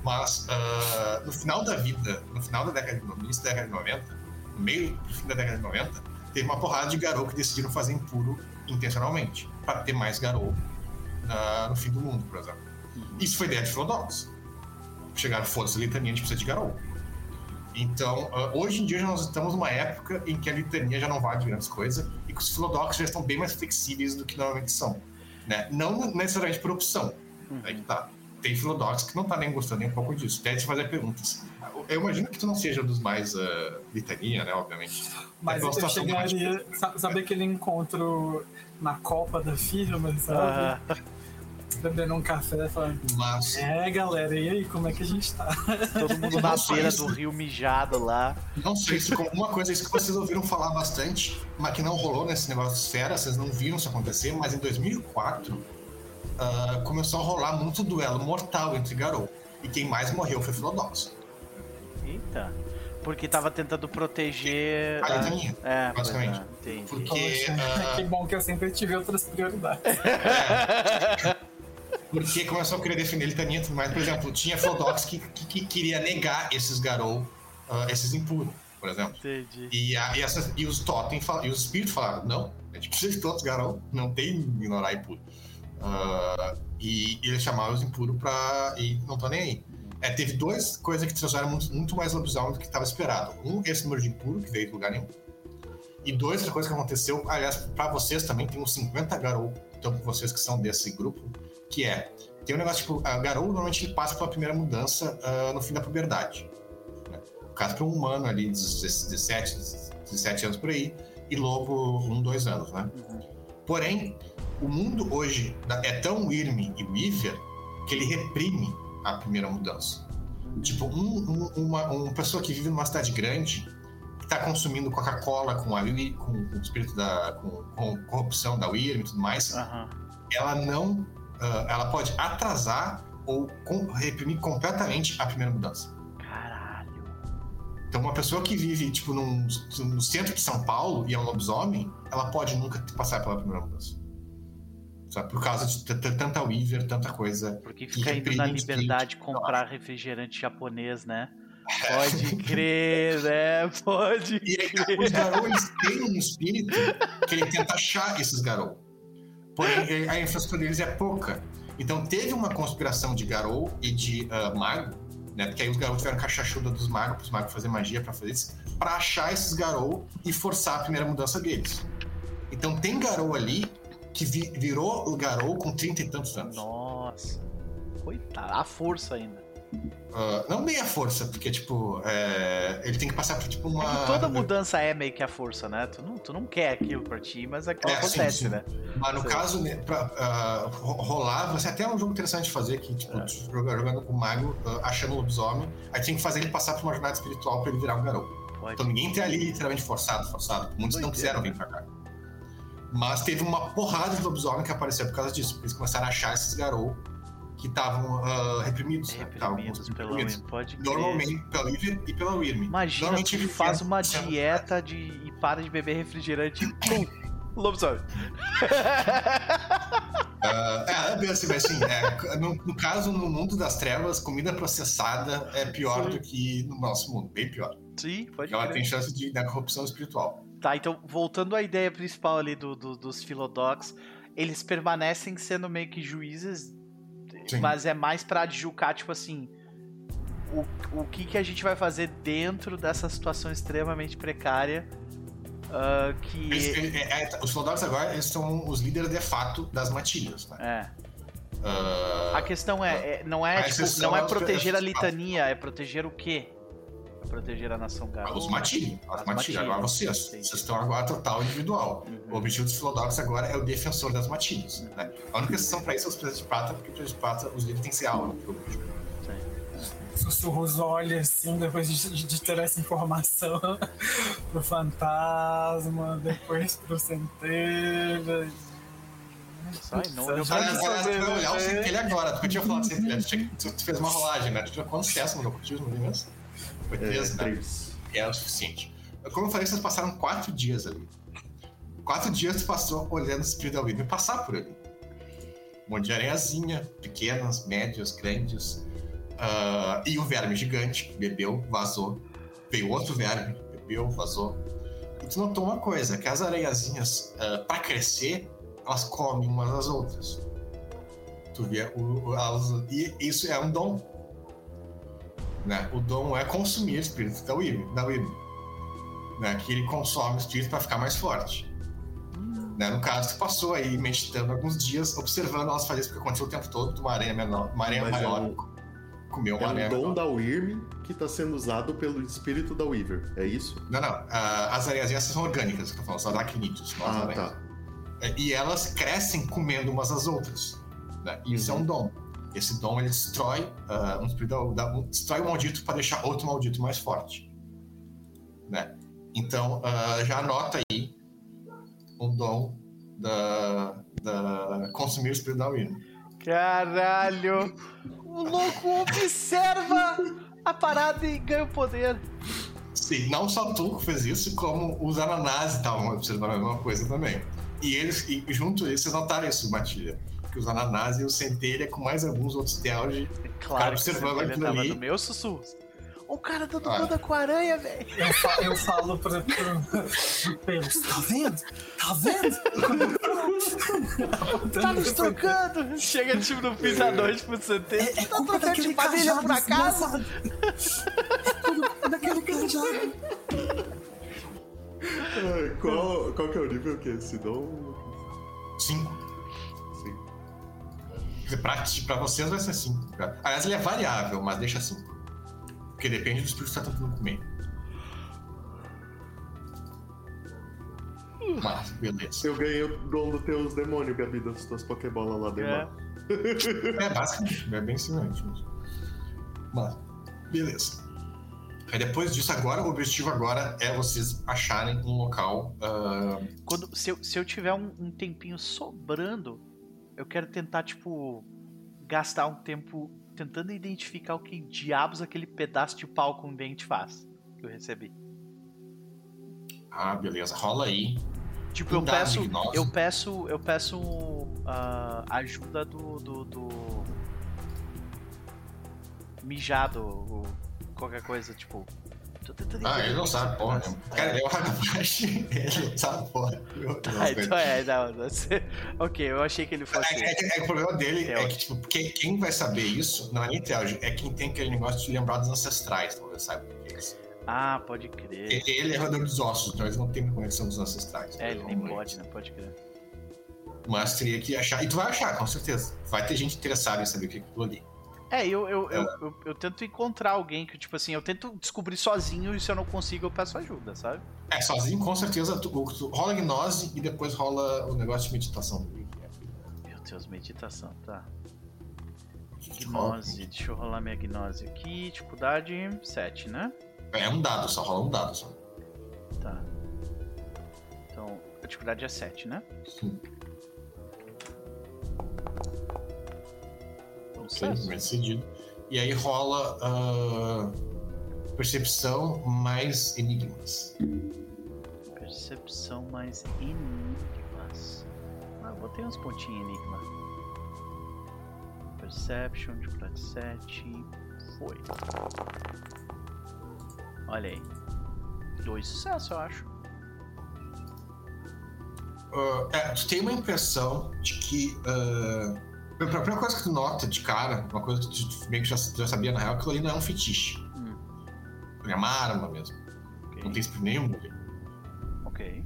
Mas ah, no final da vida, no final da década de no início da década de 90, no meio do fim da década de 90, teve uma porrada de garou que decidiram fazer impuro intencionalmente, para ter mais garou ah, no fim do mundo, por exemplo. Isso foi ideia de Philodox. Chegaram, foda-se, a litania, a gente precisa de garou. Então, ah, hoje em dia nós estamos numa época em que a litania já não vale de grandes coisas e que os Philodox já estão bem mais flexíveis do que normalmente são. Né? Não necessariamente por opção. Aí que tá. Tem Philodox que não tá nem gostando nem um pouco disso. Até te fazer perguntas. Eu imagino que tu não seja dos mais ah, litania, né? Obviamente. Mas É eu chegaria. sa- Sabe aquele encontro na Copa da firma, sabe? Ah, Bebendo um café falando. Mas É, galera, e aí, como é que a gente tá? todo mundo na beira do rio mijado lá. não sei se como uma coisa isso que vocês ouviram falar bastante, mas que não rolou nesse negócio de esfera, vocês não viram isso acontecer, mas em 2004 ah, começou a rolar muito duelo mortal entre Garou. E quem mais morreu foi Philodox. Eita. Porque tava tentando proteger. A litania, É, basicamente. é, entendi. Porque, ah, que bom que eu sempre tive outras prioridades. porque começou a querer defender litania e tudo mais. Por exemplo, tinha Philodox que, que, que queria negar esses Garou, ah, esses impuros, por exemplo. Entendi. E, a- e essas- e os Totem fal- e os espíritos falaram: não, a gente precisa de todos, Garou, não tem ignorar impuro. Ah, e, e eles chamaram os impuros pra. e não tô nem aí. É, teve duas coisas que trouxeram muito, muito mais lobisomem do que estava esperado. Um, esse número de impuro, que veio de lugar nenhum. E dois, outra coisa que aconteceu, aliás, pra vocês também, tem uns 50 Garou, então com vocês que são desse grupo, que é. Tem um negócio tipo, a Garou normalmente ele passa pela primeira mudança ah, no fim da puberdade. Né? No caso, para um humano ali, de 17, 17 anos por aí, e lobo, um, dois anos, né? Porém, o mundo hoje é tão Wyrm e Weaver que ele reprime a primeira mudança. Tipo, um, um- uma, uma pessoa que vive numa cidade grande, que está consumindo Coca-Cola com, a, com, com o espírito da. Com, com corrupção da Wyrm e tudo mais, Aham. ela não. ah, ela pode atrasar ou com- reprimir completamente a primeira mudança. Caralho. Então, uma pessoa que vive, tipo, num- no centro de São Paulo e é um lobisomem, ela pode nunca passar pela primeira mudança. Sabe? Por causa de tanta Weaver, tanta coisa. Porque E fica indo na liberdade comprar refrigerante japonês, né? Pode crer, né? Pode E aí, crer. os Garou, eles têm um espírito que ele tenta achar esses Garou. Porém, a infraestrutura deles é pouca. Então, teve uma conspiração de Garou e de ah, Mago, né? Porque aí os Garou tiveram cachachuda dos magos, para os magos fazer magia para fazer isso, para achar esses Garou e forçar a primeira mudança deles. Então, tem Garou ali que vi- virou o Garou com 30 e tantos anos. Nossa. Coitado. A força ainda. Ah, não meia força, porque, tipo, é, ele tem que passar por, tipo, uma... É toda mudança é meio que a força, né? Tu não, tu não quer aquilo pra ti, mas aquilo É, sim, acontece, sim. né? Mas no Sei. caso, né, pra ro- rolar, você até é um jogo interessante de fazer, que tipo, É. jogando com o mago, ah, achando o lobisomem, aí tem que fazer ele passar por uma jornada espiritual pra ele virar um garoto. Então ninguém tem ali literalmente forçado, forçado. Muitos não quiseram vir né? pra cá. Mas teve uma porrada de lobisomem que apareceu por causa disso. porque Eles começaram a achar esses garou que estavam ah, reprimidos. né, Reprimidos pelo reprimidos. Wyrm, pode crer. Normalmente pela Weaver e pela Wyrm. Imagina, Normalmente tu ele faz uma dieta de, e para de beber refrigerante e pum, lobisomem. Ah, é, é bem assim, mas assim, é, no, no caso, no mundo das trevas, comida processada é pior Sim. do que no nosso mundo, bem pior. Sim, pode Ela crer. tem chance de dar corrupção espiritual. Tá, então voltando à ideia principal ali do, do- dos Philodox, eles permanecem sendo meio que juízes, Sim. mas é mais pra adjucar, tipo assim, o, o que, que a gente vai fazer dentro dessa situação extremamente precária ah, que... Eles- é- é- os Flodogs agora eles são os líderes de fato das matilhas, né? É. Ah, A questão é, é- não é, A tipo, não é é proteger a os- litania, é proteger o quê? É proteger a nação Garou. os As matilhas, agora vocês. Vocês estão agora total individual. Uhum. O objetivo dos Flodogs agora é o defensor das matilhas. Né? A única exceção pra isso é os presos de prata, porque os presos de prata, os líderes têm que ser aula. Sussurro os olhos assim, depois de, de- de ter essa informação pro fantasma, depois pro centelha. Sai, não, eu Já Aliás, de aliás, tu saber, vai olhar o né? centelha agora, porque eu tinha falado de centelha. Tu, tinha- tu- tu fez uma rolagem, né? Tu tinha quantos testes no ocultismo ali mesmo? Foi É, três, né? três. É o suficiente. Como eu falei, vocês passaram quatro dias ali. quatro dias tu passou olhando o espírito da Wyrm passar por ali. Um monte de aranhazinha, pequenas, médias, grandes. ah, e o verme gigante, bebeu, vazou. Veio outro verme, bebeu, vazou. E tu notou uma coisa, que as aranhazinhas, ah, pra crescer, elas comem umas às outras. Tu vê o, o- elas, e isso é um dom. Né? O dom é consumir espíritos da Wyrm, da Wyrm. Né? Que ele consome espíritos para ficar mais forte. Né? No caso, tu passou aí meditando alguns dias, observando elas fazer isso, porque aconteceu o tempo todo, uma aranha menor, uma aranha Mas é maior. um- Comeu uma É aranha um dom menor. da Wyrm que tá sendo usado pelo espírito da Weaver. É isso? Não, não. ah, as aranhas são orgânicas, que eu falando, são aracnídeos. Ah, tá. É, E elas crescem comendo umas às outras. Né? Isso Uhum. é um dom. Esse dom ele destrói ah, um um- destrói um maldito para deixar outro maldito mais forte. Né? Então ah, já anota aí um dom da, da consumir o espírito da Wyrm. Caralho! O louco observa a parada e ganha o poder. Sim, não só tu que fez isso, como os ananás estavam observando a mesma coisa também. E eles, e junto a eles, vocês notaram isso, Matilha. Que os ananás e o centelha, com mais alguns outros teology, Claro que observando ele aquilo tava ali. no meu sussurro. O cara dando Ah. banda com a aranha, velho. Eu, fa- eu falo pro, pro Pelos, tá vendo? Tá vendo? Tá nos trocando. Chega tipo no fim da noite pro CT. É, é tá trocando de família por acaso? desgraçado. É daquele cajado. Qual, qual que é o nível que é esse dom? 5. Sim. Pra vocês vai ser 5. Aliás, ele é variável, mas deixa 5. Porque depende do espírito que você tá tentando comer. Mas, beleza. Eu ganhei o dom dos teus demônios, Gabi, das tuas Pokébolas lá É. dentro. É, basicamente, é bem semelhante mesmo. Mas, beleza. Aí depois disso, agora, o objetivo agora é vocês acharem um local. ah, Quando, se, eu, se eu tiver um, um tempinho sobrando, eu quero tentar, tipo, gastar um tempo tentando identificar o que diabos aquele pedaço de pau com dente faz que eu recebi. ah, beleza, rola aí. Tipo, eu peço, eu peço, eu peço ah, ajuda do, do, do mijado, ou qualquer coisa, tipo. Ah, entender ele não o sabe porra nenhuma. Cara, ele é um Hagabashi, ele não sabe porra. nenhuma. Ah, então é, não, não sei. Ok, eu achei que ele fosse. É, é é o problema dele é que, tipo, quem, quem vai saber isso não é nem Teology, é quem tem aquele negócio de lembrar dos ancestrais, talvez saiba o que é isso. Ah, pode crer. Ele é roedor dos ossos, então eles não têm conexão dos ancestrais. É, ele nem Então, pode, né? Pode crer. Mas teria que achar. E tu vai achar, com certeza. Vai ter gente interessada em saber o que é aquilo ali. É, eu, eu, eu, eu, eu tento encontrar alguém que, tipo assim, eu tento descobrir sozinho e se eu não consigo, eu peço ajuda, sabe? É, sozinho, com certeza, tu, tu rola gnose e depois rola o negócio de meditação. Meu Deus, meditação, tá. Gnose, deixa eu rolar minha gnose aqui. Dificuldade 7, né? É um dado só, rola um dado só. Tá. Então, a dificuldade é 7, né? Sim. Ok, decidido. E aí rola ah, percepção mais enigmas. Percepção mais enigmas. Ah, eu botei uns pontinhos enigma. Perception, dificuldade 7. Foi. Olha aí. Dois sucessos, eu acho. Ah, é, tu tem uma impressão de que. ah, a primeira coisa que tu nota de cara, uma coisa que tu meio que já, já sabia na real, que aquilo ali não é um fetiche. Hum. Ele é uma arma mesmo. Ok. Não tem espírito nenhum. Ok.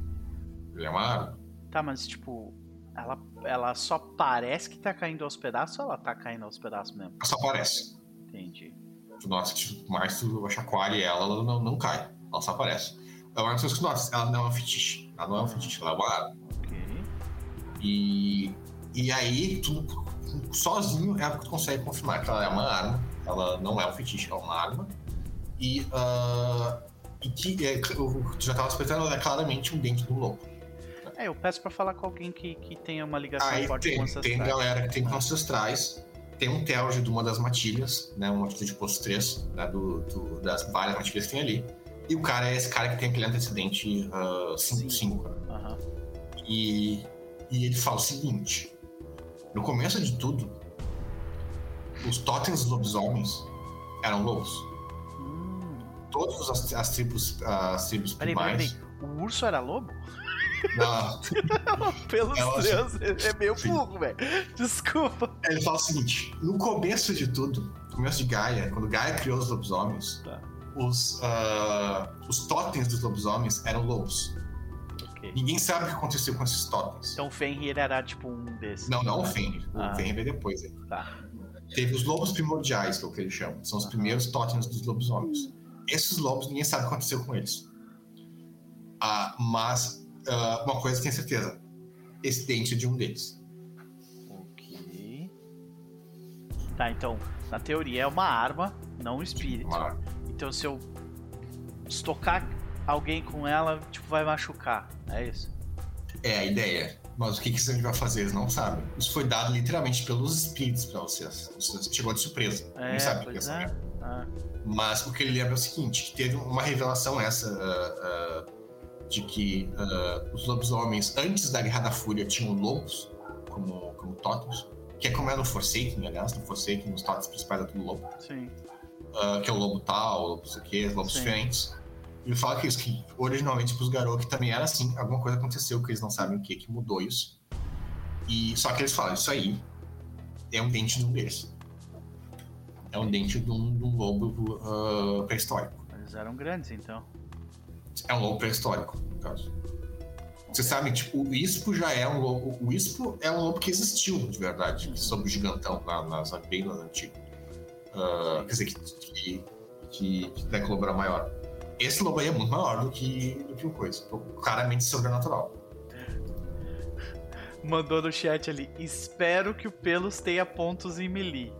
Ele é uma arma. Tá, mas tipo, ela, ela só parece que tá caindo aos pedaços ou ela tá caindo aos pedaços mesmo? Ela só aparece. Entendi. Que tipo, mais tu chacoalha ela, ela não, não cai. Ela só aparece. É uma coisa que nota, ela não é um fetiche. Ela não é um fetiche, ela é uma arma. Ok. E, e aí, tu sozinho é que tu consegue confirmar que ela é uma arma. Ela não é um fetiche, ela é uma arma. E, ah, e que é, o que tu já estava suspeitando, ela é claramente um dente do louco. É, eu peço pra falar com alguém que, que tenha uma ligação Aí forte com tem, ancestrais. tem galera que tem com ancestrais. Tem um Telge de uma das matilhas, né? Uma matilha de posto 3, né, do, do- das várias matilhas que tem ali. E o cara é esse cara que tem aquele antecedente 5-5. Aham. E, e ele fala o seguinte: no começo de tudo, os totens dos lobisomens eram lobos. Hum. Todas as, as tribos, as tribos Peraí, peraí, primais. peraí. O urso era lobo? Não, Pelos Ela- Deus, é meio burro, velho. Desculpa. ele fala o seguinte: no começo de tudo, no começo de Gaia, quando Gaia criou os lobisomens, Tá. os, ah, os totens dos lobisomens eram lobos. Ok. Ninguém sabe o que aconteceu com esses totens. Então o Fenrir era tipo um desses. Não, não o Fenrir. O Ah. Fenrir veio depois. hein? Tá. Teve os lobos primordiais, que é o que eles chamam. São os primeiros totens dos lobisomens. Esses lobos, ninguém sabe o que aconteceu com eles. Ah, mas ah, uma coisa tenho certeza: esse dente é de um deles. Ok. Tá, então, na teoria é uma arma, não um espírito. Uma- Então se eu estocar alguém com ela, tipo, vai machucar. É isso? É a ideia. Mas o que, que a gente vai fazer? Eles não sabem. Isso foi dado literalmente pelos espíritos pra vocês. Você chegou de surpresa. É, Ninguém sabe o que é Ah, Mas o que ele lembra é o seguinte: que teve uma revelação essa ah, ah, de que ah, os lobisomens, antes da Guerra da Fúria, tinham lobos como, como que é como é no Forsaken, aliás, no Forsaken, os totens principais é tudo lobo, sim. que é o lobo tal, o lobo não sei o os lobos Sim. diferentes. E ele fala que isso, que originalmente pros garotos também era assim, alguma coisa aconteceu que eles não sabem o que, que mudou isso. E só que eles falam, isso aí é um dente de um deles. É um dente de um, de um lobo ah, pré-histórico. Eles eram grandes, então. É um lobo pré-histórico, no caso. Você sabe, tipo, o Ispo já é um lobo. O Ispo é um lobo que existiu, de verdade, sob o gigantão lá nas bem nas antigas. Ah, quer dizer, que, que, que, que maior. Esse lobo aí é muito maior do que, do que o coisa. Claramente sobrenatural. Mandou no chat ali. Espero que o Pelos tenha pontos em melee.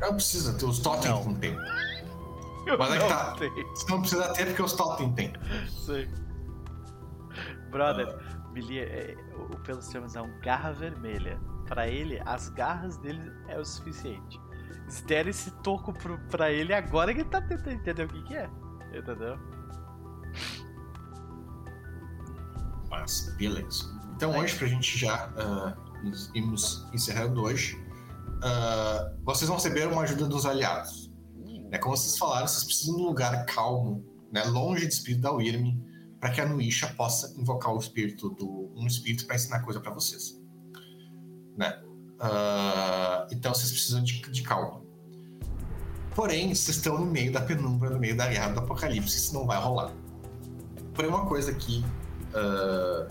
Não precisa ter, os Totem Não. não tem. Eu Mas é que tá. tenho. Você não precisa ter porque os Totem tem. Sei. Brother, melee é, o Pelos Termos é um garra vermelha. Pra ele, as garras dele é o suficiente. Se der esse toco pro, pra ele, agora que ele tá tentando entender o que, que é. Entendeu? Mas, beleza. Então hoje, pra gente já nos- irmos encerrando hoje, ah, vocês vão receber uma ajuda dos aliados. É como vocês falaram, vocês precisam de um lugar calmo, né, longe do espírito da Wyrm, para que a Nuisha possa invocar o espírito do um espírito para ensinar coisa para vocês. Né? Ah, então vocês precisam de, de calma. Porém, vocês estão no meio da penumbra, no meio da guerra do apocalipse, isso não vai rolar. Porém, uma coisa que ah,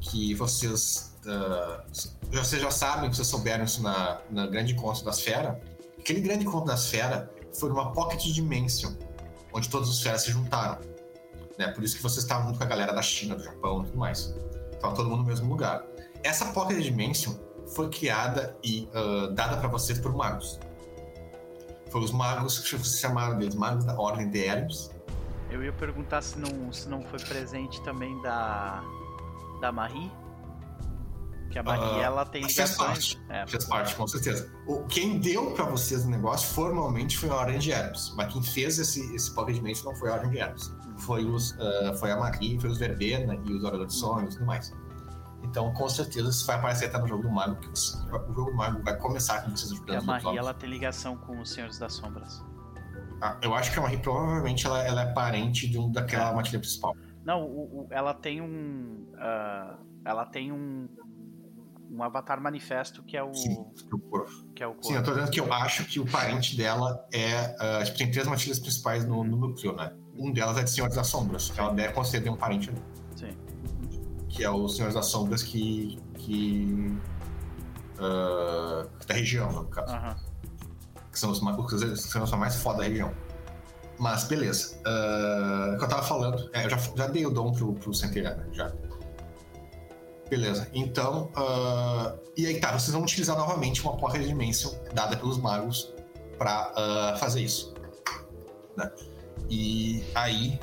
que vocês ah, vocês já sabem, vocês souberam isso na, na grande encontro das feras. Aquele grande encontro das feras foi uma pocket dimension, onde todas as feras se juntaram. Né? Por isso que vocês estavam junto com a galera da China, do Japão e tudo mais. Tava todo mundo no mesmo lugar. Essa pocket dimension foi criada e ah, dada para vocês por magos. Foram os magos que se chamaram deles, magos da Ordem de Hermes. Eu ia perguntar se não, se não foi presente também da. Da Marie. Que a Marie Ah, ela tem fez ligações. parte. É, Fez parte, com certeza. O, quem deu pra vocês o negócio formalmente foi a Ordem de Hermes. Mas quem fez esse, esse Pocket não foi a Ordem de Hermes. Foi, os, ah, foi a Marie, foi os Verbena e os Oradores de Sonhos e tudo mais. Então, com certeza, isso vai aparecer até no jogo do Mago. Que os- o jogo do Mago vai começar com vocês E ajudando a os Marie ela tem ligação com os Senhores das Sombras. Ah, eu acho que a Marie provavelmente ela, ela é parente de um daquela É. matilha principal. Não, o- o- ela tem um. ah, ela tem um. Um avatar manifesto que é o. Sim, o corpo. Que é o Sim, eu tô dizendo que eu acho que o parente dela é. ah, tipo, tem três matilhas principais no, no núcleo, né? Um delas é de Senhores das Sombras, que ela deve conceder um parente ali. Sim. Que é o Senhores das Sombras que. que. ah, da região, no caso. Aham. Que são os, ma- os, são os mais foda da região. Mas beleza. Ah, o que eu tava falando. É, eu já, já dei o dom pro, pro Centelha, né? Já. Beleza. Então. ah, e aí tá, vocês vão utilizar novamente uma Pocket Dimension dada pelos magos pra ah, fazer isso. Né? E aí,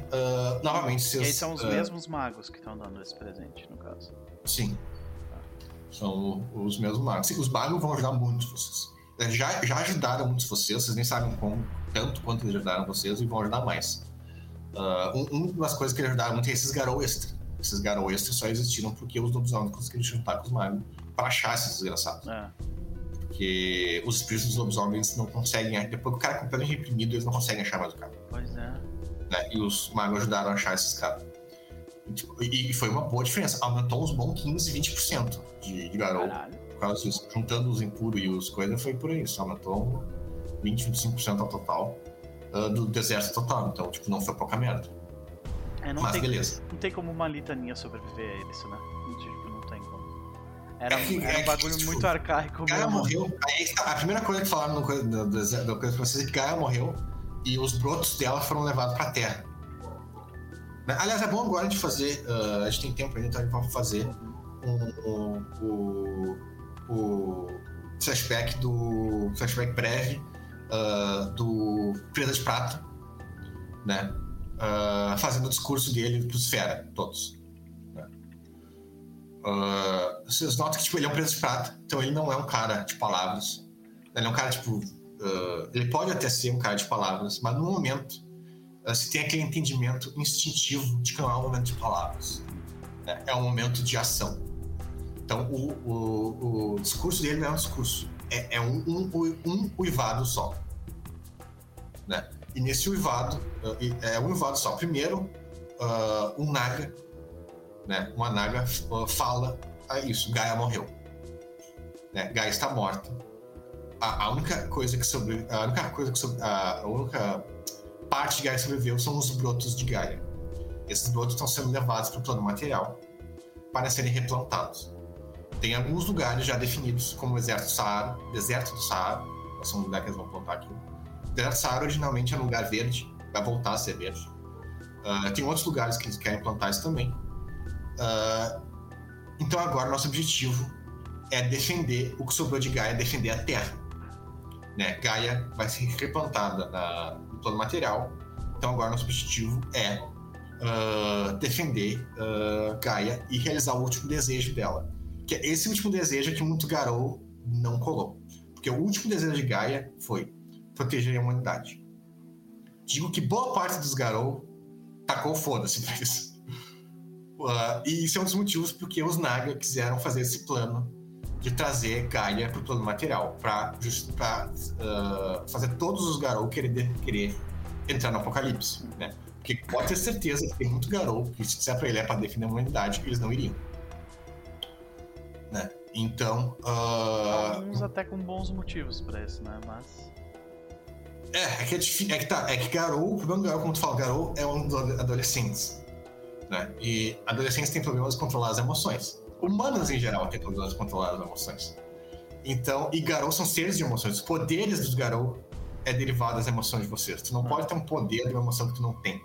novamente, E vocês. aí são os mesmos magos que estão dando esse presente, no caso. Sim. São os mesmos magos. Sim, os magos vão ajudar muito vocês. Eles Já, já ajudaram muitos vocês, vocês nem sabem como, tanto quanto eles ajudaram vocês e vão ajudar mais. Um, uma das coisas que eles ajudaram muito é esses garou extra. Esses Garou extras só existiram porque os lobisomens conseguiram juntar com os magos pra achar esses desgraçados. É. Porque os espíritos dos lobisomens não conseguem. Depois que o cara é completamente reprimido, eles não conseguem achar mais o cara. Pois é. né? E os magos ajudaram a achar esses caras. E, tipo, e foi uma boa diferença. Aumentou uns bons 15, 20% de, de Garou. Caralho. Por causa disso. Juntando os impuros e os coisas, foi por isso. Aumentou 20, 25% ao total ah, do deserto total. Então, tipo, não foi pouca merda. É, Mas tem, beleza. não tem como uma litania sobreviver a isso, né? Tipo, não tem como. Era, É que- era é um que, bagulho tipo, muito arcaico Gaia mesmo. morreu. Aí, tá, a primeira coisa que falaram no deserto- da coisa pra vocês é que Gaia morreu e os brotos dela foram levados pra terra. Né? Aliás, é bom agora de fazer. ah, a gente tem tempo ainda, então a gente vai fazer um, um- o, o flashback do. flashback breve ah, do Presa de Prata, né? Ah, fazendo o discurso dele pros Fera, todos. Ah, vocês notam que tipo, ele é um preso de prata, então ele não é um cara de palavras. Ele é um cara, tipo. ele pode até ser um cara de palavras, mas no momento se tem aquele entendimento instintivo de que não é um momento de palavras. né? É um momento de ação. Então o, o, o discurso dele não é um discurso, é, é um, um, um uivado só. Né? E nesse uivado, é um uivado só. Primeiro, ah, um naga né? Uma naga uh, fala ah, isso, Gaia morreu. Né? Gaia está morta. A, a única coisa que sobre, a única coisa que sobre, a, a única parte de Gaia sobreviveu são os brotos de Gaia. Esses brotos estão sendo levados para o plano material para serem replantados. Tem alguns lugares já definidos como deserto Saara, deserto do Saara, esse é um lugar que eles vão plantar aqui. O deserto Saara originalmente era um lugar verde, vai voltar a ser verde. Ah, tem outros lugares que eles querem plantar isso também. Ah, então agora nosso objetivo é defender o que sobrou de Gaia, defender a Terra. Né? Gaia vai ser replantada na- no plano material. Então agora nosso objetivo é ah, defender Gaia e realizar o último desejo dela. Que é esse último desejo que muito Garou não colou. Porque o último desejo de Gaia foi proteger a humanidade. Digo que boa parte dos Garou tacou foda-se pra isso. Uh, e isso é um dos motivos porque os Naga quiseram fazer esse plano de trazer Gaia pro plano material, pra uh, fazer todos os Garou querer, querer entrar no apocalipse, né? Porque pode ter certeza que tem muito Garou que se disser pra ele é pra defender a humanidade, eles não iriam. Né? Então, uh, Alguns até com bons motivos pra isso, né? Mas. É, é que, é, é que tá, é que Garou, o problema do Garou, como tu fala, Garou é um dos ado- adolescentes. Né? E adolescentes têm problemas de controlar as emoções. Humanos em geral têm problemas de controlar as emoções. Então, e Garou são seres de emoções. Os poderes dos Garou é derivado das emoções de vocês. Tu não Ah. pode ter um poder de uma emoção que tu não tem.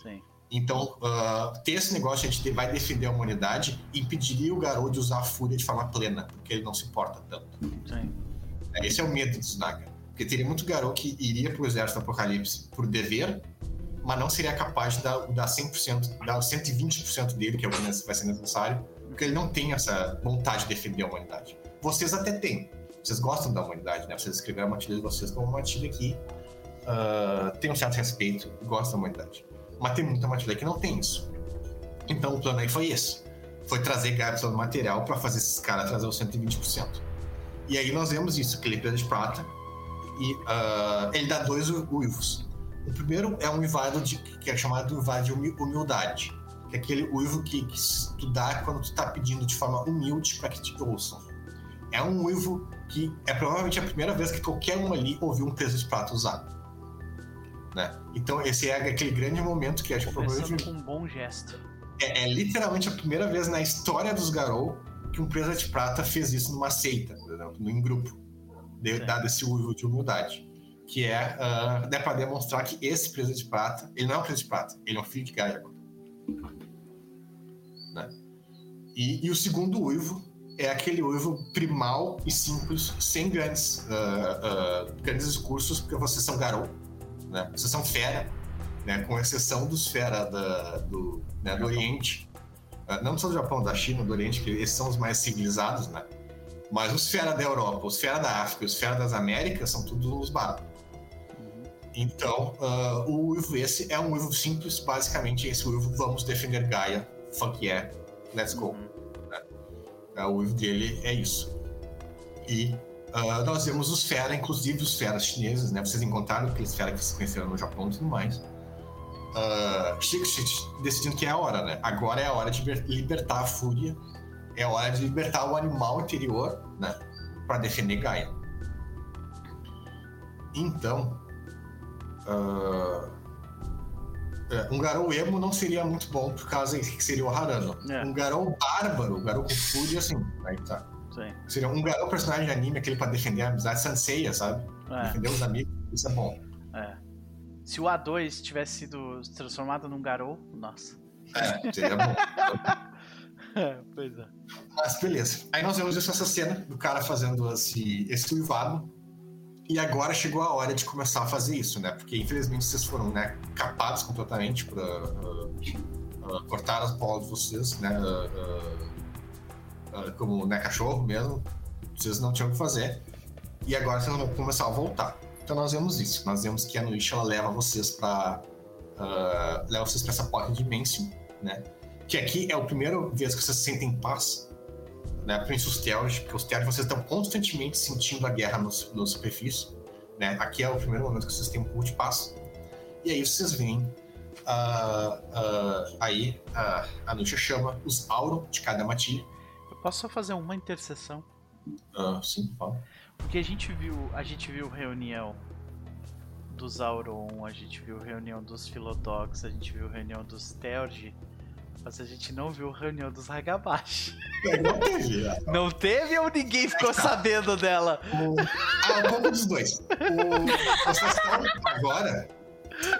Sim. Então, ah, ter esse negócio a gente vai defender a humanidade impediria o Garou de usar a fúria de forma plena, porque ele não se importa tanto. Sim. É, Esse é o medo dos Naga. Porque teria muito Garou que iria pro exército do Apocalipse por dever, mas não seria capaz de dar, dar 100%, dar 120% dele, que é o que vai ser necessário, porque ele não tem essa vontade de defender a humanidade. Vocês até têm. Vocês gostam da humanidade, né? Vocês escreveram a matilha de vocês como uma matilha que ah, tem um certo respeito e gosta da humanidade. Mas tem muita matilha que não tem isso. Então o plano aí foi esse. Foi trazer Gaia do material para fazer esses caras trazer os 120%. E aí nós vemos isso, aquele de prata, e ah, ele dá dois uivos. O primeiro é um uivado de, que é chamado de uivado de humi- humildade, que é aquele uivo que, que tu dá quando tu tá pedindo de forma humilde para que te ouçam. É um uivo que é provavelmente a primeira vez que qualquer um ali ouviu um peso de prata usar. Né? Então esse é aquele grande momento que tipo, Começando provavelmente com um bom gesto. é, é literalmente a primeira vez na história dos Garou que um presa de prata fez isso numa seita, por exemplo, em grupo, de, dado esse uivo de humildade. Que é, uh, é para demonstrar que esse presa de prata, ele não é um presa de prata, ele é um filho de Gaia. Né? E, e o segundo uivo é aquele uivo primal e simples, sem grandes, ah, ah, grandes discursos, porque vocês são Garou, né? vocês são fera, né? com exceção dos fera da- do, né, do Oriente. Ah, não só do Japão, da China, do Oriente, que esses são os mais civilizados, né? Mas os fera da Europa, os fera da África, os fera das Américas são todos os bárbaros. Então, ah, o uivo esse é um uivo simples, basicamente esse uivo vamos defender Gaia, fuck yeah, let's go. Uhum. É, o livro dele é isso. E ah, nós vemos os fera, inclusive os feras chineses, né? Vocês encontraram aqueles fera que vocês conheceram no Japão e tudo mais. Uh, decidindo que é a hora, né? Agora é a hora de liber- libertar a fúria, é a hora de libertar o animal interior, né? Para defender Gaia. Então, é, um garou emo não seria muito bom por causa que seria o Harano. É. Um garou bárbaro, um garou com fúria, assim, aí tá. Sim. Seria um garou personagem de anime, aquele pra defender a amizade Sanseiya, sabe? É, Defender os amigos, isso é bom. é. Se o A2 tivesse sido transformado num garou, nossa. É, seria bom. É, pois é. Mas beleza. Aí nós vemos essa cena do cara fazendo esse, esse uivado. E agora chegou a hora de começar a fazer isso, né? Porque infelizmente vocês foram né, capados completamente pra uh, uh, cortar as bolas de vocês, né? Uh, uh, como né, cachorro mesmo. Vocês não tinham o que fazer. E agora vocês vão começar a voltar. Então nós vemos isso. Nós vemos que a Nuish ela leva vocês pra. Uh, leva vocês pra essa porta de Dimensio, né? Que aqui é a primeira vez que vocês se sentem em paz né, principalmente os Telos, porque os Telos vocês estão constantemente sentindo a guerra no, no superfície, né? Aqui é o primeiro momento que vocês têm um pouco de paz. E aí vocês veem ah, ah, aí ah, a Nusha chama os Auron de cada matilha. Posso só fazer uma interseção? Ah, sim, fala. Porque a gente viu, a gente viu reunião dos Auron, a gente viu reunião dos Philodox, a gente viu reunião dos Theurge, mas a gente não viu reunião dos Hagabashi. Não teve, né? Não teve ou ninguém ficou tá. sabendo dela? O- Ah, um pouco dos dois. O- Vocês estão agora.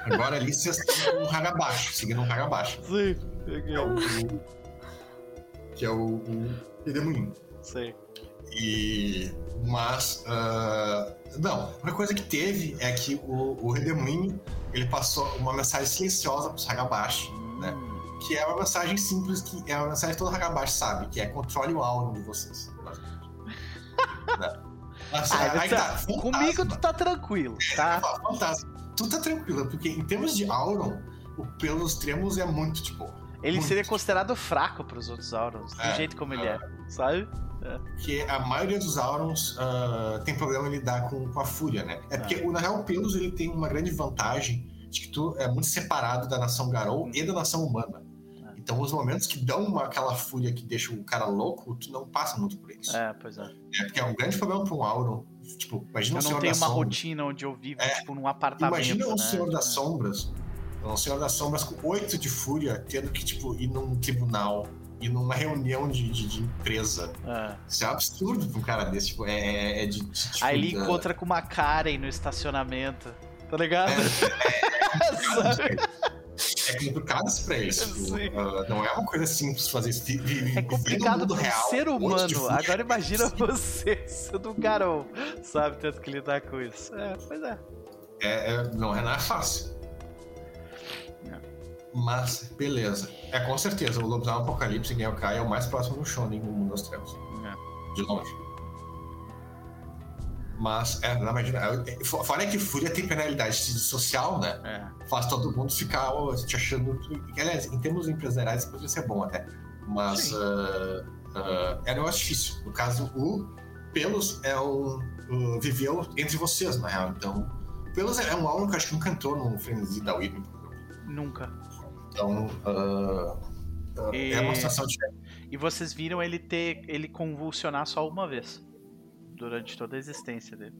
Agora ali vocês estão com um Hagabashi, seguindo um Hagabashi. Sim, Que é o. Que é o. o Redemoinho. sei. E. Mas. ah, não, a única coisa que teve é que o, o Redemoinho ele passou uma mensagem silenciosa pros Hagabashi, né? Hum, Que é uma mensagem simples, que é uma mensagem que todo Hagabashi sabe, que é controle o auro de vocês. né? Mas, Ah, aí tá- tá. Comigo tu tá tranquilo, tá? Ah, Fantasma. Tu tá tranquilo, porque em termos de Auron, o pelos tremos é muito tipo. Ele muito, seria considerado fraco pros outros Aurons, do É, jeito como ele é. é, sabe? Porque a maioria dos Aurons ah, tem problema em lidar com, com a fúria, né? É porque, o na real, o Pelos ele tem uma grande vantagem de que tu é muito separado da nação Garou e da nação humana. É. Então, os momentos que dão uma, aquela fúria que deixa o cara louco, tu não passa muito por eles. É, É, pois é. porque é um grande problema pra um Auron. Tipo, imagina Eu um não Senhor tenho da uma Sombra. rotina onde eu vivo, É. tipo, num apartamento. Imagina um né? Senhor das É. Sombras, um Senhor das Sombras com oito de fúria, tendo que, tipo, ir num tribunal, ir numa reunião de, de, de empresa. É. Isso é um absurdo pra um cara desse, tipo, é, é- é de, de, tipo, Aí ele da- encontra com uma Karen no estacionamento. Tá ligado? Sabe? É complicado isso pra eles. Tipo, ah, não é uma coisa simples fazer isso. É complicado pro real, ser um humano. fúria. Agora imagina você sendo um garou, sabe? Tendo que lidar com isso. É, pois é. É, é- não é nada fácil. Mas, beleza. É com certeza, o Lobisomem Apocalipse em Genyokai é o mais próximo do Shonen no mundo das trevas. É. De longe. Mas, é, não imagina. é, fo- Fora que Fúria tem penalidade social, né? É. Faz todo mundo ficar ó, te achando. Aliás, em termos empresariais, poderia ser bom até. Mas ah, ah, é um difícil. No caso, o Pelos é um. uh, viveu entre vocês, na real. Então, o Pelos é um aluno que acho que nunca entrou num frenesi da Whip. Nunca. Então, ah, ah, E- é uma situação diferente. E vocês viram ele ter. ele convulsionar só uma vez. Durante toda a existência dele.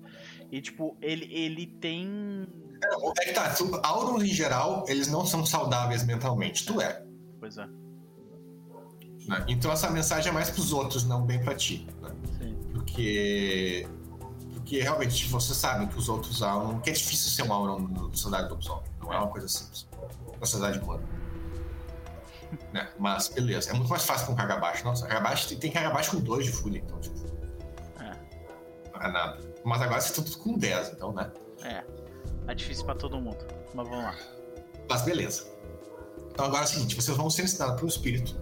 E tipo, ele, ele tem. É que tá, Aurons em geral, eles não são saudáveis mentalmente. Tu é. Pois é. né? Então essa mensagem é mais pros outros, não bem pra ti. né? Sim. Porque. Porque realmente você sabe que os outros Auron. que é difícil ser um Auron na sociedade do Lobisomem. Não é uma coisa simples. Na sociedade humana. Né? Mas beleza. É muito mais fácil com Kagabashi. Nossa, Kagabashi tem, tem Kagabashi com 2 de fúria, então, tipo. É. Não é nada. Mas agora vocês estão tudo com 10, então, né? É. É difícil pra todo mundo. Mas vamos lá. Mas beleza. Então agora é o seguinte, vocês vão ser ensinados por um espírito.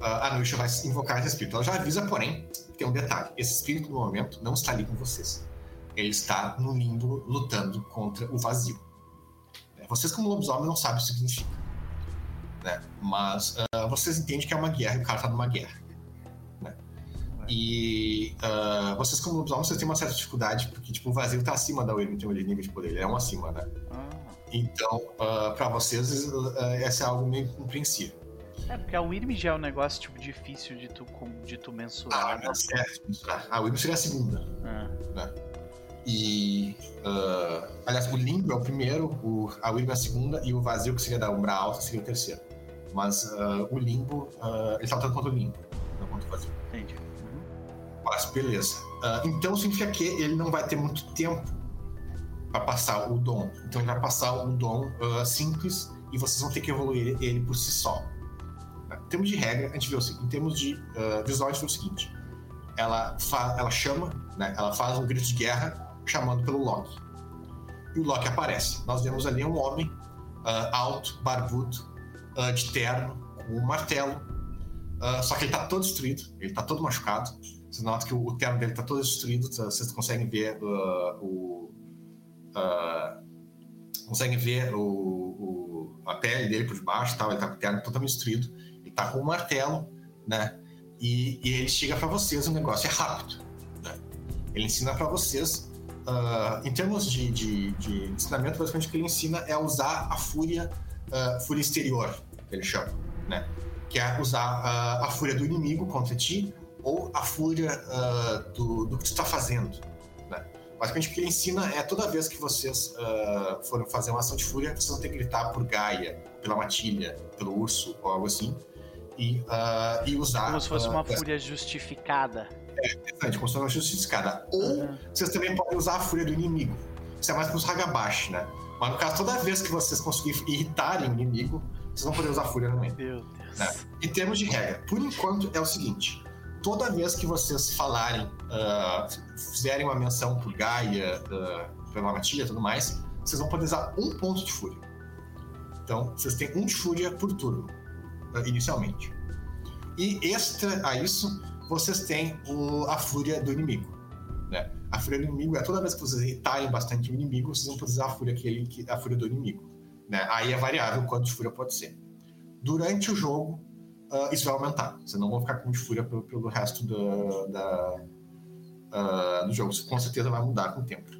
Ah, a Nusha vai invocar esse espírito. Ela já avisa, porém, tem um detalhe. Esse espírito, no momento, não está ali com vocês. Ele está no limbo lutando contra o vazio. É, Vocês, como lobisomem, não sabem o que significa. Né? Mas uh, vocês entendem que é uma guerra e o cara tá numa guerra. Né? E uh, vocês, como lobisomens, vocês têm uma certa dificuldade, porque tipo, o vazio tá acima da Wyrm termos de nível de poder, ele é um acima, né? Ah. Então, uh, para vocês, uh, essa é algo meio compreensível. É, porque a Wyrm já é um negócio tipo, difícil de tu, de tu mensurar. Ah, né? mas é, mensurar. A Wyrm seria a segunda. Ah. né? E. Uh, aliás, o limbo é o primeiro, o, a Wyrm é a segunda, e o vazio, que seria da Umbra Alta, seria o terceiro. Mas uh, o limbo, uh, ele tá lutando contra o limbo, não contra o vazio. Entendi. Uhum. Mas beleza. Uh, então significa que ele não vai ter muito tempo para passar o dom. Então ele vai passar o dom simples e vocês vão ter que evoluir ele, por si só. Em termos de regra, a gente vê o seguinte, em termos de visual, a gente vê o seguinte. Ela, ela chama, né, ela faz um grito de guerra chamando pelo Loki. E o Loki aparece. Nós vemos ali um homem alto, barbudo, uh, de terno, com um martelo. Uh, só que ele tá todo destruído, ele tá todo machucado. Você nota que o, o terno dele tá todo destruído, tá, vocês conseguem ver o. conseguem ver o, o, a pele dele por debaixo, tal. ele tá com o terno totalmente destruído. Ele tá com um martelo, né? E, e ele chega para vocês, o negócio é rápido. Né? Ele ensina para vocês Uh, em termos de, de, de, ensinamento, basicamente o que ele ensina é usar a fúria, uh, fúria exterior, ele chama, né? Que é usar uh, a fúria do inimigo contra ti ou a fúria do, do, que tu está fazendo, né? Basicamente o que ele ensina é toda vez que vocês forem fazer uma ação de fúria, vocês vão ter que gritar por Gaia, pela matilha, pelo urso ou algo assim. E, e usar. Como se fosse uma fúria justificada. É interessante, como se fosse uma justificada. Ou uhum. vocês também podem usar a fúria do inimigo. Isso é mais para os Hagabashi, né? Mas no caso, toda vez que vocês conseguirem irritarem o inimigo, vocês vão poder usar a fúria também. Meu Deus. Né? Em termos de regra, por enquanto é o seguinte: toda vez que vocês falarem, uh, fizerem uma menção por Gaia, uh, pela matilha e tudo mais, vocês vão poder usar um ponto de fúria. Então, vocês têm um de fúria por turno, uh, inicialmente. E extra a isso, vocês têm o, a fúria do inimigo. Né? A fúria do inimigo é toda vez que vocês irritarem bastante o inimigo, vocês vão poder usar a fúria, aquele, a fúria do inimigo. Né? Aí é variável quanto de fúria pode ser. Durante o jogo, uh, isso vai aumentar. Vocês não vão ficar com de fúria pelo, pelo resto do, da, uh, do jogo. Isso com certeza vai mudar com o tempo.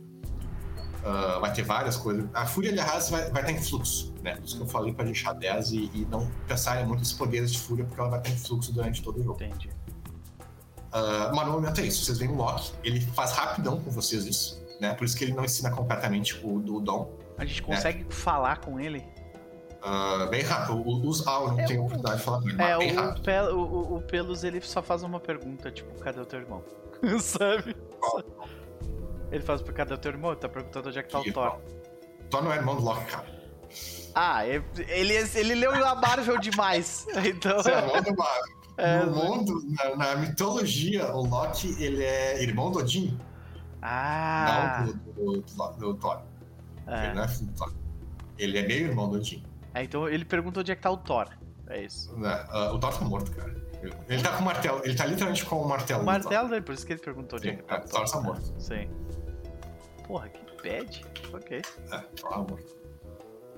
Uh, vai ter várias coisas. A fúria, aliás, vai, vai estar em fluxo. Né? Por isso que eu falei para deixar 10 e, e não pensarem muito nos poderes de fúria, porque ela vai estar em fluxo durante todo o jogo. Entendi. Uh, mas no momento é isso. Vocês veem o Loki, ele faz rapidão com vocês isso, né? Por isso que ele não ensina completamente o, o Dom. A gente consegue né? falar com ele? Uh, bem rápido. Os Al não é, tem oportunidade de falar com ele. É, bem o, rápido. Pel, o, o, Pelos ele só faz uma pergunta, tipo, cadê o teu irmão? Sabe? Ele faz cadê o teu irmão? Tá perguntando onde é que tá o Thor. Thor não é irmão do Loki, cara. Ah, ele, ele, ele leu a Marvel demais. Então. Você é irmão do Marvel. É, no mundo, na, na, mitologia, o Loki, ele é irmão do Odin. Ah! Não do, do, do, do Thor. É. Ele não é filho do Thor. Ele é meio irmão do Odin. É, então ele perguntou onde é que tá o Thor. É isso. Uh, o Thor tá morto, cara. Ele tá com o martelo, ele tá literalmente com o martelo. O martelo dele, por isso que ele perguntou onde Sim, é que tá o Thor. tá morto. Sim. Porra, que bad. Ok. É, Thor tá morto.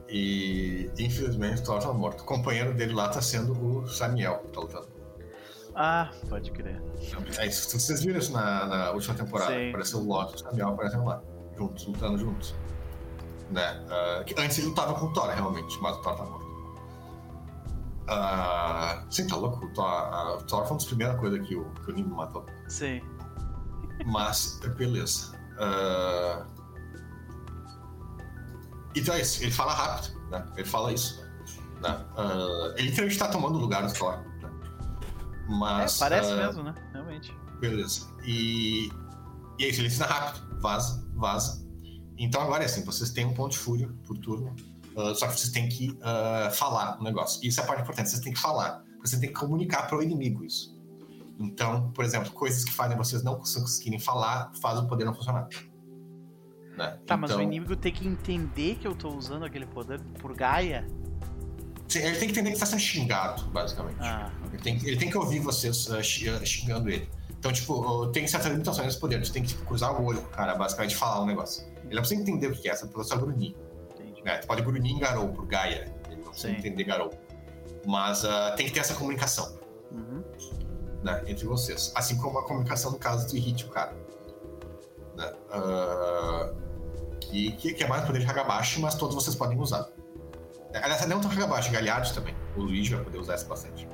E infelizmente o Thor tá morto. O companheiro dele lá tá sendo o Samuel, que tá lutando. Ah, pode crer. É isso. Vocês viram isso na, na última temporada? Sim. Apareceu o Loki e o Samuel aparecendo lá, juntos, lutando juntos. Né? Uh, antes ele lutava com o Thor, realmente, mas o Thor tá morto. Uh, sim, tá louco. O Thor, uh, o Thor foi uma das primeiras coisas que o, que o Nimbo matou. Sim. Mas, beleza. Uh... Então é isso. Ele fala rápido, né? Ele fala isso. Né? Uh... Ele literalmente tá tomando o lugar do Thor. Né? Mas. É, parece mesmo, né? Realmente. Beleza. E. E é isso, ele ensina rápido. Vaza, vaza. Então agora é assim, vocês têm um ponto de fúria por turno. Uh, só que vocês têm que uh, falar o negócio. E isso é a parte importante, vocês têm que falar. Você tem que comunicar para o inimigo isso. Então, por exemplo, coisas que fazem vocês não conseguirem falar, fazem o poder não funcionar. Né? Tá, então, mas o inimigo tem que entender que eu tô usando aquele poder por Gaia? Ele tem que entender que está sendo xingado, basicamente. Ah. Ele, tem, ele tem que ouvir vocês uh, xingando ele. Então, tipo, tem certas limitações nesse poder. Você tem que tipo, cruzar o olho, cara, basicamente falar um negócio. Ele não precisa entender o que é, precisa só grunir. Entendi. Né? Você pode grunir em Garou por Gaia. Ele não precisa Sim. entender Garou. Mas uh, tem que ter essa comunicação Uhum. né, entre vocês. Assim como a comunicação no caso do Hit, o cara. Né? Uh, que, que, que é mais poder de Hagabashi, mas todos vocês podem usar. Aliás, não tão Hagabashi, Galhardos também. O Luiz vai poder usar essa bastante.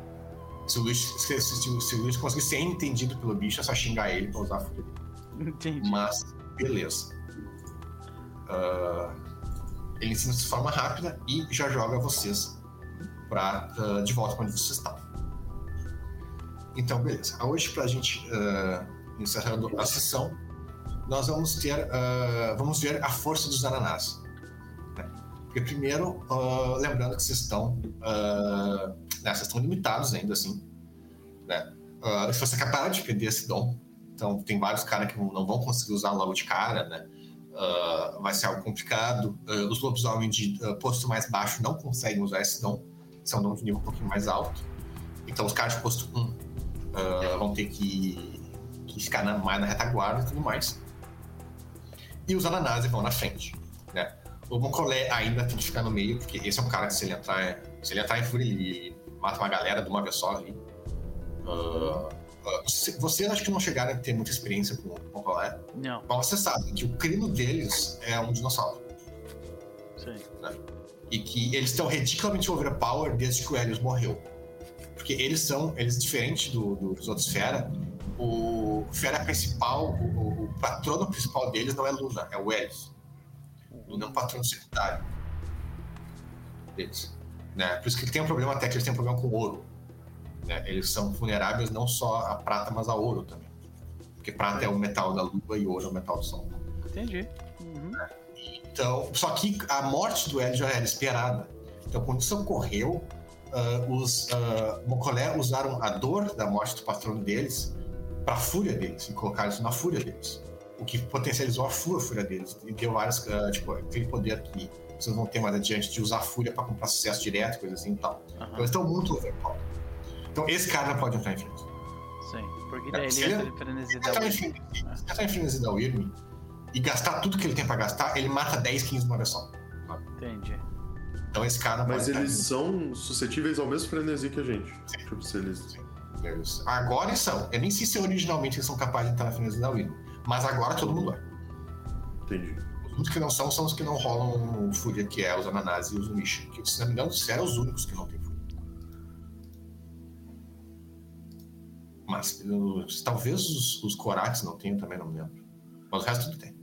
Se o Luiz, se, se, se o Luiz conseguir ser entendido pelo bicho, é só xingar ele pra usar a fúria dele. Entendi. Mas, beleza. Uh, ele ensina de forma rápida e já joga vocês pra, uh, de volta pra onde vocês estavam. Então, beleza. Hoje, pra gente uh, encerrando a sessão, nós vamos ter. vamos ver a força dos ananás. Né? Porque, primeiro, lembrando que vocês estão. né, vocês estão limitados ainda assim. Né? se você acabar de perder esse dom, então, tem vários caras que não vão conseguir usar logo de cara, né? Uh, vai ser algo complicado. Uh, os lobisomens de uh, posto mais baixo não conseguem usar esse dom. Um dom de nível um pouquinho mais alto. Então, os caras de posto 1 vão ter que, que ficar na, mais na retaguarda e tudo mais. E os ananás vão na frente, né? O Moncolé ainda tem que ficar no meio, porque esse é um cara que, se ele entrar, se ele entrar em fúria, ele mata uma galera de uma vez só ali. Uh, vocês acho que não chegaram a ter muita experiência com o Colé. Não. Mas você sabe que o crino deles é um dinossauro. Sim. Né? E que eles estão ridiculamente overpower desde que o Helios morreu. Porque eles são, eles diferentes do, do, dos outros Fera, o Fera principal, o, o, patrono principal deles não é Luna, é o Helios. Luna é um patrono secundário deles. Né? Por isso que tem um problema até que eles têm um problema com ouro. Né? Eles são vulneráveis não só a prata, mas a ouro também. Porque prata é o metal da lua e ouro é o metal do sol. Entendi. Uhum. Então, só que a morte do Hélio já era esperada. Então, quando isso ocorreu, uh, os uh, Mokolé usaram a dor da morte do patrono deles para a fúria deles e colocaram isso na fúria deles. O que potencializou a fúria, a fúria deles e deu vários, uh, tipo, aquele poder que vocês vão ter mais adiante de usar a fúria para comprar sucesso direto, coisa assim e tal. Uhum. Então, eles estão muito overpowered. Então esse cara não pode entrar em frenesi. Sim, porque daí ele entra em frenesi da Wyrm. Se ele entrar em frenesi da Wyrm e gastar tudo que ele tem pra gastar, ele mata 10, 15 uma vez só. Entendi. Então esse cara não Mas pode eles são suscetíveis ao mesmo frenesi que a gente. Sim. Tipo, se eles... Sim. Eles... Agora eles são. Eu nem sei se originalmente eles são capazes de entrar na frenesi da Wyrm. Mas agora todo mundo é. Entendi. Os únicos que não são são os que não rolam fúria, que é os Ananás e os Misha. Que, se não me engano, eram os únicos que não tem Mas uh, talvez os, os Korax não tenham também, não me lembro. Mas o resto tudo tem.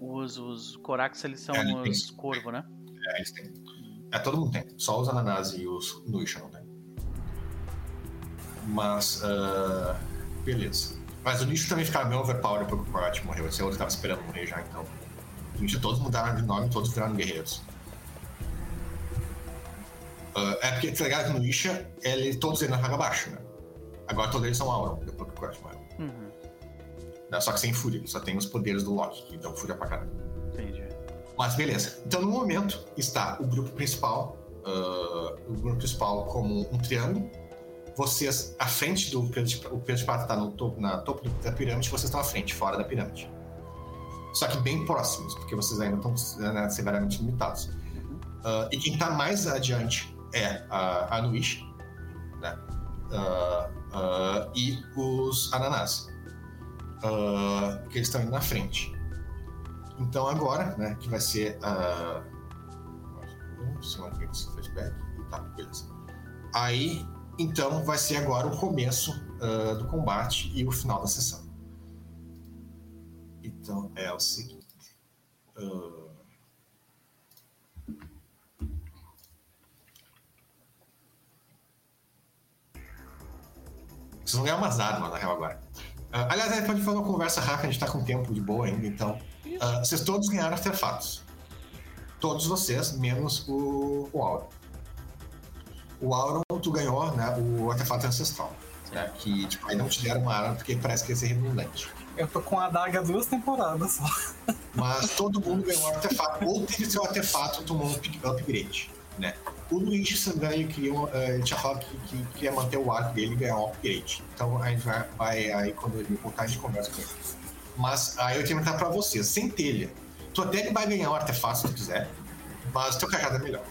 Os, os Korax, eles são é, os corvo, né? É, eles têm. É, todo mundo tem. Só os Ananás e os Nuisha não tem. Mas, uh, beleza. Mas o Nicho também ficava bem overpowered porque o Korat morreu. Esse outro estava esperando morrer já, então. Nicho todos mudaram de nome, todos viraram guerreiros. Uh, é porque, tá ligado? No Nisha, ele, todos eles na Hagabashi, né? Agora todos eles são Auron, depois que o Crash morreu. Uhum. Só que sem fúria, só tem os poderes do Loki, dão fúria pra caralho. Entendi. Mas beleza. Então no momento está o grupo principal, uh, o grupo principal como um triângulo. Vocês, à frente do o prata está no topo, na topo da pirâmide, vocês estão à frente, fora da pirâmide. Só que bem próximos, porque vocês ainda estão né, severamente limitados. Uh, e quem está mais adiante é a, a né? Uh, uh, e os ananás, uh, que eles estão indo na frente. Então agora, né, que vai ser a. Uh... Tá. Aí, então, vai ser agora o começo uh, do combate e o final da sessão. Então é o seguinte. Uh... Vocês vão ganhar umas armas, na real, agora. Uh, aliás, a gente pode fazer uma conversa rápida, a gente tá com tempo de boa ainda, então. Uh, vocês todos ganharam artefatos. Todos vocês, menos o, o Auron. O Auron, tu ganhou, né, o artefato ancestral. Né, que, tipo, aí não te deram uma arma porque parece que ia ser redundante. Eu tô com a adaga duas temporadas só. Mas todo mundo ganhou um artefato, ou teve seu artefato tomou um upgrade, né? O Luigi Sandanho queria, uh, ele tinha falado que, que, queria manter o arco dele e ganhar um upgrade. Então a gente vai, vai aí quando ele voltar a gente conversa com ele. Mas aí eu tenho que perguntar pra você, centelha. Tu até vai ganhar um artefato se tu quiser, mas teu cajado é melhor.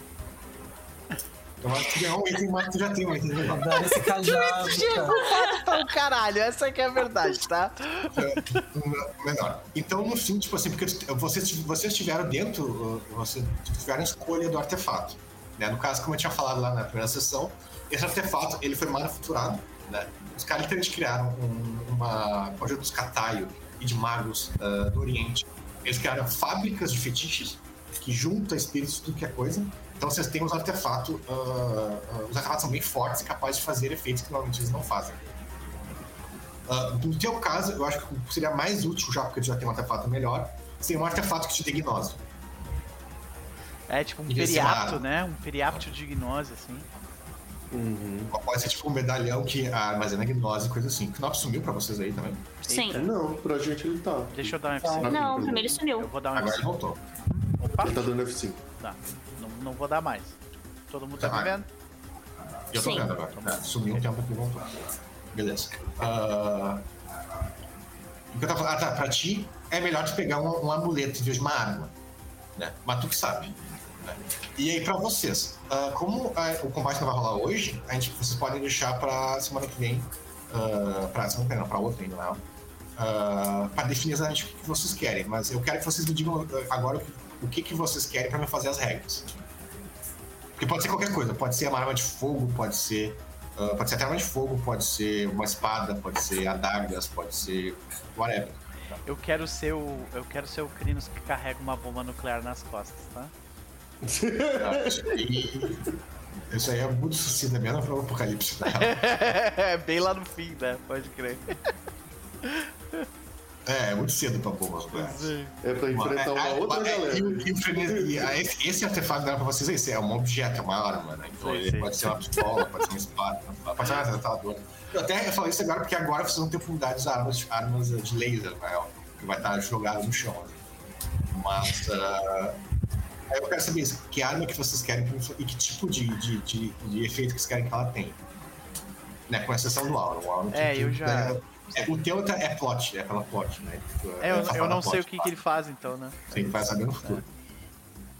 Então acho que ganhou um item, mas tu já tem um item. Dar esse cajado, cara. Tá o caralho, essa que é a verdade, tá? É, menor. Então, no fim, tipo assim, porque vocês, vocês tiveram dentro, vocês tiveram escolha do artefato. Né? No caso, como eu tinha falado lá na primeira sessão, esse artefato ele foi manufaturado. Né? Os caras literalmente criaram um, uma conjunto dos Kataio e de magos uh, do Oriente. Eles criaram fábricas de fetiches que junta espíritos tudo que é coisa. Então vocês têm os artefatos, uh, uh, os artefatos são bem fortes e capazes de fazer efeitos que normalmente eles não fazem. Uh, no teu caso, eu acho que seria mais útil, já porque tu já tem um artefato melhor, seria um artefato que te dê gnose. É tipo um periapto, né? Um periapto de gnose, assim. Uhum. Pode ser tipo um medalhão que armazena gnose, coisa assim. O Knox sumiu pra vocês aí também. Sim. Eita. Não, pra gente ele tá. Deixa eu dar um F5. Tá. Não, pra mim ele Eu sumiu. vou dar um Agora ele F5. voltou. Opa! Ele tá dando F5. Não, não, não vou dar mais. Todo mundo tá Tá. me vendo? Eu tô Sim. vendo agora. É, sumiu um tempo aqui e voltou. Beleza. Ah, o que eu tava falando? Ah, tá. Pra ti, é melhor tu pegar um, um amuleto em vez de uma arma. Né? Mas tu que sabe. Né? E aí, pra vocês, ah, como ah, o combate não vai rolar hoje, a gente, vocês podem deixar pra semana que vem. ah, pra semana que vem, pra outra ainda, não. Uh, para definir exatamente o que vocês querem, mas eu quero que vocês me digam agora o que, o que, que vocês querem pra me fazer as regras. Porque pode ser qualquer coisa, pode ser uma arma de fogo, pode ser. ah, pode ser até arma de fogo, pode ser uma espada, pode ser adagas, pode ser. whatever. Eu quero ser o. Eu quero ser o Crinos que carrega uma bomba nuclear nas costas, tá? Isso aí, isso aí é muito suicida mesmo para o apocalipse. É bem lá no fim, né? Pode crer. É, é muito cedo pra bombas nucleares. É pra enfrentar uma É, outra é, galera. E, e e esse, esse artefato não era pra vocês, esse é um objeto, é uma arma, né? Então Sim, ele sim. pode ser uma pistola, pode ser uma espada, pode ser uma tratadora. Eu até falo isso agora porque agora vocês vão ter oportunidade de usar armas, armas de laser, né? Que vai estar jogado no chão. né? Mas. ah, aí eu quero saber isso, que arma que vocês querem que- e que tipo de, de, de, de efeito que vocês querem que ela tenha. Né, com exceção do Aura. O É, eu já- é, o teu é é plot, é pela plot, né? É, eu, essa eu não sei o que, que ele faz então, né? Sim, vai saber no futuro.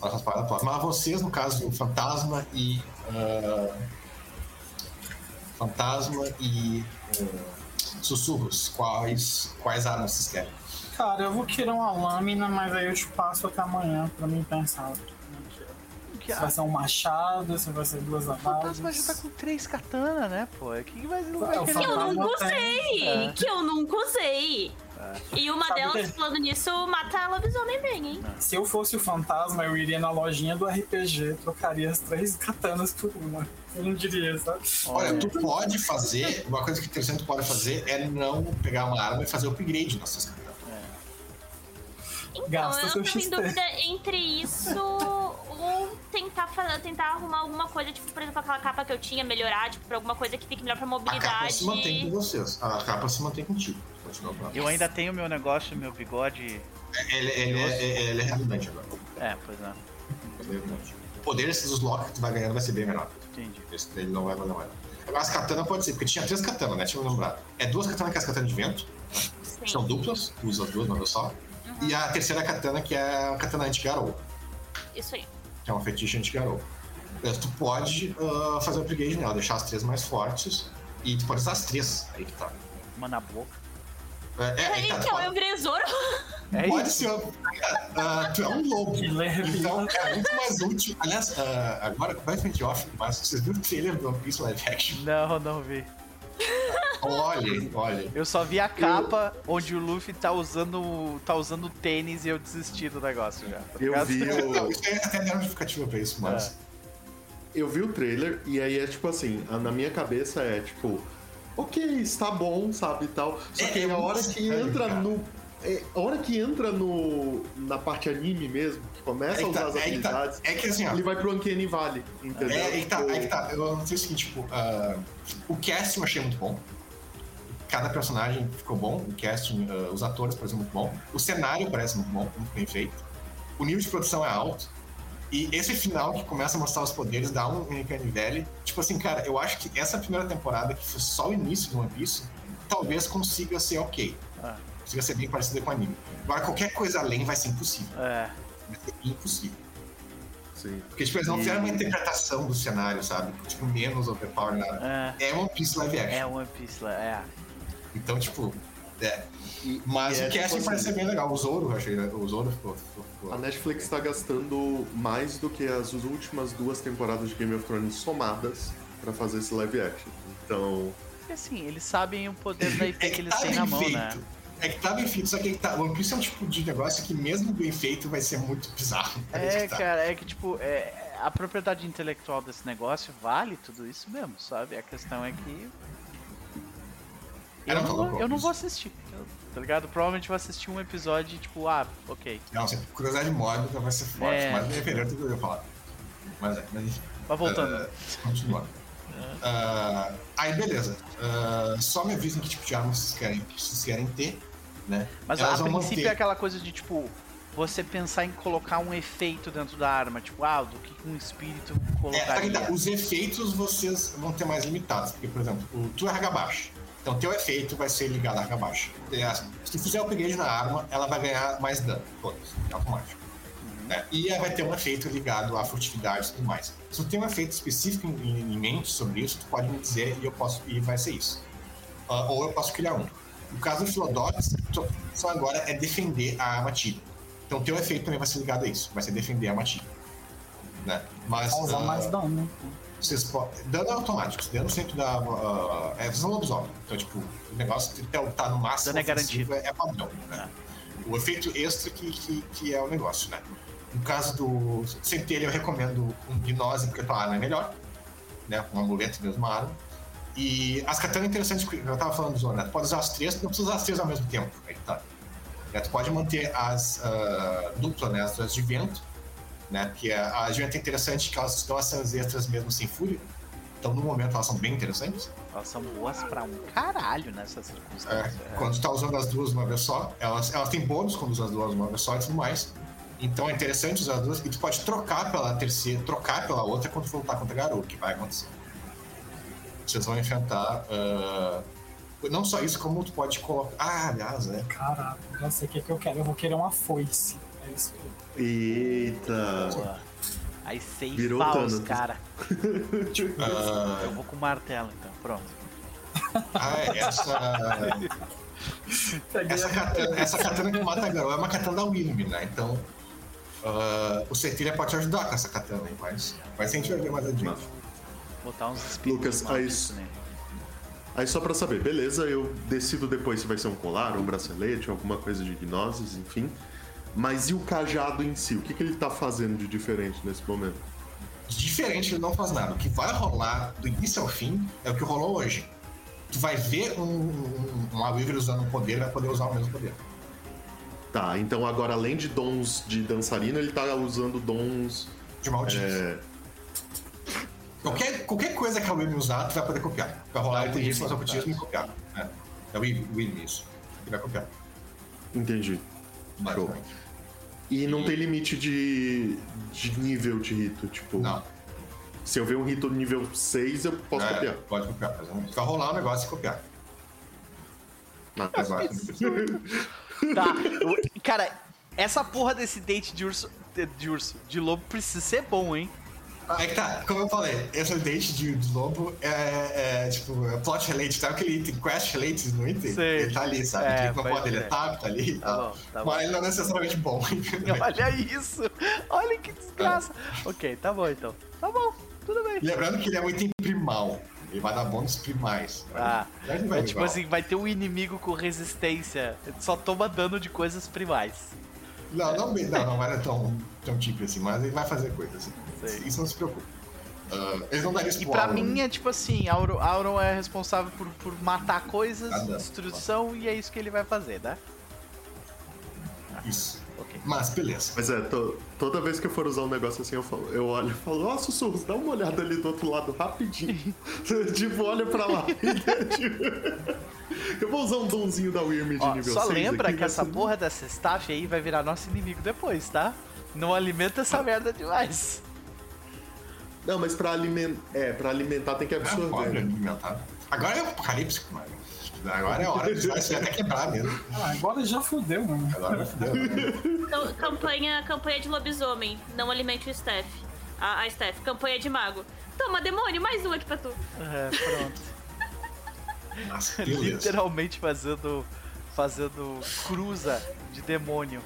Plot. Mas vocês, no caso, o Fantasma e. ah, fantasma e. ah, sussurros, quais, quais armas vocês querem? Cara, eu vou querer uma lâmina, mas aí eu te passo até amanhã pra mim pensar. Que Se vai ser um machado, se vai ser duas O fantasma já tá com três katana, né, pô? O que, vai, não vai É, o? Que eu nunca usei! É. Que eu nunca usei! E uma Sabe delas, que- falando nisso, mata a lobisomem bem, hein? Se eu fosse o fantasma, eu iria na lojinha do RPG, trocaria as três katanas por uma. Eu não diria, sabe? Olha, tu pode fazer, uma coisa que interessante tu pode fazer é não pegar uma arma e fazer upgrade nas suas katanas. Então, Gasta eu seu tô em dúvida entre isso ou tentar, fa- tentar arrumar alguma coisa, tipo, por exemplo, aquela capa que eu tinha, melhorar, tipo, pra alguma coisa que fique melhor pra A capa mobilidade. se mantém com vocês. A capa se mantém contigo. Continua com. Eu ainda tenho meu negócio, meu bigode. Ele, ele, ele, ele é redundante agora. É, pois é. É redundante. O poder desses dos lock que tu vai ganhando vai ser bem menor. Entendi. Esse dele não vai valer mais. Agora as katanas pode ser, porque tinha três katanas, né? Tinha me lembrado. É duas katanas que é as katanas de vento, Sim. são duplas, usa as duas, uma vez só. E a terceira katana, que é a katana anti-garou, Isso aí. que é uma fetiche anti-garou. Tu pode ah, fazer o upgrade nela, deixar as três mais fortes, e tu pode usar as três, aí que tá. Uma na boca. É, é, aí que tá, Então, pode, eu virei Zoro. É pode isso. ser. ah, tu é um lobo. Que leve. Então é muito mais útil. Aliás, ah, agora completamente off, mas vocês viram o trailer do One Piece Live Action? Não, não vi. Olha, olha. Eu só vi a capa onde o Luffy tá usando. tá usando tênis e eu desisti do negócio já. tá Eu vi Não, o, isso aí até deram justificativa pra isso, mas. eu vi o trailer e aí é tipo assim, a- na minha cabeça é tipo, ok, está bom, sabe e tal. Só É, que é a hora que entra cara. no. é, a hora que entra no. na parte anime mesmo, que começa É a que, usar tá, as é, que tá, habilidades, é que assim, ó. ele vai pro Uncanny Valley, entendeu? É, é que tá, Tipo, é que tá. Eu não sei o seguinte, tipo, ah, o casting eu achei muito bom. Cada personagem ficou bom. O casting, ah, os atores parecem muito bom. O cenário parece muito bom, muito bem feito. O nível de produção é alto. E esse final que começa a mostrar os poderes dá um Uncanny Valley. Tipo assim, cara, eu acho que essa primeira temporada, que foi só o início do One Piece, talvez consiga ser ok. Ah. Consiga ser bem parecida com o anime. Agora, qualquer coisa além vai ser impossível. É. Vai ser impossível. Sim. Porque, tipo, eles não fizeram uma interpretação do cenário, sabe? Tipo, menos overpower, nada. É, É One Piece live action. é One Piece lá, é. Então, tipo, é. E- Mas e é, o casting tipo parece assim, ser bem legal. O Zoro, eu achei. O Zoro ficou. A Netflix tá gastando mais do que as últimas duas temporadas de Game of Thrones somadas pra fazer esse live action. Então, Porque assim, eles sabem o poder da IP É que que eles tá têm bem na mão, feito. né? É que tá bem feito, só que aí tá. One Piece é um tipo de negócio que, mesmo bem feito, vai ser muito bizarro. Parece É, que tá. cara, é que tipo, é, a propriedade intelectual desse negócio vale tudo isso mesmo, sabe? A questão é que. Eu não vou, eu não vou assistir, eu- tá ligado? Provavelmente vou assistir um episódio e tipo, ah, ok. Não, curiosidade mórbida vai ser forte, É. mas independente do que eu ia falar. Mas é, mas enfim. Mas voltando. Ah, continuando. Ah, aí, beleza. Ah, só me avisem que tipo de arma vocês querem, que vocês querem ter, né? Mas Elas a princípio manter- é aquela coisa de tipo, você pensar em colocar um efeito dentro da arma, tipo, ah, do que um espírito É, tá colocaria. que tá. Os efeitos vocês vão ter mais limitados. Porque, por exemplo, o tu é baixa. Então, teu efeito vai ser ligado à baixa. Se tu fizer upgrade na arma, ela vai ganhar mais dano. Todos. É automático. né? E ela vai ter um efeito ligado à furtividade e tudo mais. Se tu tem um efeito específico em, em mente sobre isso, tu pode me dizer e eu posso e vai ser isso. Ah, ou eu posso criar um. No caso do Philodox, função agora é defender a armadilha. Então, teu efeito também vai ser ligado a isso. Vai ser defender a armadilha. Né? Mas, Causar ah, mais dano. né? Vocês podem. Dano é automático, dano sempre dá. Uh, é visão lobisomem. Então, tipo, o negócio de tá- tá no máximo. Dano é garantido. É, padrão, né? O efeito extra que, que, que é o negócio, né? No caso do centelha, eu recomendo um gnose, porque a tua arma é melhor, né? Um amuleto mesmo, uma arma. E as katanas é interessante, porque eu tava falando do Zona, né? Tu pode usar as três, não precisa usar as três ao mesmo tempo. Aí que tá. Né? Tu pode manter as uh, duplas, né? As duas de vento, né? Porque a, a de vento é interessante que elas dão ações extras mesmo sem fúria. Então, no momento, elas são bem interessantes. Elas são boas pra um caralho nessas É, circunstâncias. É. quando tu tá usando as duas uma vez só, elas, elas têm bônus quando usa as duas uma vez só e tudo mais. Então é interessante usar as duas. E tu pode trocar pela terceira, trocar pela outra quando for lutar contra Garou, que vai acontecer. Vocês vão enfrentar. ah, não só isso, como tu pode colocar. Ah, aliás, é. Caraca, já sei o que, que eu quero. Eu vou querer uma foice. É isso aí. Eita. Boa. Aí seis Virou cara. ah, Eu vou com o martelo, então. Pronto. ah, é, essa. Essa a- katana, essa katana que mata Garou é uma katana da William, né? Então. ah, o Cetilha pode te ajudar com essa katana aí, mas. Mas a gente vai ver mais adiante. Botar uns espíritos Lucas, aí- nele. Aí só pra saber, beleza, eu decido depois se vai ser um colar, um bracelete, alguma coisa de gnoses, enfim. Mas e o cajado em si? O que, que ele tá fazendo de diferente nesse momento? diferente, ele não faz nada. O que vai rolar do início ao fim é o que rolou hoje. Tu vai ver um, um, um Weaver usando um poder, vai poder usar o mesmo poder. Tá, então agora além de dons de dançarina, ele tá usando dons. De malditos. É, Qualquer, qualquer coisa que a Weaver usar, tu vai poder copiar. Vai rolar o inteligência, Weaver, mas ocultismo e copiar. É, é o isso. Ele vai copiar. entendi. Basicamente. E não tem limite de, de nível de rito, tipo. Não. Se eu ver um rito nível 6, eu posso É, copiar. Pode copiar. mas Vai rolar um negócio e copiar. Ah, Agora, Tá. o- Cara, essa porra desse date de urso. De, de urso, de lobo precisa ser bom, hein? Aí que tá, como eu falei, esse date de, de lobo é, é, tipo, é plot related, sabe aquele item, quest related no item? Sei. Ele tá ali, sabe? É, Clica pode modo, ele crer. tá, tá ali Tá tal. bom, tá Mas ele não é necessariamente bom. Olha isso! Olha que desgraça! Ok, tá bom então. Tá bom, tudo bem. Lembrando que ele é um item primal. Ele vai dar bônus primais. Ah, vai é tipo igual. assim, vai ter um inimigo com resistência. Ele só toma dano de coisas primais. Não, não, não, não dar tão, tão tipo assim, mas ele vai fazer coisas. Assim. Sei. Isso não se preocupe. Ah, eles não dariam isso E pro pra Auron. mim é tipo assim, Auron, Auron é responsável por, por matar coisas, Ah, destruição, e é isso que ele vai fazer, né? Isso. Ok. Mas beleza. Mas é, to- toda vez que eu for usar um negócio assim, eu, falo, eu olho e falo, ó, sussurros, dá uma olhada ali do outro lado rapidinho. tipo, olha pra lá. eu vou usar um donzinho da Wyrm de Ó, nível só 6 lembra aqui, que essa ser- porra dessa staff aí vai virar nosso inimigo depois, tá? Não alimenta essa merda demais. Não, mas pra alimentar, é, pra alimentar tem que É, pode absorver. né? alimentar. Agora é o apocalipse, mano. Agora é a hora de vai até quebrar mesmo. Ah, agora já fudeu, mano. Agora vai fudeu. né? Então, campanha, campanha de lobisomem. Não alimente o staff. A, a Steph, campanha de mago. Toma, demônio, mais um aqui pra tu. É, pronto. Beleza. Literalmente fazendo. Fazendo cruza de demônio.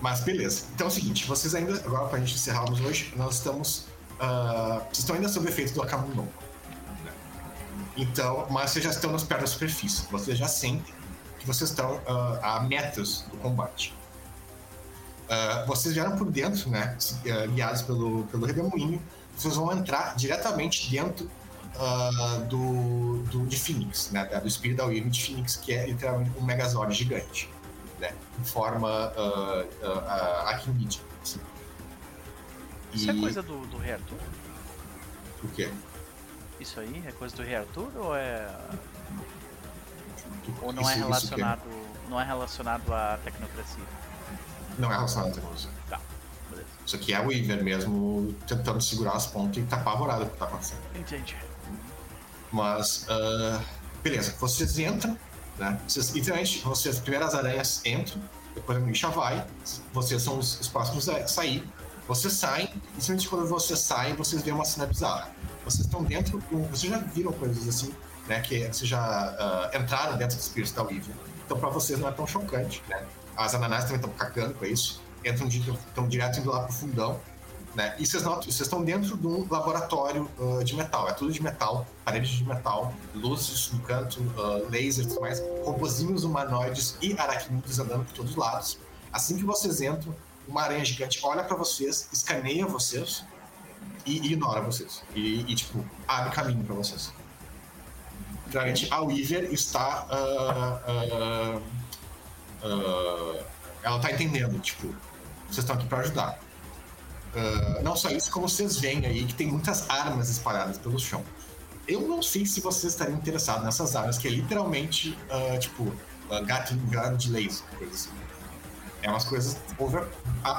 Mas beleza. Então é o seguinte, vocês ainda, agora pra gente encerrarmos hoje, nós estamos. ah, vocês estão ainda sob efeito do Akamundon. Então, mas vocês já estão nos pés da superfície. Vocês já sentem que vocês estão ah, a metros do combate. Ah, vocês vieram por dentro, né? ah, Guiados pelo, pelo redemoinho. Vocês vão entrar diretamente dentro ah, do, do de Phoenix, né? Do espírito da Wyrm de Phoenix, que é literalmente um Megazord gigante, né? Em forma uh, uh. Assim. Isso é coisa do, do Rei Arthur? O quê? Isso aí é coisa do Rei Arthur ou é. Ou não é relacionado. Não é relacionado à tecnocracia? não é relacionado à tecnologia. Tá, beleza. Isso aqui é o Weaver mesmo tentando segurar as pontas e tá apavorado com o que tá acontecendo. Entendi. Mas, ah, beleza, vocês entram, né? Vocês, literalmente, vocês, primeiro as aranhas entram, depois a Misha vai, vocês são os, os próximos a sair. Vocês saem, e simplesmente quando vocês saem, vocês veem uma cena bizarra. Vocês estão dentro, vocês já viram coisas assim, né? Que vocês já ah, entraram dentro do espírito da Weaver. Então, pra vocês não é tão chocante, né? As ananás também estão cagando com isso, entram estão direto indo lá pro fundão. Né? E vocês notam, vocês estão dentro de um laboratório ah, de metal, é tudo de metal, paredes de metal, luzes no canto, ah, lasers tudo mais, robozinhos humanoides e aracnídeos andando por todos os lados. Assim que vocês entram, uma aranha gigante olha pra vocês, escaneia vocês e ignora vocês. E, e, tipo, abre caminho pra vocês. Claramente, a Weaver está. ah, ah, ah, ela tá entendendo, tipo, vocês estão aqui pra ajudar. Não só isso, como vocês veem aí que tem muitas armas espalhadas pelo chão. Eu não sei se vocês estariam interessados nessas armas, que é literalmente, tipo, uh, Gatling Gun de laser, coisa assim. É umas coisas over, a,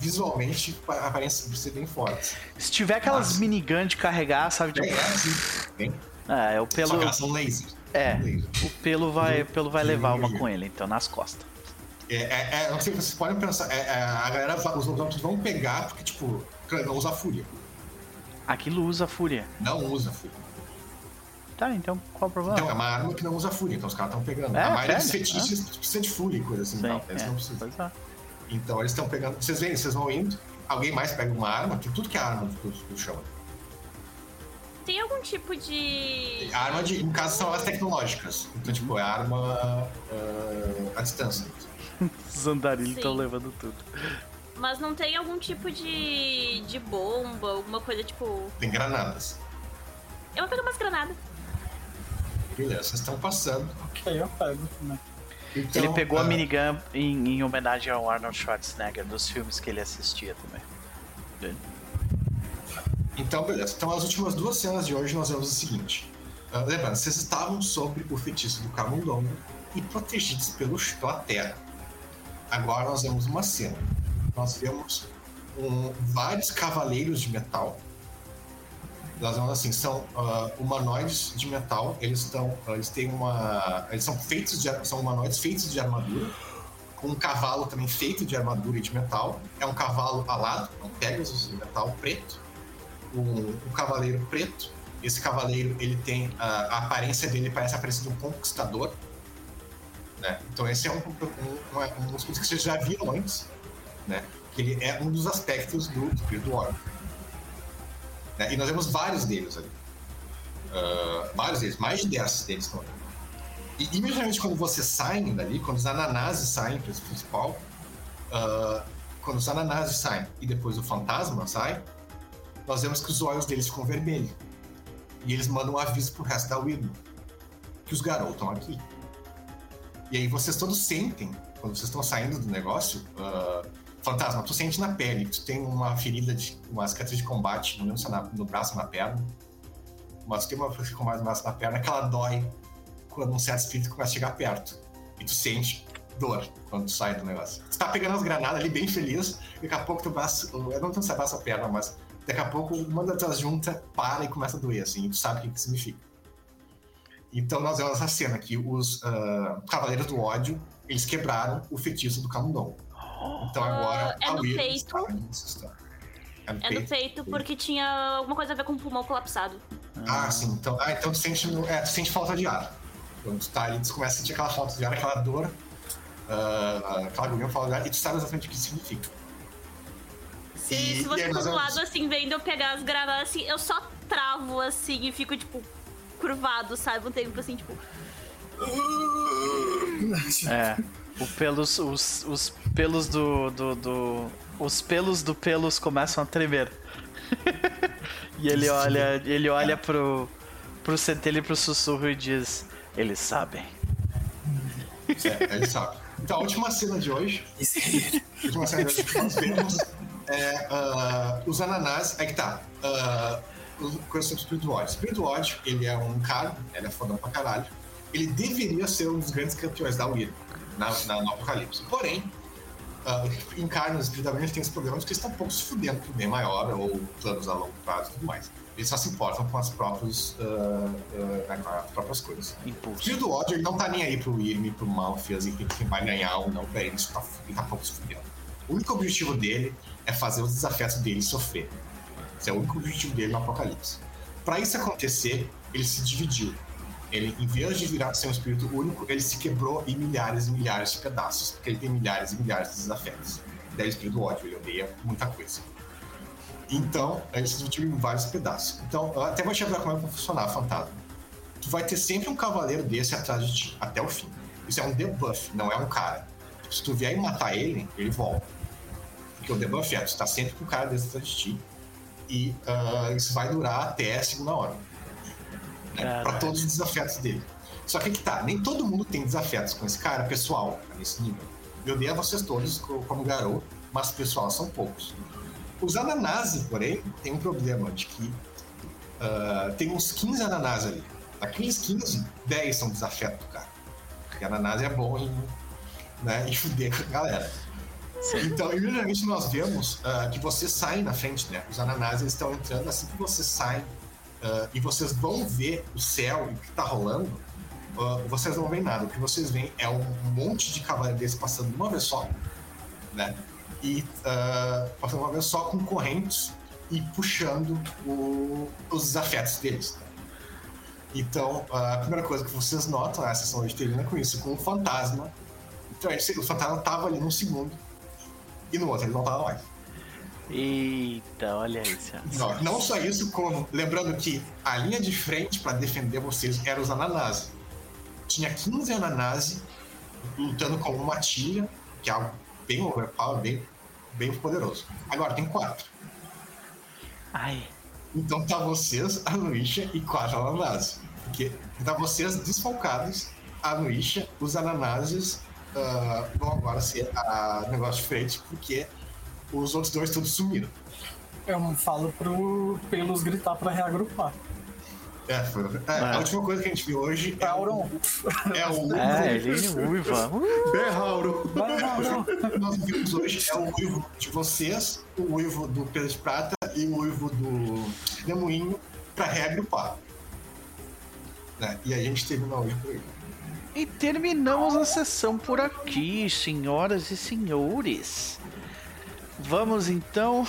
visualmente pa- aparência ser bem fortes. Se tiver aquelas Nossa. minigun de carregar, sabe? Tem, Tipo, é assim, tem. é, é o pelo. Só que elas são laser. É, Laser. o pelo vai, o pelo vai levar uma Sim. com ele, então, nas costas. É, é, é, não sei se vocês podem pensar, é, é, a galera, os outros vão pegar porque, tipo, não usa fúria. Aquilo usa fúria. Não usa fúria. Tá, então qual o problema? Então, é uma arma que não usa fúria, então os caras estão pegando. É, a maioria dos pega, fetiches precisa de fúria e coisa assim, Sim, não, eles é, não precisam. pois é. Então eles estão pegando. Vocês veem, vocês vão indo, alguém mais pega uma arma, tem tudo que é arma do, do chão. Tem algum tipo de. Arma de. No caso são as tecnológicas. Então, tipo, é arma ah, à distância. Os andarilhos estão levando tudo. Mas não tem algum tipo de. de bomba, alguma coisa tipo. Tem granadas. Eu vou pegar umas granadas. Beleza, vocês estão passando. Ok, eu pego também. Então, ele pegou a ah, minigun em, em homenagem ao Arnold Schwarzenegger, dos filmes que ele assistia também. Então, beleza. Então, as últimas duas cenas de hoje nós vemos o seguinte. Ah, lembrando, vocês estavam sobre o feitiço do Camundongo e protegidos pelo, pela terra. Agora nós vemos uma cena. Nós vemos um- vários cavaleiros de metal. Vemos assim, são ah, humanoides de metal. Eles estão, ah, eles têm uma, eles são feitos de, são humanoides feitos de armadura. Com um cavalo também feito de armadura e de metal. É um cavalo alado, um Pegasus de metal preto um, um cavaleiro preto. Esse cavaleiro ele tem a, a aparência dele parece a aparência de um conquistador. Né? Então esse é um, um, uma- um dos que vocês já viram antes, né? Que ele é um dos aspectos do espírito do. Né? E nós vemos vários deles ali. Ah, vários deles, mais de 10 deles estão ali. E imediatamente quando vocês saem dali, quando os ananases saem principal, ah, quando os ananases saem e depois o fantasma sai, nós vemos que os olhos deles ficam vermelhos. E eles mandam um aviso pro resto da Widmo. Que os garotos estão aqui. E aí vocês todos sentem, quando vocês estão saindo do negócio, ah, fantasma, tu sente na pele, tu tem uma ferida, de, uma cicatriz de combate, não lembro se é na- no braço ou na perna, mas tu tem uma cicatriz de combate no braço na perna que ela dói quando um certo espírito começa a chegar perto. E tu sente dor quando tu sai do negócio. Tu tá pegando as granadas ali bem feliz, e daqui a pouco teu braço, eu não tenho se é braço ou perna, mas daqui a pouco uma das tuas juntas para e começa a doer, assim, e tu sabe o que, que significa. Então nós vemos essa cena que os ah, Cavaleiros do Ódio, eles quebraram o feitiço do Camundongo. Então agora é a no Weird peito. É no É peito porque tinha alguma coisa a ver com o pulmão colapsado. Ah, sim. Então, ah, então tu sente, é, tu sente falta de ar. Quando tu tá ali, tu começa a sentir aquela falta de ar, aquela dor, ah, aquela agonia, falta de ar, e tu sabe exatamente o que isso significa. Se, E- se você nós do lado assim, vendo eu pegar as granadas assim, eu só travo assim e fico, tipo, curvado, sabe? Um tempo assim, tipo. É. O pelos, os, os pelos do, do, do- Os pelos do pelos começam a tremer. e ele olha, ele olha pro, pro centelho e pro sussurro e diz: Eles sabem. É, ele sabe. Então, a última cena de hoje, a última cena de hoje que nós vemos é ah, os ananás. É que tá. Uh, coisa sobre o Spirit Watch. Spirit Watch, ele é um cara, ele é fodão pra caralho. Ele deveria ser um dos grandes campeões da Wii na, na, no Apocalipse. Porém, uh, em Carne, os Spirit Watch tem esse problema de que eles estão um pouco se fudendo pro bem maior ou planos a longo prazo e tudo mais. Eles só se importam com as próprias, ah, ah, com as próprias coisas. O. Espírito do ódio, ele não tá nem aí pro Irme, pro Malfias e quem vai ganhar ou não, pra ele, isso tá, ele tá pouco se fudendo. O único objetivo dele é fazer os desafios dele sofrer. Esse é o único objetivo dele no Apocalipse. Pra isso acontecer, ele se dividiu. Ele, em vez de virar ser um espírito único, ele se quebrou em milhares e milhares de pedaços, porque ele tem milhares e milhares de desafios. Daí o espírito do ódio, ele odeia muita coisa. Então, ele se dividiu em vários pedaços. Então, eu até vou te lembrar como é que vai funcionar, fantasma tu vai ter sempre um cavaleiro desse atrás de ti, até o fim. Isso é um debuff, não é um cara. Se tu vier e matar ele, ele volta. Porque o debuff é, tu tá sempre com um cara desse atrás de ti. E ah, isso vai durar até a segunda hora. Né? Pra todos os desafios dele. Só que que tá, nem todo mundo tem desafios com esse cara, pessoal, nesse nível. Eu dei a vocês todos co- como garoto, mas pessoal são poucos. Os ananás, porém, tem um problema de que ah, tem uns 15 ananás ali. Daqueles 15, 10 são desafiados do cara. Porque ananás é bom em, né, em fuder com a galera. Então, imediatamente nós vemos ah, que vocês saem na frente, né? Os ananás eles estão entrando, assim que vocês saem ah, e vocês vão ver o céu e o que tá rolando, ah, vocês não veem nada. O que vocês veem é um monte de cavaleiros passando uma vez só, né? E ah, passando uma vez só com correntes e puxando o- os desafetos deles. Então, a primeira coisa que vocês notam, a sessão hoje termina com isso, com o fantasma. Então, o fantasma tava ali num segundo e no outro ele não tava mais. Eita, olha isso. Não, não só isso, como lembrando que a linha de frente para defender vocês era os ananás. Tinha 15 ananás lutando com uma tilha, que é algo bem overpower, bem, bem poderoso. Agora tem quatro. Ai. Então tá vocês, a Luísa e quatro ananases. Porque tá vocês desfalcados, a Luísa, os ananases ah, vão agora ser a negócio de frente, porque os outros dois todos sumiram. Eu falo pro Pelos gritar pra reagrupar. É, foi, é, A última coisa que a gente viu hoje é, o- Auron. é o É, ele uiva. Berrauro! Não, não, não. O que nós vimos hoje é o uivo de vocês, o uivo do Pedro de Prata e o uivo do Demoinho pra reagrupar. Né? E a gente termina hoje por aí. E terminamos a sessão por aqui, senhoras e senhores. Vamos então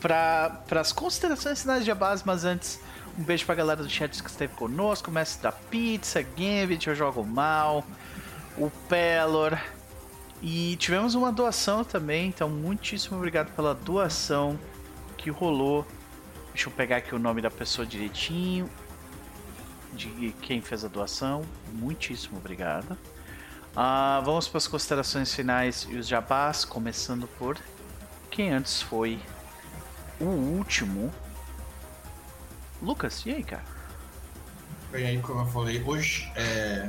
para as considerações finais de base, mas antes, um beijo pra galera do chat que esteve conosco, Mestre da Pizza, Gambit, Eu Jogo Mal, o Pelor. E tivemos uma doação também, então muitíssimo obrigado pela doação que rolou. Deixa eu pegar aqui o nome da pessoa direitinho de quem fez a doação. Muitíssimo obrigado. Ah, vamos para as considerações finais e os jabás, começando por quem antes foi o último. Lucas, e aí, cara? Bem, aí, como eu falei, hoje é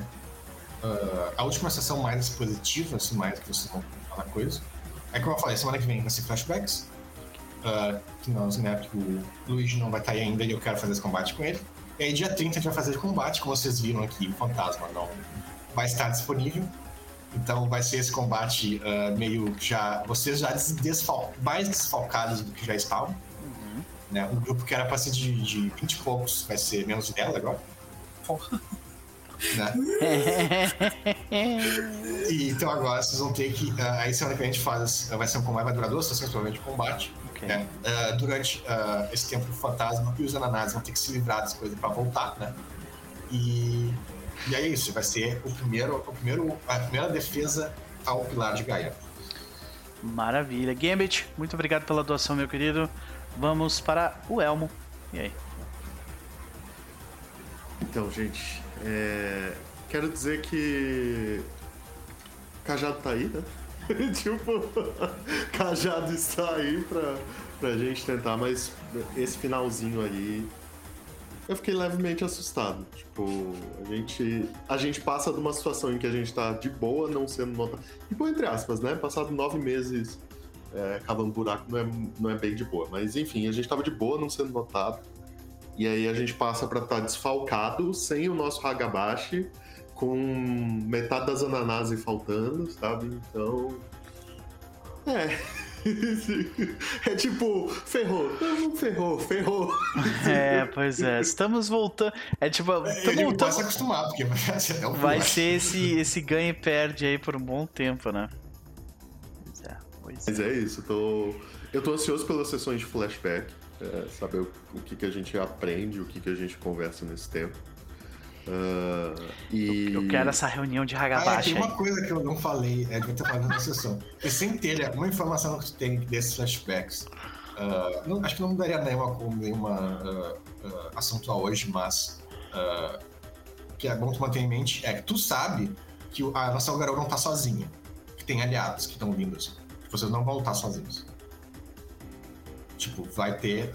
ah, a última sessão mais expositiva, assim, mais que vocês vão falar coisa. É como eu falei, semana que vem vai ser flashbacks. ah, que nós, né, porque o Luigi não vai estar aí ainda e eu quero fazer esse combate com ele. E aí, dia 30 a gente vai fazer combate, como vocês viram aqui, o fantasma não vai estar disponível. Então vai ser esse combate ah, meio que já. Vocês já des- desfal- mais desfalcados do que já estavam. Né? Um grupo que era pra ser de, de 20 e poucos vai ser menos de 10 agora. Porra. né? E, então agora vocês vão ter que. ah, aí semana que a gente faz. Vai ser um combate, vai durar duas sessões provavelmente de combate. Ok. né? Ah, durante esse tempo, o fantasma e os ananás vão ter que se livrar das coisas pra voltar, né? E, e aí é isso, vai ser o primeiro, o primeiro, a primeira defesa ao pilar de Gaia. Maravilha. Gambit, muito obrigado pela doação, meu querido. Vamos para o Elmo. E aí? Então, gente, é, quero dizer que. Cajado tá aí, né? tipo, Cajado está aí pra, pra gente tentar, mas esse finalzinho aí. Eu fiquei levemente assustado. Tipo, a gente, a gente passa de uma situação em que a gente tá de boa, não sendo notado. Tipo, entre aspas, né? Passado nove meses é, cavando buraco não é, não é bem de boa. Mas enfim, a gente tava de boa, não sendo notado. E aí a gente passa pra estar desfalcado, sem o nosso Hagabashi, com metade das ananase faltando, sabe? Então. É. é tipo, ferrou, não, ferrou, ferrou. É, pois é. Estamos voltando. É tipo, estamos digo, voltando. se acostumar, porque vai ser até o Vai ser esse, esse ganha e perde aí por um bom tempo, né? Pois é, pois Mas é. é isso, eu tô, eu tô ansioso pelas sessões de flashback, é, saber o, o que, que a gente aprende, o que, que a gente conversa nesse tempo. Ah, e... Eu quero essa reunião de Ah, é, Hagabashi tem aí. uma coisa que eu não falei, é, devia ter falado na sessão. E sem ter uma informação que tu tem desses flashbacks, ah, não- acho que não daria nenhuma, nenhuma ah, ah, assunto a hoje, mas ah, que é bom tu manter em mente é que tu sabe que o- a nossa Garou não tá sozinha, que tem aliados que estão vindo, assim. que vocês não vão estar sozinhos. Tipo, vai ter.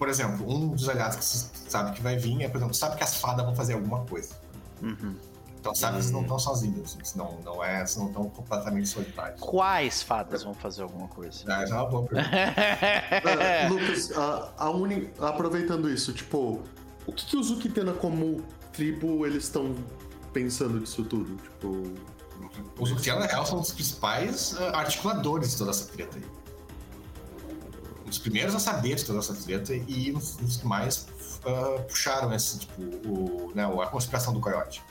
Por exemplo, um dos aliados que você sabe que vai vir é, por exemplo, sabe que as fadas vão fazer alguma coisa. Uhum. Então sabe que vocês não estão sozinhos, assim, não, não é, vocês não estão completamente solitários. Quais fadas vão fazer alguma coisa? Ah, essa é uma boa pergunta. Ah, Lucas, a, a uni- aproveitando isso, tipo, o que, que os Ukitena como tribo eles estão pensando disso tudo? Tipo, Os Ukiana, na real, são os principais ah, articuladores de toda essa treta aí. Os primeiros a saber de toda essa treta e os, os que mais ah, puxaram esse, tipo, o, né, a conspiração do Coyote.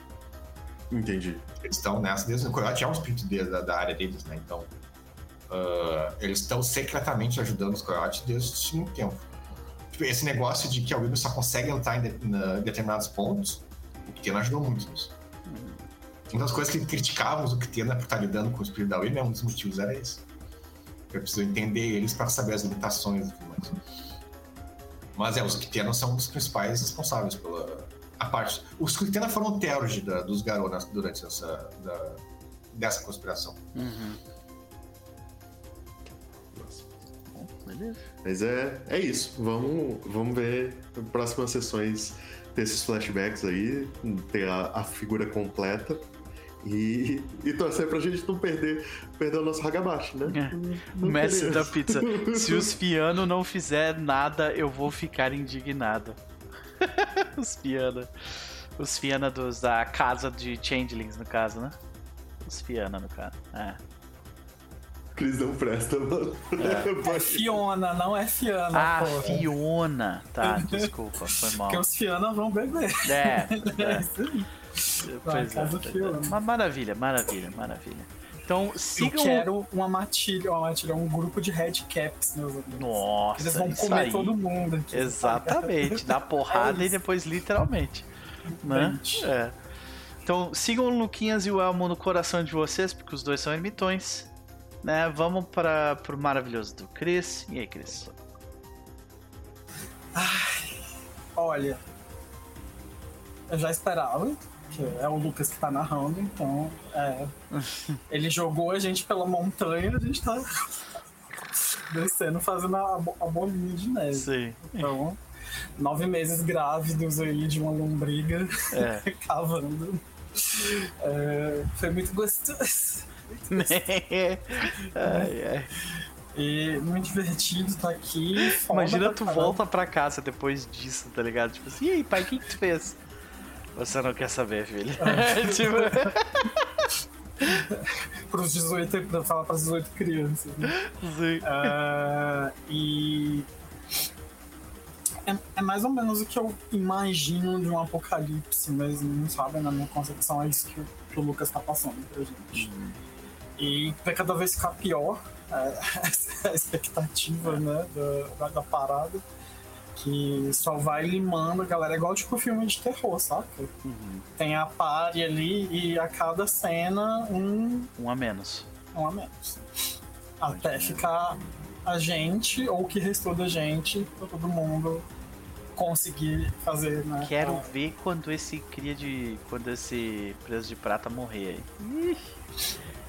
entendi. Eles estão nessa, desde o Coyote é um espírito deles, da, da área deles, né? Então, ah, eles estão secretamente ajudando os Coyotes desde muito tempo. Tipo, esse negócio de que a William só consegue entrar em, de- na- em determinados pontos, o Kitena ajudou muito nisso. Uma das coisas que criticávamos o Kitena por estar lidando com o espírito da William, um dos motivos era esse. Eu preciso entender eles para saber as limitações e tudo mais. Mas é, os Kitena são um dos principais responsáveis pela a parte. Os Kitena foram o Terge da- dos Garonas durante essa da- dessa conspiração. Uhum. Bom, beleza. Mas é, é isso. Vamos, vamos ver próximas sessões desses flashbacks aí, ter a, a figura completa. E, e torcer pra gente não perder, perder o nosso Hagabashi, né? É. Não O mestre da pizza. Se os Fiano não fizer nada, eu vou ficar indignado. os Fiana. Os Fiana dos, da casa de Changelings, no caso, né? Os Fiana, no caso. É. Cris não presta, mano. É Fiona, não é Fiana, Ah, porra. Fiona. Tá, desculpa, foi mal. Porque os Fiana vão beber. É, É é. Pois é, pois é. Ma- Maravilha, maravilha, maravilha. Então, Eu sigam. quero uma matilha, uma matilha, um grupo de headcaps, meus amigos. Nossa, Eles vão isso comer aí. todo mundo. aqui, Exatamente, dá porrada É e depois literalmente. Né? Gente. É. Então sigam o Luquinhas e o Elmo no coração de vocês, porque os dois são ermitões. Né? Vamos para pro maravilhoso do Chris. E aí, Chris? Olha, eu já esperava, que é o Lucas que tá narrando, então é, ele jogou a gente pela montanha, a gente tá descendo, fazendo a, a bolinha de neve. Sim. Então, nove meses grávidos aí de uma lombriga É. cavando. É, foi muito gostoso. ai, ai. E muito divertido estar aqui. foda Imagina tu caralho. volta pra casa depois disso, tá ligado? Tipo assim, e aí, pai, o que, que tu fez? Você não quer saber, filho. tipo, Pros 18, pra falar pras 18 crianças. Né? sim. Ah, e. É, é mais ou menos o que eu imagino de um apocalipse mesmo, sabe? Na minha concepção, é isso que, o- que o Lucas tá passando pra gente. E vai cada vez ficar pior é, essa é a expectativa, né, da, da, da parada. Que só vai limando a galera, é igual tipo filme de terror, saca? Tem a pare ali e a cada cena um Um a menos. um a menos. Até ficar a gente, ou o que restou da gente, pra todo mundo conseguir fazer, né? Quero a- ver quando esse cria de. quando esse preso de prata morrer aí.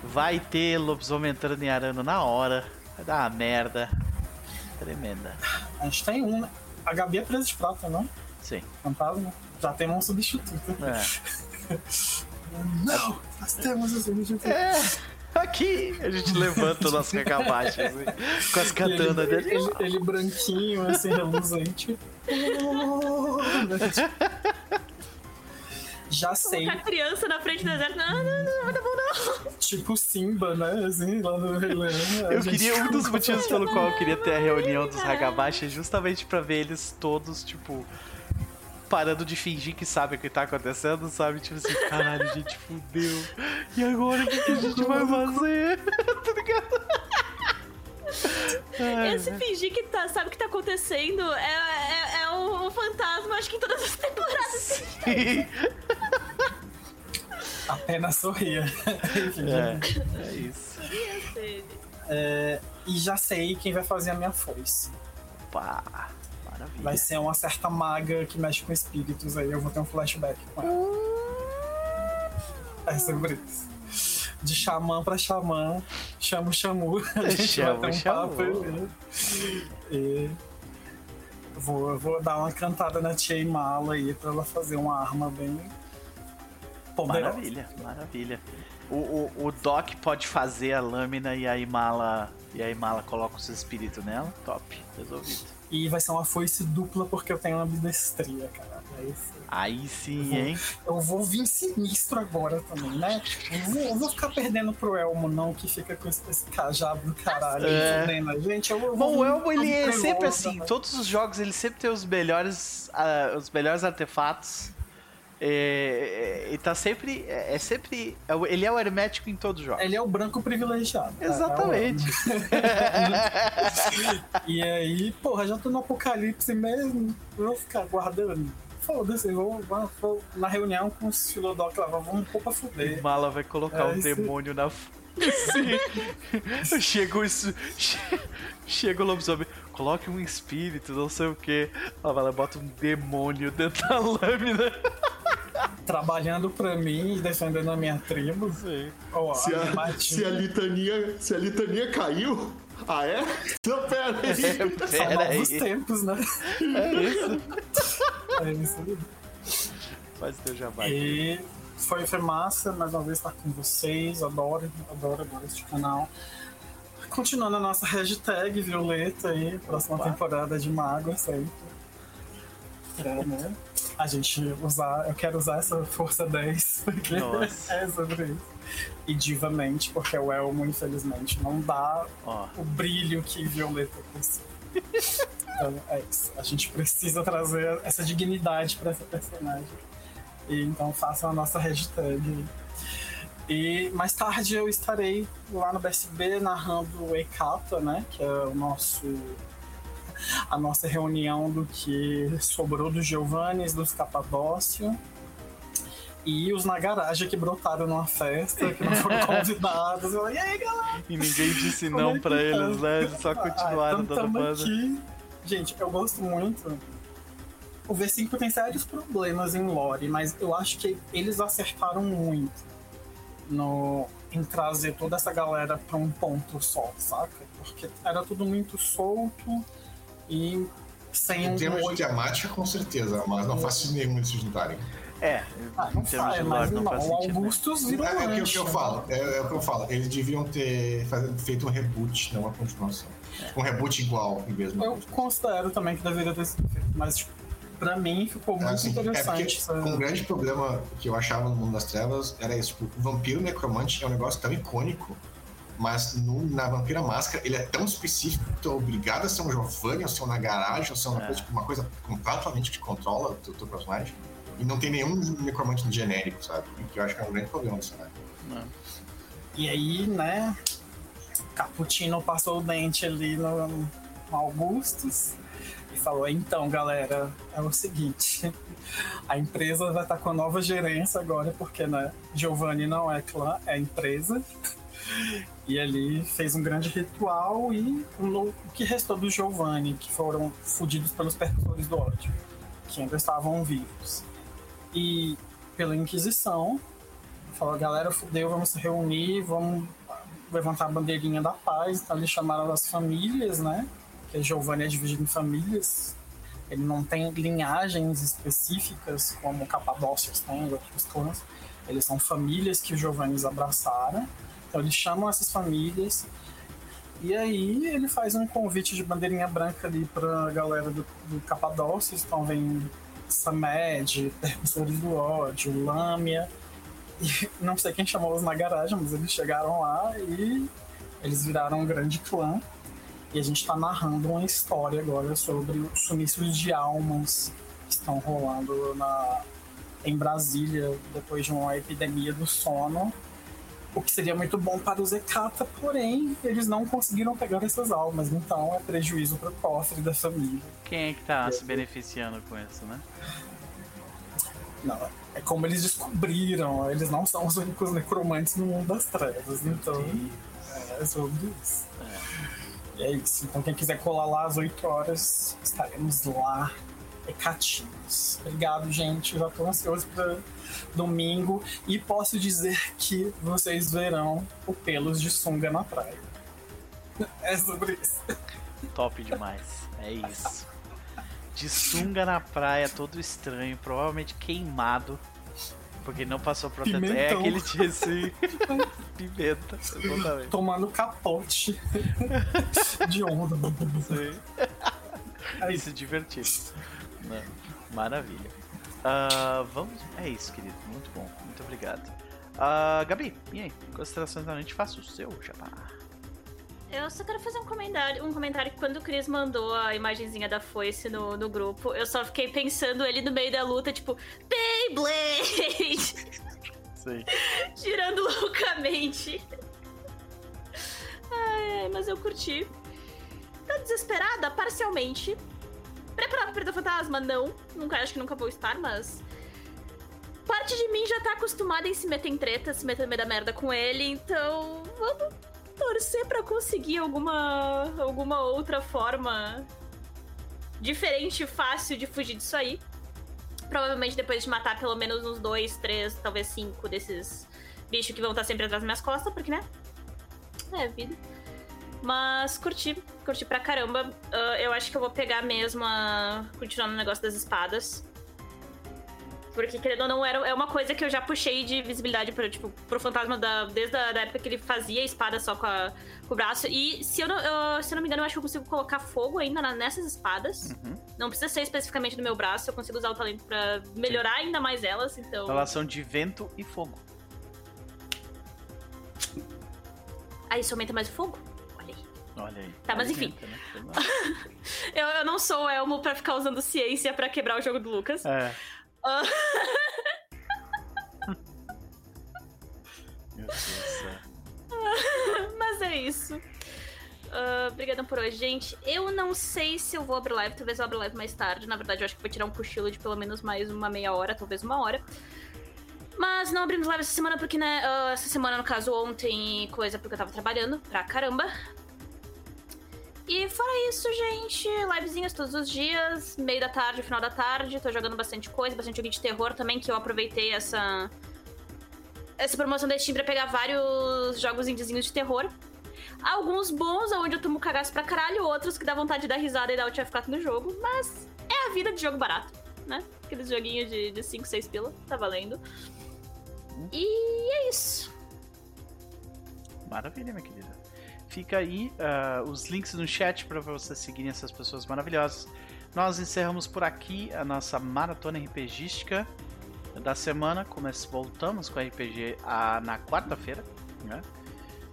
Vai ter lobisomem entrando em arano na hora. Vai dar uma merda. Tremenda. A gente tem um, né? A Gabi é presa de prata, não? Sim. Fantasma? Já temos um substituto. É. Não! Nós temos um substituto. É, aqui a gente levanta o nosso cacabache assim, com as katanas ele, dele. ele, ele branquinho, assim, reluzente. Já sei, Colocar criança na frente do deserto. Não, não, não, não, não, não. tipo Simba, né? Assim, lá no Rei Leão. Eu gente- queria, um dos motivos pelo qual eu queria ter a reunião dos Hagabashi é justamente pra ver eles todos, tipo, parando de fingir que sabe o que tá acontecendo, sabe? Tipo assim, caralho, a gente fudeu. E agora o que, que a gente vai fazer? tá ligado? Esse fingir que tá, sabe o que tá acontecendo é, é, é um, um fantasma, acho que em todas as temporadas. sim. Apenas sorria. É, é isso. é, e já sei quem vai fazer a minha foice. Opa, maravilha. Vai ser uma certa maga que mexe com espíritos aí. Eu vou ter um flashback com ela. É sobre isso. De xamã pra xamã, chama o chamu. A gente Chama vai ter um papo aí. E vou, vou dar uma cantada na Tia Imala aí pra ela fazer uma arma bem poderosa. Maravilha, maravilha. O, o, o Doc pode fazer a lâmina e a Imala, e a Imala coloca os espíritos nela. Top, resolvido. E vai ser uma foice dupla porque eu tenho uma ambidestria, cara. É isso. Aí sim, hein? Eu vou vir sinistro agora também, né? Eu vou, eu vou ficar perdendo pro Elmo, não, que fica com esse, esse cajado do caralho É. fudendo a gente. Eu, eu Bom, o Elmo ele é sempre assim. também. Todos os jogos ele sempre tem os melhores, ah, os melhores artefatos. É, é, e tá sempre, é, é sempre, é ele é o hermético em todos os jogos. Ele é o branco privilegiado. é, Exatamente. e aí, porra, já tô no apocalipse mesmo. Eu vou ficar guardando. Foda-se, vou, na reunião com os filodoc lá, vamos pôr pra fuder. Mala vai colocar É um isso. demônio na Sim. Chega o, chega o lobisomem, coloque um espírito, não sei o que. A Mala bota um demônio dentro da lâmina. Trabalhando pra mim e defendendo a minha tribo. Sim. Ó, Se a a, se a litania, se a litania caiu, ah é? Não, pera aí. São Pera aí. novos tempos, né? É isso. É isso aí. Faz teu jabá. E foi, foi massa, mais uma vez estar com vocês. Adoro, adoro, adoro este canal. Continuando a nossa hashtag Violeta aí, próxima Opa. temporada de Mágoa sempre. É, né? A gente usar, eu quero usar essa força 10, porque Nossa. é sobre isso. E divamente, porque o Elmo, infelizmente, não dá Ó, o brilho que Violeta possui. Então é isso. A gente precisa trazer essa dignidade para essa personagem. E então façam a nossa hashtag. E mais tarde eu estarei lá no BSB narrando o Ekata, né? Que é o nosso. A nossa reunião do que sobrou dos Giovannis, dos Capadócio. E os na garagem que brotaram numa festa, que não foram convidados. Eu, e aí, galera? e ninguém disse não é pra tá? eles, né? Eles só continuaram Ah, dando tamo banda. aqui. Gente, eu gosto muito. O V5 tem sérios problemas em lore, mas eu acho que eles acertaram muito no, em trazer toda essa galera pra um ponto só, saca? Porque era tudo muito solto e sem Em um termos de temática, com certeza, mas não faz nenhum eles se juntarem. É, Ah, em não termos faz, de mas lore não não, faz o sentido. né? Augustus virou É, é o que- o lanche, que eu né? falo, é, é o que eu falo. Eles deviam ter feito um reboot, não uma continuação. Um reboot igual, em vez de Eu considero também que deveria ter sido feito, mas tipo, pra mim ficou muito É, assim, é porque interessante. um grande problema que eu achava no mundo das trevas era isso. Tipo, o vampiro necromante é um negócio tão icônico, mas no- na Vampira Máscara ele é tão específico que tu é obrigado a ser um Giovanni, ou ser um na garagem, ou ser uma, É. coisa, tipo, uma coisa completamente que controla o teu, teu personagem. E não tem nenhum necromante genérico, sabe? Que eu acho que é um grande problema do cenário. E aí, né, Caputino passou o dente ali no, Augustus e falou: então, galera, é o seguinte. A empresa vai estar com a nova gerência agora, porque, né, Giovanni não é clã, é empresa. E ele fez um grande ritual e o que restou do Giovanni, que foram fudidos pelos percussores do ódio, que ainda estavam vivos. E pela Inquisição, falou, galera, fudeu, vamos se reunir, vamos levantar a bandeirinha da paz. Então eles chamaram as famílias, né? Que Giovanni é dividido em famílias. Ele não tem linhagens específicas como Capadócios tem, e outros clãs. Eles são famílias que os Giovannis abraçaram. Então eles chamam essas famílias. E aí ele faz um convite de bandeirinha branca ali pra galera do, do Capadócios. Então vem Samed, Percussores do Ódio, Lâmia. E não sei quem chamou-os na garagem, mas eles chegaram lá e eles viraram um grande clã. E a gente tá narrando uma história agora sobre os sumiços de almas que estão rolando na, em Brasília depois de uma epidemia do sono. O que seria muito bom para os Ekata, porém, eles não conseguiram pegar essas almas, então é prejuízo para o cofre da família. Quem é que tá se beneficiando com isso, né? Não, é como eles descobriram, eles não são os únicos necromantes no mundo das trevas, então é sobre isso. E é isso. Então quem quiser colar lá às 8 horas, estaremos lá hecatinhos. Obrigado, gente. Já tô ansioso para domingo e posso dizer que vocês verão o pelos de sunga na praia. É sobre isso. Top demais. É isso. De sunga na praia, todo estranho, provavelmente queimado. Porque não passou protetor. É aquele dia assim. Pimenta, exatamente. Tomando capote de onda. Sim. É E se Não, Maravilha. Ah, vamos. É isso, querido. Muito bom. Muito obrigado. Ah, Gabi, e aí? Considerações da noite? Faça o seu, jabá. Eu só quero fazer um comentário, um comentário que quando o Chris mandou a imagenzinha da foice no, no grupo, eu só fiquei pensando ele no meio da luta, tipo, Beyblade! Sim. Girando loucamente. Ai, mas eu curti. Tô desesperada, parcialmente. Preparada pra perder o fantasma? Não. Nunca, acho que nunca vou estar, mas. Parte de mim já tá acostumada em se meter em treta, se meter no meio da merda com ele, então. Vamos torcer pra conseguir alguma. alguma outra forma diferente e fácil de fugir disso aí. Provavelmente depois de matar pelo menos uns dois, três, talvez cinco desses bichos que vão estar sempre atrás das minhas costas, porque, né? É, vida. Mas curti, curti pra caramba. Ah, eu acho que eu vou pegar mesmo a. continuar no negócio das espadas. Porque, querendo ou não, era, é uma coisa que eu já puxei de visibilidade pro, tipo, pro fantasma da, desde a da época que ele fazia espada só com, a- com o braço. E se eu, não, eu- se eu não me engano, eu acho que eu consigo colocar fogo ainda na- nessas espadas. Uhum. Não precisa ser especificamente no meu braço, eu consigo usar o talento pra melhorar ainda mais elas, então. Relação de vento e fogo. Aí isso aumenta mais o fogo? Olha aí. Tá, mas enfim. Né? Eu, eu não sou o Elmo pra ficar usando ciência pra quebrar o jogo do Lucas. É. Ah. Meu Deus do céu. Mas é isso. Ah, Obrigadão por hoje, gente. Eu não sei se eu vou abrir live, talvez eu abra live mais tarde. Na verdade, eu acho que vou tirar um cochilo de pelo menos mais uma meia hora, talvez uma hora. Mas não abrimos live essa semana porque, né? ah, essa semana, no caso, ontem, coisa porque eu tava trabalhando pra caramba. E fora isso, gente, livezinhas todos os dias, meio da tarde, final da tarde. Tô jogando bastante coisa, bastante joguinho de terror também, que eu aproveitei essa. Essa promoção da Steam pra pegar vários jogos indiezinhos de terror. Alguns bons, onde eu tomo cagaço pra caralho, outros que dá vontade de dar risada e dar o F4 no jogo, mas é a vida de jogo barato, né? Aqueles joguinhos de 5, 6 pila, tá valendo. E é isso. Maravilha, minha querida. Fica aí ah, os links no chat para vocês seguirem essas pessoas maravilhosas. Nós encerramos por aqui a nossa maratona RPGística da semana. Come- Voltamos com a RPG ah, na quarta-feira. Né?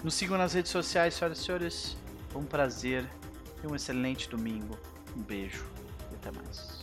Nos sigam nas redes sociais, senhoras e senhores. Um prazer e um excelente domingo. Um beijo e até mais.